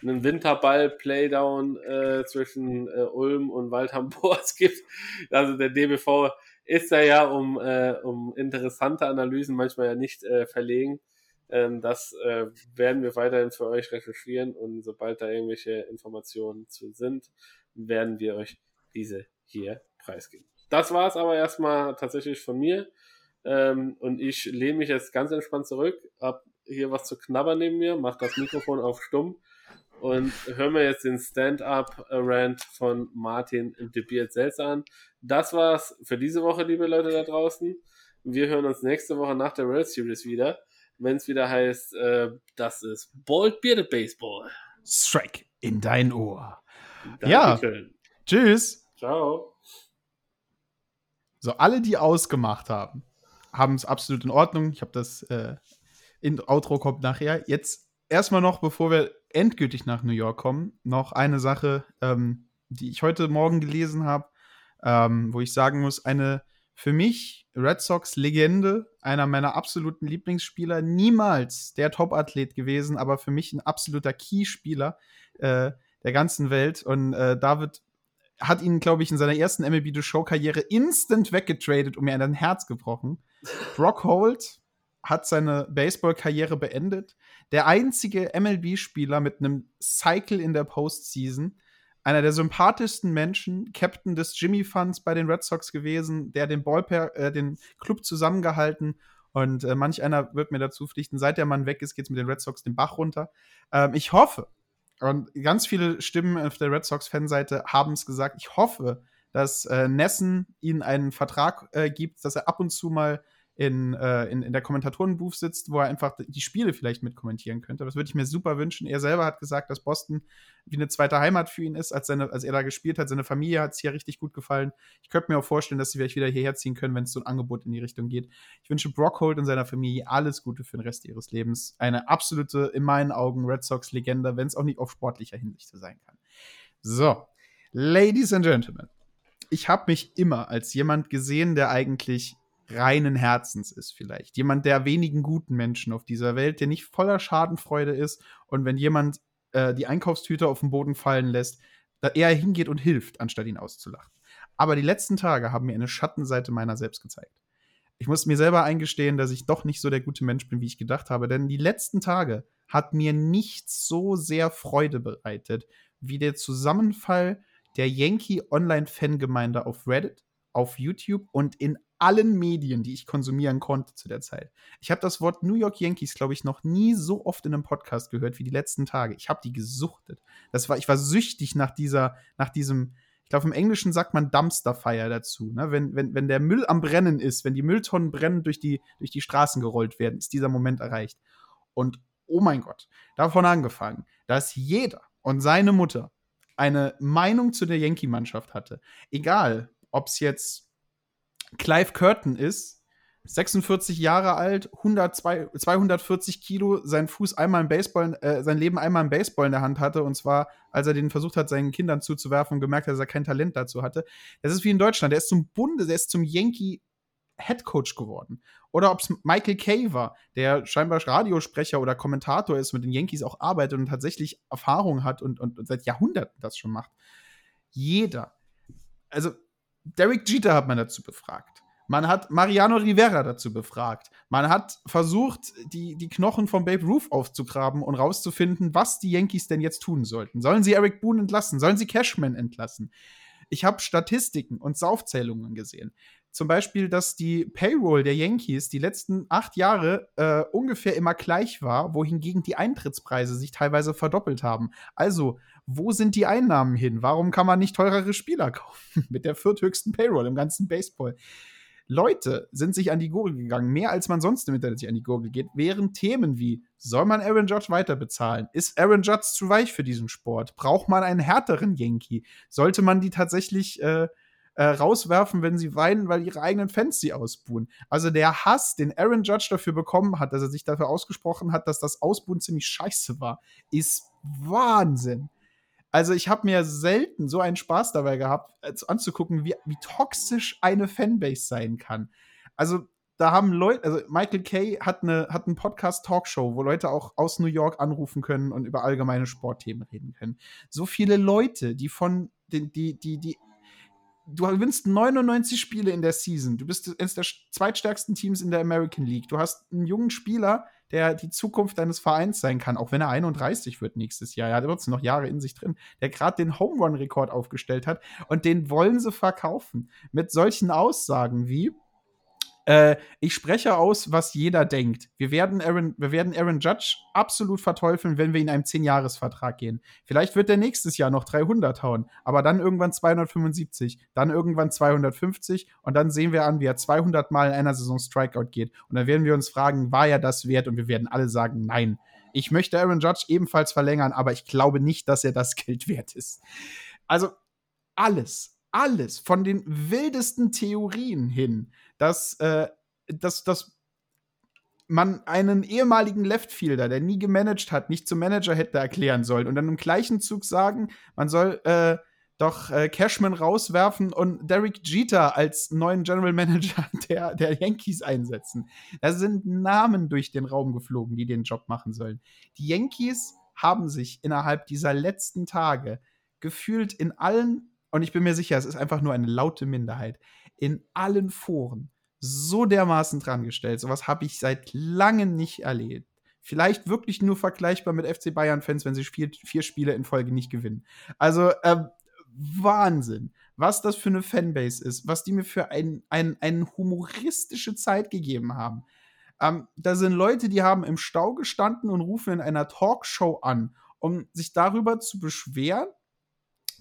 einen Winterball-Playdown äh, zwischen äh, Ulm und Waldham Boas gibt. Also der DBV ist da ja um, äh, um interessante Analysen manchmal ja nicht äh, verlegen. Ähm, das äh, werden wir weiterhin für euch recherchieren und sobald da irgendwelche Informationen zu sind, werden wir euch diese hier preisgeben. Das war es aber erstmal tatsächlich von mir. Ähm, und ich lehne mich jetzt ganz entspannt zurück, hab hier was zu knabbern neben mir, mach das Mikrofon auf stumm und hören wir jetzt den Stand-Up-Rant von Martin de Biert an. Das war's für diese Woche, liebe Leute da draußen. Wir hören uns nächste Woche nach der World Series wieder, wenn es wieder heißt, äh, das ist Bald Bearded Baseball. Strike in dein Ohr. Dankeschön. Ja. Tschüss. Ciao. So, alle, die ausgemacht haben, haben es absolut in Ordnung. Ich habe das äh, in Outro kommt nachher. Jetzt erstmal noch, bevor wir endgültig nach New York kommen, noch eine Sache, ähm, die ich heute Morgen gelesen habe, ähm, wo ich sagen muss, eine für mich Red Sox-Legende, einer meiner absoluten Lieblingsspieler, niemals der Top-Athlet gewesen, aber für mich ein absoluter Key-Spieler äh, der ganzen Welt. Und äh, David hat ihn, glaube ich, in seiner ersten MLB The Show-Karriere instant weggetradet und mir ein Herz gebrochen. Brock Holt hat seine Baseball-Karriere beendet. Der einzige MLB-Spieler mit einem Cycle in der Postseason. Einer der sympathischsten Menschen, Captain des Jimmy Funds bei den Red Sox gewesen, der den, Ballpair, äh, den Club zusammengehalten und äh, manch einer wird mir dazu pflichten, seit der Mann weg ist, geht es mit den Red Sox den Bach runter. Ähm, ich hoffe, und ganz viele Stimmen auf der Red Sox-Fanseite haben es gesagt, ich hoffe, dass äh, Nessen ihnen einen Vertrag äh, gibt, dass er ab und zu mal in, äh, in, in der Kommentatorenbooth sitzt, wo er einfach die Spiele vielleicht mitkommentieren könnte. Das würde ich mir super wünschen. Er selber hat gesagt, dass Boston wie eine zweite Heimat für ihn ist, als, seine, als er da gespielt hat. Seine Familie hat es hier richtig gut gefallen. Ich könnte mir auch vorstellen, dass sie vielleicht wieder hierher ziehen können, wenn es so ein Angebot in die Richtung geht. Ich wünsche Brockhold und seiner Familie alles Gute für den Rest ihres Lebens. Eine absolute, in meinen Augen, Red Sox-Legende, wenn es auch nicht auf sportlicher Hinsicht sein kann. So, Ladies and Gentlemen, ich habe mich immer als jemand gesehen, der eigentlich reinen Herzens ist vielleicht. Jemand der wenigen guten Menschen auf dieser Welt, der nicht voller Schadenfreude ist und wenn jemand äh, die Einkaufstüte auf den Boden fallen lässt, da er hingeht und hilft, anstatt ihn auszulachen. Aber die letzten Tage haben mir eine Schattenseite meiner selbst gezeigt. Ich muss mir selber eingestehen, dass ich doch nicht so der gute Mensch bin, wie ich gedacht habe, denn die letzten Tage hat mir nichts so sehr Freude bereitet wie der Zusammenfall der Yankee Online-Fangemeinde auf Reddit, auf YouTube und in allen Medien, die ich konsumieren konnte zu der Zeit. Ich habe das Wort New York Yankees, glaube ich, noch nie so oft in einem Podcast gehört wie die letzten Tage. Ich habe die gesuchtet. Das war, ich war süchtig nach dieser, nach diesem, ich glaube, im Englischen sagt man Dumpster Fire dazu. Ne? Wenn, wenn, wenn der Müll am Brennen ist, wenn die Mülltonnen brennen durch die, durch die Straßen gerollt werden, ist dieser Moment erreicht. Und oh mein Gott, davon angefangen, dass jeder und seine Mutter eine Meinung zu der Yankee-Mannschaft hatte. Egal, ob es jetzt Clive Curtin ist, 46 Jahre alt, 100, 240 Kilo, sein Fuß einmal im Baseball, äh, sein Leben einmal im Baseball in der Hand hatte, und zwar, als er den versucht hat, seinen Kindern zuzuwerfen und gemerkt hat, dass er kein Talent dazu hatte. Das ist wie in Deutschland, der ist zum Bunde, der ist zum Yankee Head Coach geworden. Oder ob es Michael Kay war, der scheinbar Radiosprecher oder Kommentator ist, mit den Yankees auch arbeitet und tatsächlich Erfahrung hat und, und, und seit Jahrhunderten das schon macht. Jeder. Also, Derek Jeter hat man dazu befragt. Man hat Mariano Rivera dazu befragt. Man hat versucht, die, die Knochen von Babe Ruth aufzugraben und rauszufinden, was die Yankees denn jetzt tun sollten. Sollen sie Eric Boone entlassen? Sollen sie Cashman entlassen? Ich habe Statistiken und Saufzählungen gesehen. Zum Beispiel, dass die Payroll der Yankees die letzten acht Jahre äh, ungefähr immer gleich war, wohingegen die Eintrittspreise sich teilweise verdoppelt haben. Also wo sind die Einnahmen hin? Warum kann man nicht teurere Spieler kaufen mit der vierthöchsten Payroll im ganzen Baseball? Leute sind sich an die Gurgel gegangen, mehr als man sonst im Internet sich an die Gurgel geht, während Themen wie, soll man Aaron Judge weiter bezahlen? Ist Aaron Judge zu weich für diesen Sport? Braucht man einen härteren Yankee? Sollte man die tatsächlich äh, äh, rauswerfen, wenn sie weinen, weil ihre eigenen Fans sie ausbuhen? Also der Hass, den Aaron Judge dafür bekommen hat, dass er sich dafür ausgesprochen hat, dass das Ausbuhen ziemlich scheiße war, ist Wahnsinn. Also ich habe mir selten so einen Spaß dabei gehabt, äh, anzugucken, wie, wie toxisch eine Fanbase sein kann. Also da haben Leute, also Michael Kay hat eine hat einen Podcast Talkshow, wo Leute auch aus New York anrufen können und über allgemeine Sportthemen reden können. So viele Leute, die von den die die die du gewinnst 99 Spiele in der Season. Du bist eines der zweitstärksten Teams in der American League. Du hast einen jungen Spieler, der die Zukunft deines Vereins sein kann, auch wenn er 31 wird nächstes Jahr. Er hat trotzdem noch Jahre in sich drin, der gerade den Home Run Rekord aufgestellt hat und den wollen sie verkaufen mit solchen Aussagen wie äh, ich spreche aus, was jeder denkt. Wir werden, Aaron, wir werden Aaron Judge absolut verteufeln, wenn wir in einem 10-Jahres-Vertrag gehen. Vielleicht wird er nächstes Jahr noch 300 hauen, aber dann irgendwann 275, dann irgendwann 250 und dann sehen wir an, wie er 200 Mal in einer Saison Strikeout geht. Und dann werden wir uns fragen, war er das wert? Und wir werden alle sagen, nein. Ich möchte Aaron Judge ebenfalls verlängern, aber ich glaube nicht, dass er das Geld wert ist. Also alles, alles von den wildesten Theorien hin dass, äh, dass, dass man einen ehemaligen Leftfielder, der nie gemanagt hat, nicht zum Manager hätte erklären sollen und dann im gleichen Zug sagen, man soll äh, doch äh, Cashman rauswerfen und Derek Jeter als neuen General Manager der, der Yankees einsetzen. Da sind Namen durch den Raum geflogen, die den Job machen sollen. Die Yankees haben sich innerhalb dieser letzten Tage gefühlt in allen, und ich bin mir sicher, es ist einfach nur eine laute Minderheit, in allen Foren so dermaßen dran gestellt. Sowas habe ich seit langem nicht erlebt. Vielleicht wirklich nur vergleichbar mit FC Bayern-Fans, wenn sie vier, vier Spiele in Folge nicht gewinnen. Also äh, Wahnsinn, was das für eine Fanbase ist, was die mir für eine ein, ein humoristische Zeit gegeben haben. Ähm, da sind Leute, die haben im Stau gestanden und rufen in einer Talkshow an, um sich darüber zu beschweren,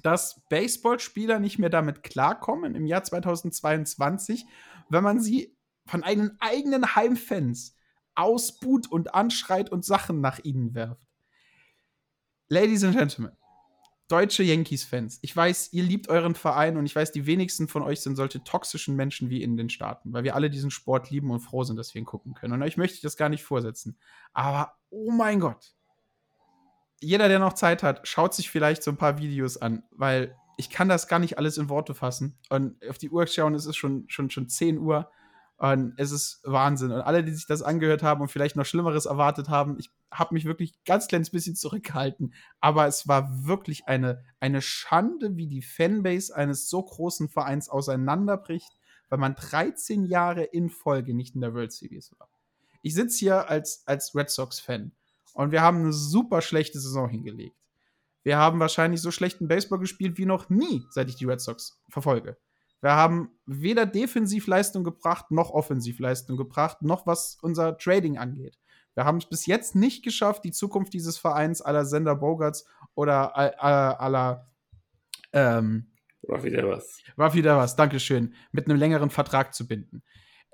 dass Baseballspieler nicht mehr damit klarkommen im Jahr 2022, wenn man sie von einen eigenen Heimfans ausbuht und anschreit und Sachen nach ihnen werft. Ladies and Gentlemen, deutsche Yankees-Fans, ich weiß, ihr liebt euren Verein und ich weiß, die wenigsten von euch sind solche toxischen Menschen wie in den Staaten, weil wir alle diesen Sport lieben und froh sind, dass wir ihn gucken können. Und euch möchte ich das gar nicht vorsetzen. Aber, oh mein Gott, jeder, der noch Zeit hat, schaut sich vielleicht so ein paar Videos an, weil ich kann das gar nicht alles in Worte fassen. Und auf die Uhr schauen, es ist schon, schon, schon 10 Uhr. Und es ist Wahnsinn. Und alle, die sich das angehört haben und vielleicht noch Schlimmeres erwartet haben, ich habe mich wirklich ganz kleines bisschen zurückgehalten. Aber es war wirklich eine, eine Schande, wie die Fanbase eines so großen Vereins auseinanderbricht, weil man 13 Jahre in Folge nicht in der World Series war. Ich sitze hier als, als Red Sox-Fan und wir haben eine super schlechte Saison hingelegt. Wir haben wahrscheinlich so schlechten Baseball gespielt wie noch nie, seit ich die Red Sox verfolge. Wir haben weder Defensivleistung gebracht, noch Offensivleistung gebracht, noch was unser Trading angeht. Wir haben es bis jetzt nicht geschafft, die Zukunft dieses Vereins aller Sender Bogarts oder aller ähm, war wieder was. War wieder was, Dankeschön, mit einem längeren Vertrag zu binden.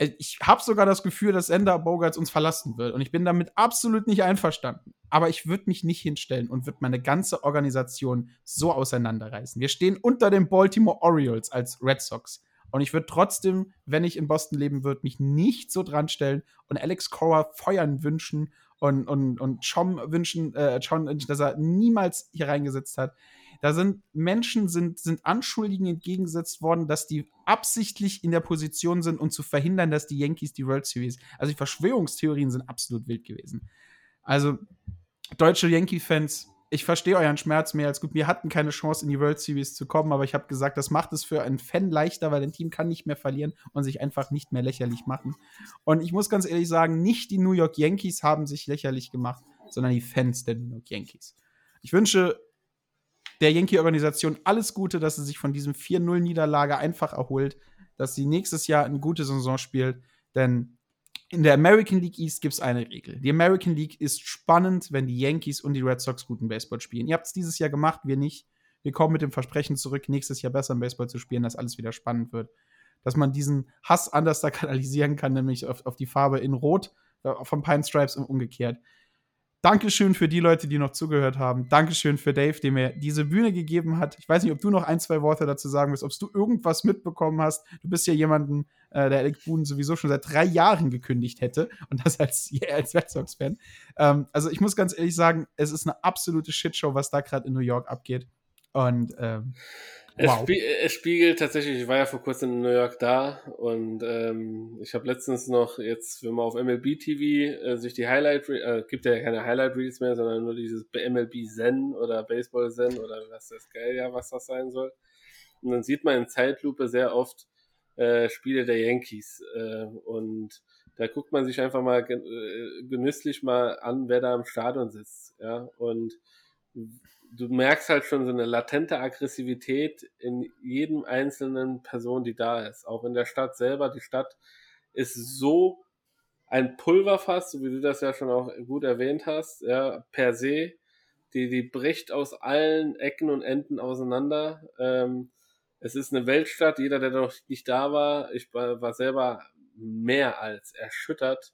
Äh, ich habe sogar das Gefühl, dass Ender Bogarts uns verlassen wird. Und ich bin damit absolut nicht einverstanden. Aber ich würde mich nicht hinstellen und würde meine ganze Organisation so auseinanderreißen. Wir stehen unter den Baltimore Orioles als Red Sox. Und ich würde trotzdem, wenn ich in Boston leben würde, mich nicht so dran stellen und Alex Cora feuern wünschen und, und, und Chom wünschen, äh, Chom, dass er niemals hier reingesetzt hat. Da sind Menschen, sind, sind Anschuldigungen entgegengesetzt worden, dass die absichtlich in der Position sind, um zu verhindern, dass die Yankees die World Series. Also die Verschwörungstheorien sind absolut wild gewesen. Also, deutsche Yankee-Fans, ich verstehe euren Schmerz mehr als gut. Wir hatten keine Chance, in die World Series zu kommen, aber ich habe gesagt, das macht es für einen Fan leichter, weil ein Team kann nicht mehr verlieren und sich einfach nicht mehr lächerlich machen. Und ich muss ganz ehrlich sagen, nicht die New York Yankees haben sich lächerlich gemacht, sondern die Fans der New York Yankees. Ich wünsche der Yankee-Organisation alles Gute, dass sie sich von diesem 4-0-Niederlage einfach erholt, dass sie nächstes Jahr eine gute Saison spielt. Denn in der American League East gibt es eine Regel. Die American League ist spannend, wenn die Yankees und die Red Sox guten Baseball spielen. Ihr habt es dieses Jahr gemacht, wir nicht. Wir kommen mit dem Versprechen zurück, nächstes Jahr besser im Baseball zu spielen, dass alles wieder spannend wird. dass man diesen Hass anders da kanalisieren kann, nämlich auf, auf die Farbe in Rot äh, von Pine Stripes und umgekehrt. Dankeschön für die Leute, die noch zugehört haben. Dankeschön für Dave, der mir diese Bühne gegeben hat. Ich weiß nicht, ob du noch ein, zwei Worte dazu sagen willst, ob du irgendwas mitbekommen hast. Du bist ja jemanden, äh, der Alec Boone sowieso schon seit drei Jahren gekündigt hätte und das als, als Red Sox-Fan. Ähm, also ich muss ganz ehrlich sagen, es ist eine absolute Shitshow, was da gerade in New York abgeht. Und ähm, Wow. Es, spie es, spiegelt tatsächlich, ich war ja vor kurzem in New York da und ähm, ich habe letztens noch jetzt, wenn man auf MLB TV äh, sich die Highlight, äh, gibt ja keine Highlight Reels mehr, sondern nur dieses MLB Zen oder Baseball Zen oder was das geil ja, was das sein soll. Und dann sieht man in Zeitlupe sehr oft äh, Spiele der Yankees äh, und da guckt man sich einfach mal äh, genüsslich mal an, wer da im Stadion sitzt, ja und du merkst halt schon so eine latente Aggressivität in jedem einzelnen Person, die da ist. Auch in der Stadt selber. Die Stadt ist so ein Pulverfass, so wie du das ja schon auch gut erwähnt hast, ja, per se. Die, die bricht aus allen Ecken und Enden auseinander. Ähm, es ist eine Weltstadt. Jeder, der noch nicht da war, ich war, selber mehr als erschüttert,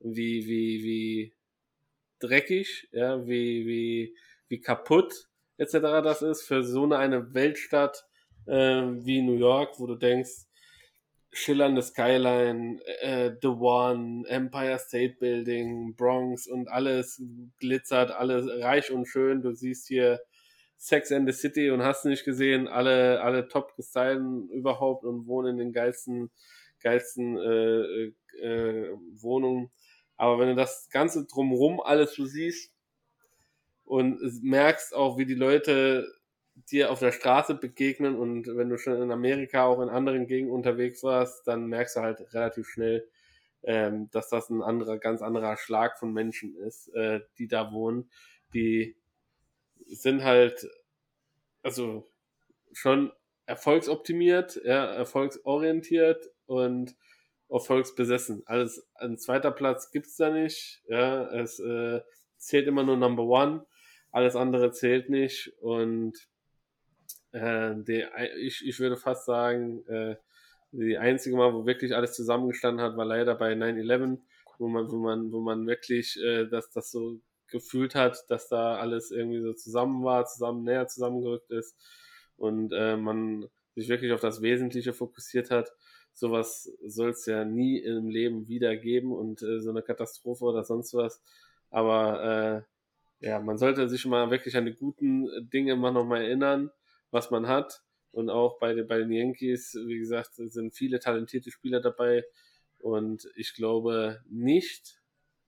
wie, wie, wie dreckig, ja, wie, wie, wie kaputt etc. das ist für so eine Weltstadt äh, wie New York, wo du denkst, schillernde Skyline, äh, The One, Empire State Building, Bronx und alles glitzert, alles reich und schön. Du siehst hier Sex and the City und hast nicht gesehen, alle, alle top gestylen überhaupt und wohnen in den geilsten, geilsten äh, äh, Wohnungen. Aber wenn du das Ganze drumrum alles so siehst, und merkst auch, wie die Leute dir auf der Straße begegnen und wenn du schon in Amerika auch in anderen Gegenden unterwegs warst, dann merkst du halt relativ schnell, ähm, dass das ein anderer, ganz anderer Schlag von Menschen ist, äh, die da wohnen. Die sind halt, also schon erfolgsoptimiert, ja, erfolgsorientiert und erfolgsbesessen. Alles an zweiter Platz gibt's da nicht. Ja, es äh, zählt immer nur Number One alles andere zählt nicht und äh, die, ich, ich würde fast sagen, äh, die einzige Mal, wo wirklich alles zusammengestanden hat, war leider bei 9-11, wo man, wo man, wo man wirklich äh, das, das so gefühlt hat, dass da alles irgendwie so zusammen war, zusammen näher zusammengerückt ist und äh, man sich wirklich auf das Wesentliche fokussiert hat. Sowas soll es ja nie im Leben wieder geben und äh, so eine Katastrophe oder sonst was. Aber äh, ja, man sollte sich mal wirklich an die guten Dinge mal nochmal erinnern, was man hat. Und auch bei, bei den Yankees, wie gesagt, sind viele talentierte Spieler dabei. Und ich glaube nicht,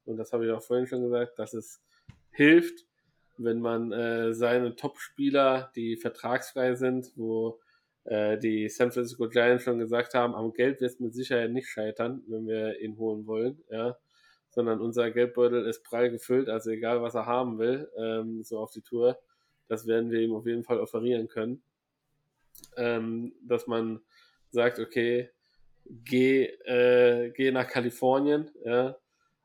und das habe ich auch vorhin schon gesagt, dass es hilft, wenn man äh, seine Top-Spieler, die vertragsfrei sind, wo äh, die San Francisco Giants schon gesagt haben, am Geld wird es mit Sicherheit nicht scheitern, wenn wir ihn holen wollen. Ja sondern unser Geldbeutel ist prall gefüllt, also egal was er haben will, ähm, so auf die Tour, das werden wir ihm auf jeden Fall offerieren können. Ähm, dass man sagt, okay, geh, äh, geh nach Kalifornien, ja,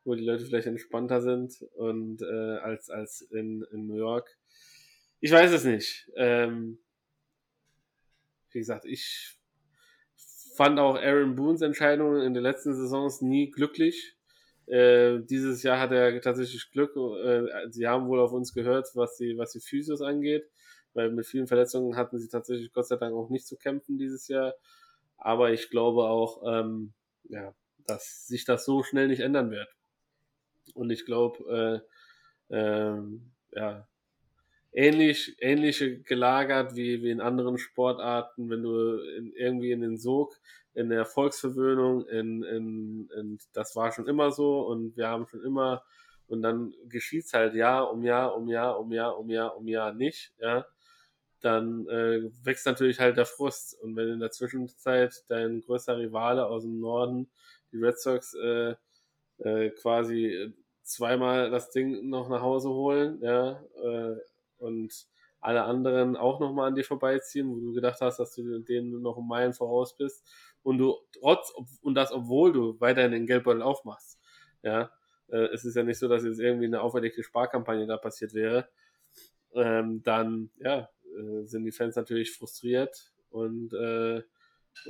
wo die Leute vielleicht entspannter sind und äh, als, als in, in New York. Ich weiß es nicht. Ähm, wie gesagt, ich fand auch Aaron Boones Entscheidungen in den letzten Saisons nie glücklich. Äh, dieses Jahr hat er tatsächlich Glück. Äh, sie haben wohl auf uns gehört, was die, was die Physios angeht, weil mit vielen Verletzungen hatten sie tatsächlich Gott sei Dank auch nicht zu kämpfen dieses Jahr. Aber ich glaube auch, ähm, ja, dass sich das so schnell nicht ändern wird. Und ich glaube, äh, ähm, ja, ähnlich, ähnliche gelagert wie, wie in anderen Sportarten, wenn du in, irgendwie in den Sog, in der Volksverwöhnung, in, in, in, das war schon immer so und wir haben schon immer, und dann geschieht's halt Jahr um Jahr um Jahr um Jahr um Jahr um Jahr nicht, ja, dann äh, wächst natürlich halt der Frust. Und wenn in der Zwischenzeit dein größter Rivale aus dem Norden, die Red Sox, äh, äh, quasi zweimal das Ding noch nach Hause holen, ja, äh, und alle anderen auch nochmal an dir vorbeiziehen, wo du gedacht hast, dass du denen noch um Meilen voraus bist und du trotz und das obwohl du weiterhin den Geldbeutel aufmachst. Ja, äh, es ist ja nicht so, dass jetzt irgendwie eine auferlegte Sparkampagne da passiert wäre. Ähm, dann ja, äh, sind die Fans natürlich frustriert und äh,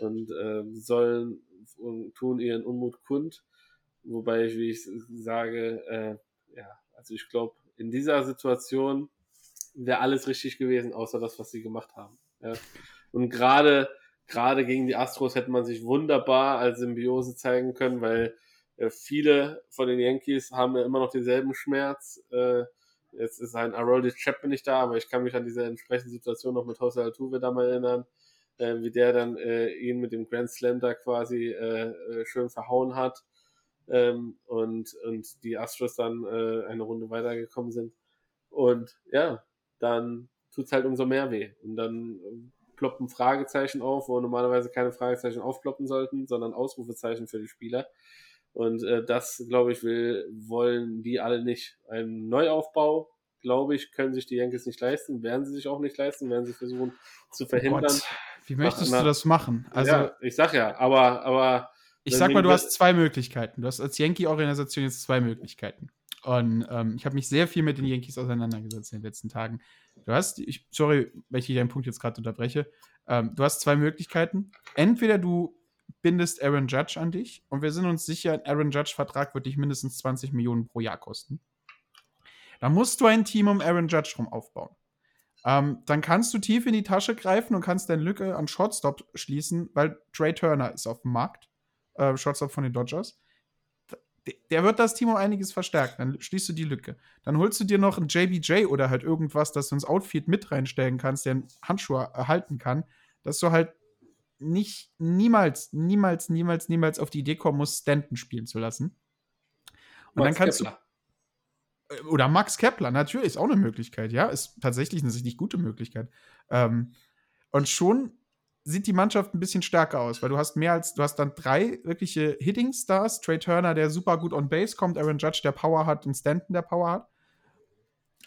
und äh, sollen und tun ihren Unmut kund. Wobei ich, wie ich sage, äh, ja, also ich glaube, in dieser Situation wäre alles richtig gewesen, außer das, was sie gemacht haben. Ja. Und gerade gerade gegen die Astros hätte man sich wunderbar als Symbiose zeigen können, weil äh, viele von den Yankees haben ja immer noch denselben Schmerz. Äh, jetzt ist ein Aroldis Chapman nicht da, aber ich kann mich an diese entsprechende Situation noch mit Jose Altuve da mal erinnern, äh, wie der dann äh, ihn mit dem Grand Slam da quasi äh, äh, schön verhauen hat ähm, und, und die Astros dann äh, eine Runde weitergekommen sind. Und ja, dann tut's halt umso mehr weh. Und dann äh, ploppen Fragezeichen auf, wo normalerweise keine Fragezeichen aufploppen sollten, sondern Ausrufezeichen für die Spieler. Und äh, das, glaube ich, will, wollen die alle nicht. Ein Neuaufbau, glaube ich, können sich die Yankees nicht leisten, werden sie sich auch nicht leisten, werden sie versuchen zu verhindern. Gott, wie möchtest nach- du das machen? Also, ja, ich sag ja, aber, aber ich sag mal, du hast zwei Möglichkeiten. Du hast als Yankee-Organisation jetzt zwei Möglichkeiten. Und ähm, ich habe mich sehr viel mit den Yankees auseinandergesetzt in den letzten Tagen. Du hast, ich, sorry, wenn ich deinen Punkt jetzt gerade unterbreche. Ähm, du hast zwei Möglichkeiten. Entweder du bindest Aaron Judge an dich und wir sind uns sicher, ein Aaron Judge-Vertrag wird dich mindestens 20 Millionen pro Jahr kosten. Dann musst du ein Team um Aaron Judge rum aufbauen. Ähm, dann kannst du tief in die Tasche greifen und kannst deine Lücke an Shortstop schließen, weil Trey Turner ist auf dem Markt. Äh, Shortstop von den Dodgers. Der wird das Team um einiges verstärken. Dann schließt du die Lücke. Dann holst du dir noch einen JBJ oder halt irgendwas, das du ins Outfield mit reinstellen kannst, der einen Handschuh erhalten kann, dass du halt nicht niemals, niemals, niemals, niemals auf die Idee kommen musst, Stanton spielen zu lassen. Und dann Max kannst Kepler. du oder Max Kepler, natürlich, ist auch eine Möglichkeit, ja, ist tatsächlich eine richtig gute Möglichkeit. Ähm, und schon sieht die Mannschaft ein bisschen stärker aus, weil du hast mehr als, du hast dann drei wirkliche Hitting-Stars, Trey Turner, der super gut on Base kommt, Aaron Judge, der Power hat und Stanton, der Power hat.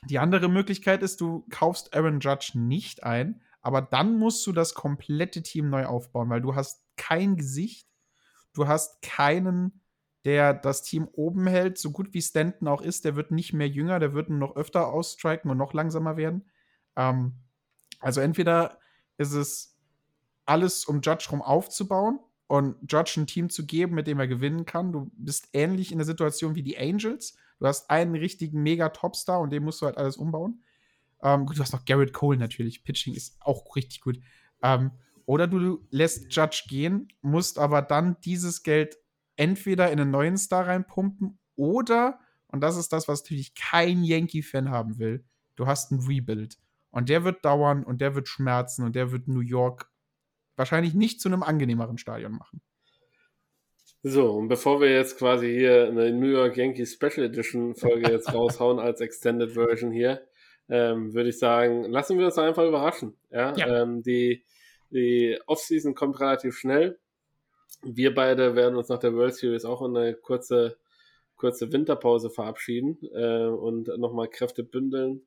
Die andere Möglichkeit ist, du kaufst Aaron Judge nicht ein, aber dann musst du das komplette Team neu aufbauen, weil du hast kein Gesicht, du hast keinen, der das Team oben hält, so gut wie Stanton auch ist, der wird nicht mehr jünger, der wird noch öfter ausstriken und noch langsamer werden. Ähm, also entweder ist es alles, um Judge rum aufzubauen und Judge ein Team zu geben, mit dem er gewinnen kann. Du bist ähnlich in der Situation wie die Angels. Du hast einen richtigen Mega-Topstar und den musst du halt alles umbauen. Ähm, du hast noch Garrett Cole natürlich. Pitching ist auch richtig gut. Ähm, oder du lässt Judge gehen, musst aber dann dieses Geld entweder in einen neuen Star reinpumpen oder, und das ist das, was natürlich kein Yankee-Fan haben will, du hast einen Rebuild. Und der wird dauern und der wird schmerzen und der wird New York wahrscheinlich nicht zu einem angenehmeren Stadion machen. So, und bevor wir jetzt quasi hier eine New York Yankees Special Edition Folge jetzt raushauen als Extended Version hier, ähm, würde ich sagen, lassen wir uns einfach überraschen. Ja, Ja. Ähm, die, die Offseason kommt relativ schnell. Wir beide werden uns nach der World Series auch in eine kurze, kurze Winterpause verabschieden äh, und nochmal Kräfte bündeln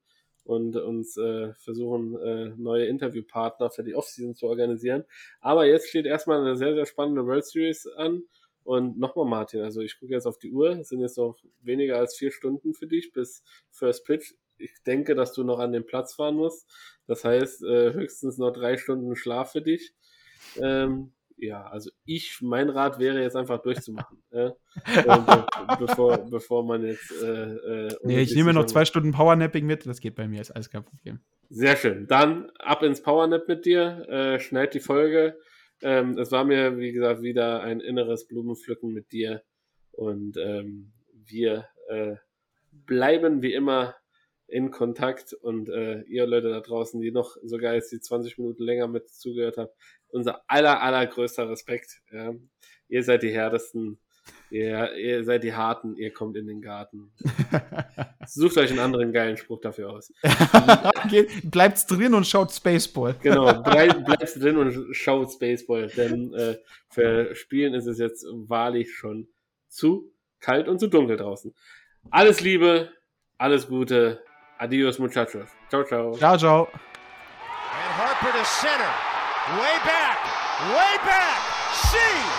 und uns äh, versuchen, äh, neue Interviewpartner für die Offseason zu organisieren. Aber jetzt steht erstmal eine sehr, sehr spannende World Series an. Und nochmal, Martin, also ich gucke jetzt auf die Uhr, es sind jetzt noch weniger als vier Stunden für dich bis First Pitch. Ich denke, dass du noch an den Platz fahren musst. Das heißt, äh, höchstens noch drei Stunden Schlaf für dich. Ähm, ja, also ich, mein Rat wäre jetzt einfach durchzumachen. äh, äh, be bevor, bevor man jetzt. Äh, äh, Nee, ich nehme noch zwei Stunden Powernapping mit, das geht bei mir, ist alles kein Problem. Sehr schön. Dann ab ins Powernap mit dir. Äh, schneid die Folge. Ähm, es war mir, wie gesagt, wieder ein inneres Blumenpflücken mit dir. Und ähm, wir äh, bleiben wie immer in Kontakt. Und äh, ihr Leute da draußen, die noch sogar jetzt die 20 Minuten länger mit zugehört habt, unser aller, allergrößter Respekt. Ja. Ihr seid die härtesten. Ihr, ihr seid die Harten, ihr kommt in den Garten. Sucht euch einen anderen geilen Spruch dafür aus. okay, bleibt's drin und schaut Spaceball. Genau, bleib, bleibst drin und schaut Spaceball, denn äh, für Spielen ist es jetzt wahrlich schon zu kalt und zu dunkel draußen. Alles Liebe, alles Gute, adios muchachos. Ciao, ciao. Ciao, ciao. And Harper to center. Way back. Way back. See you later.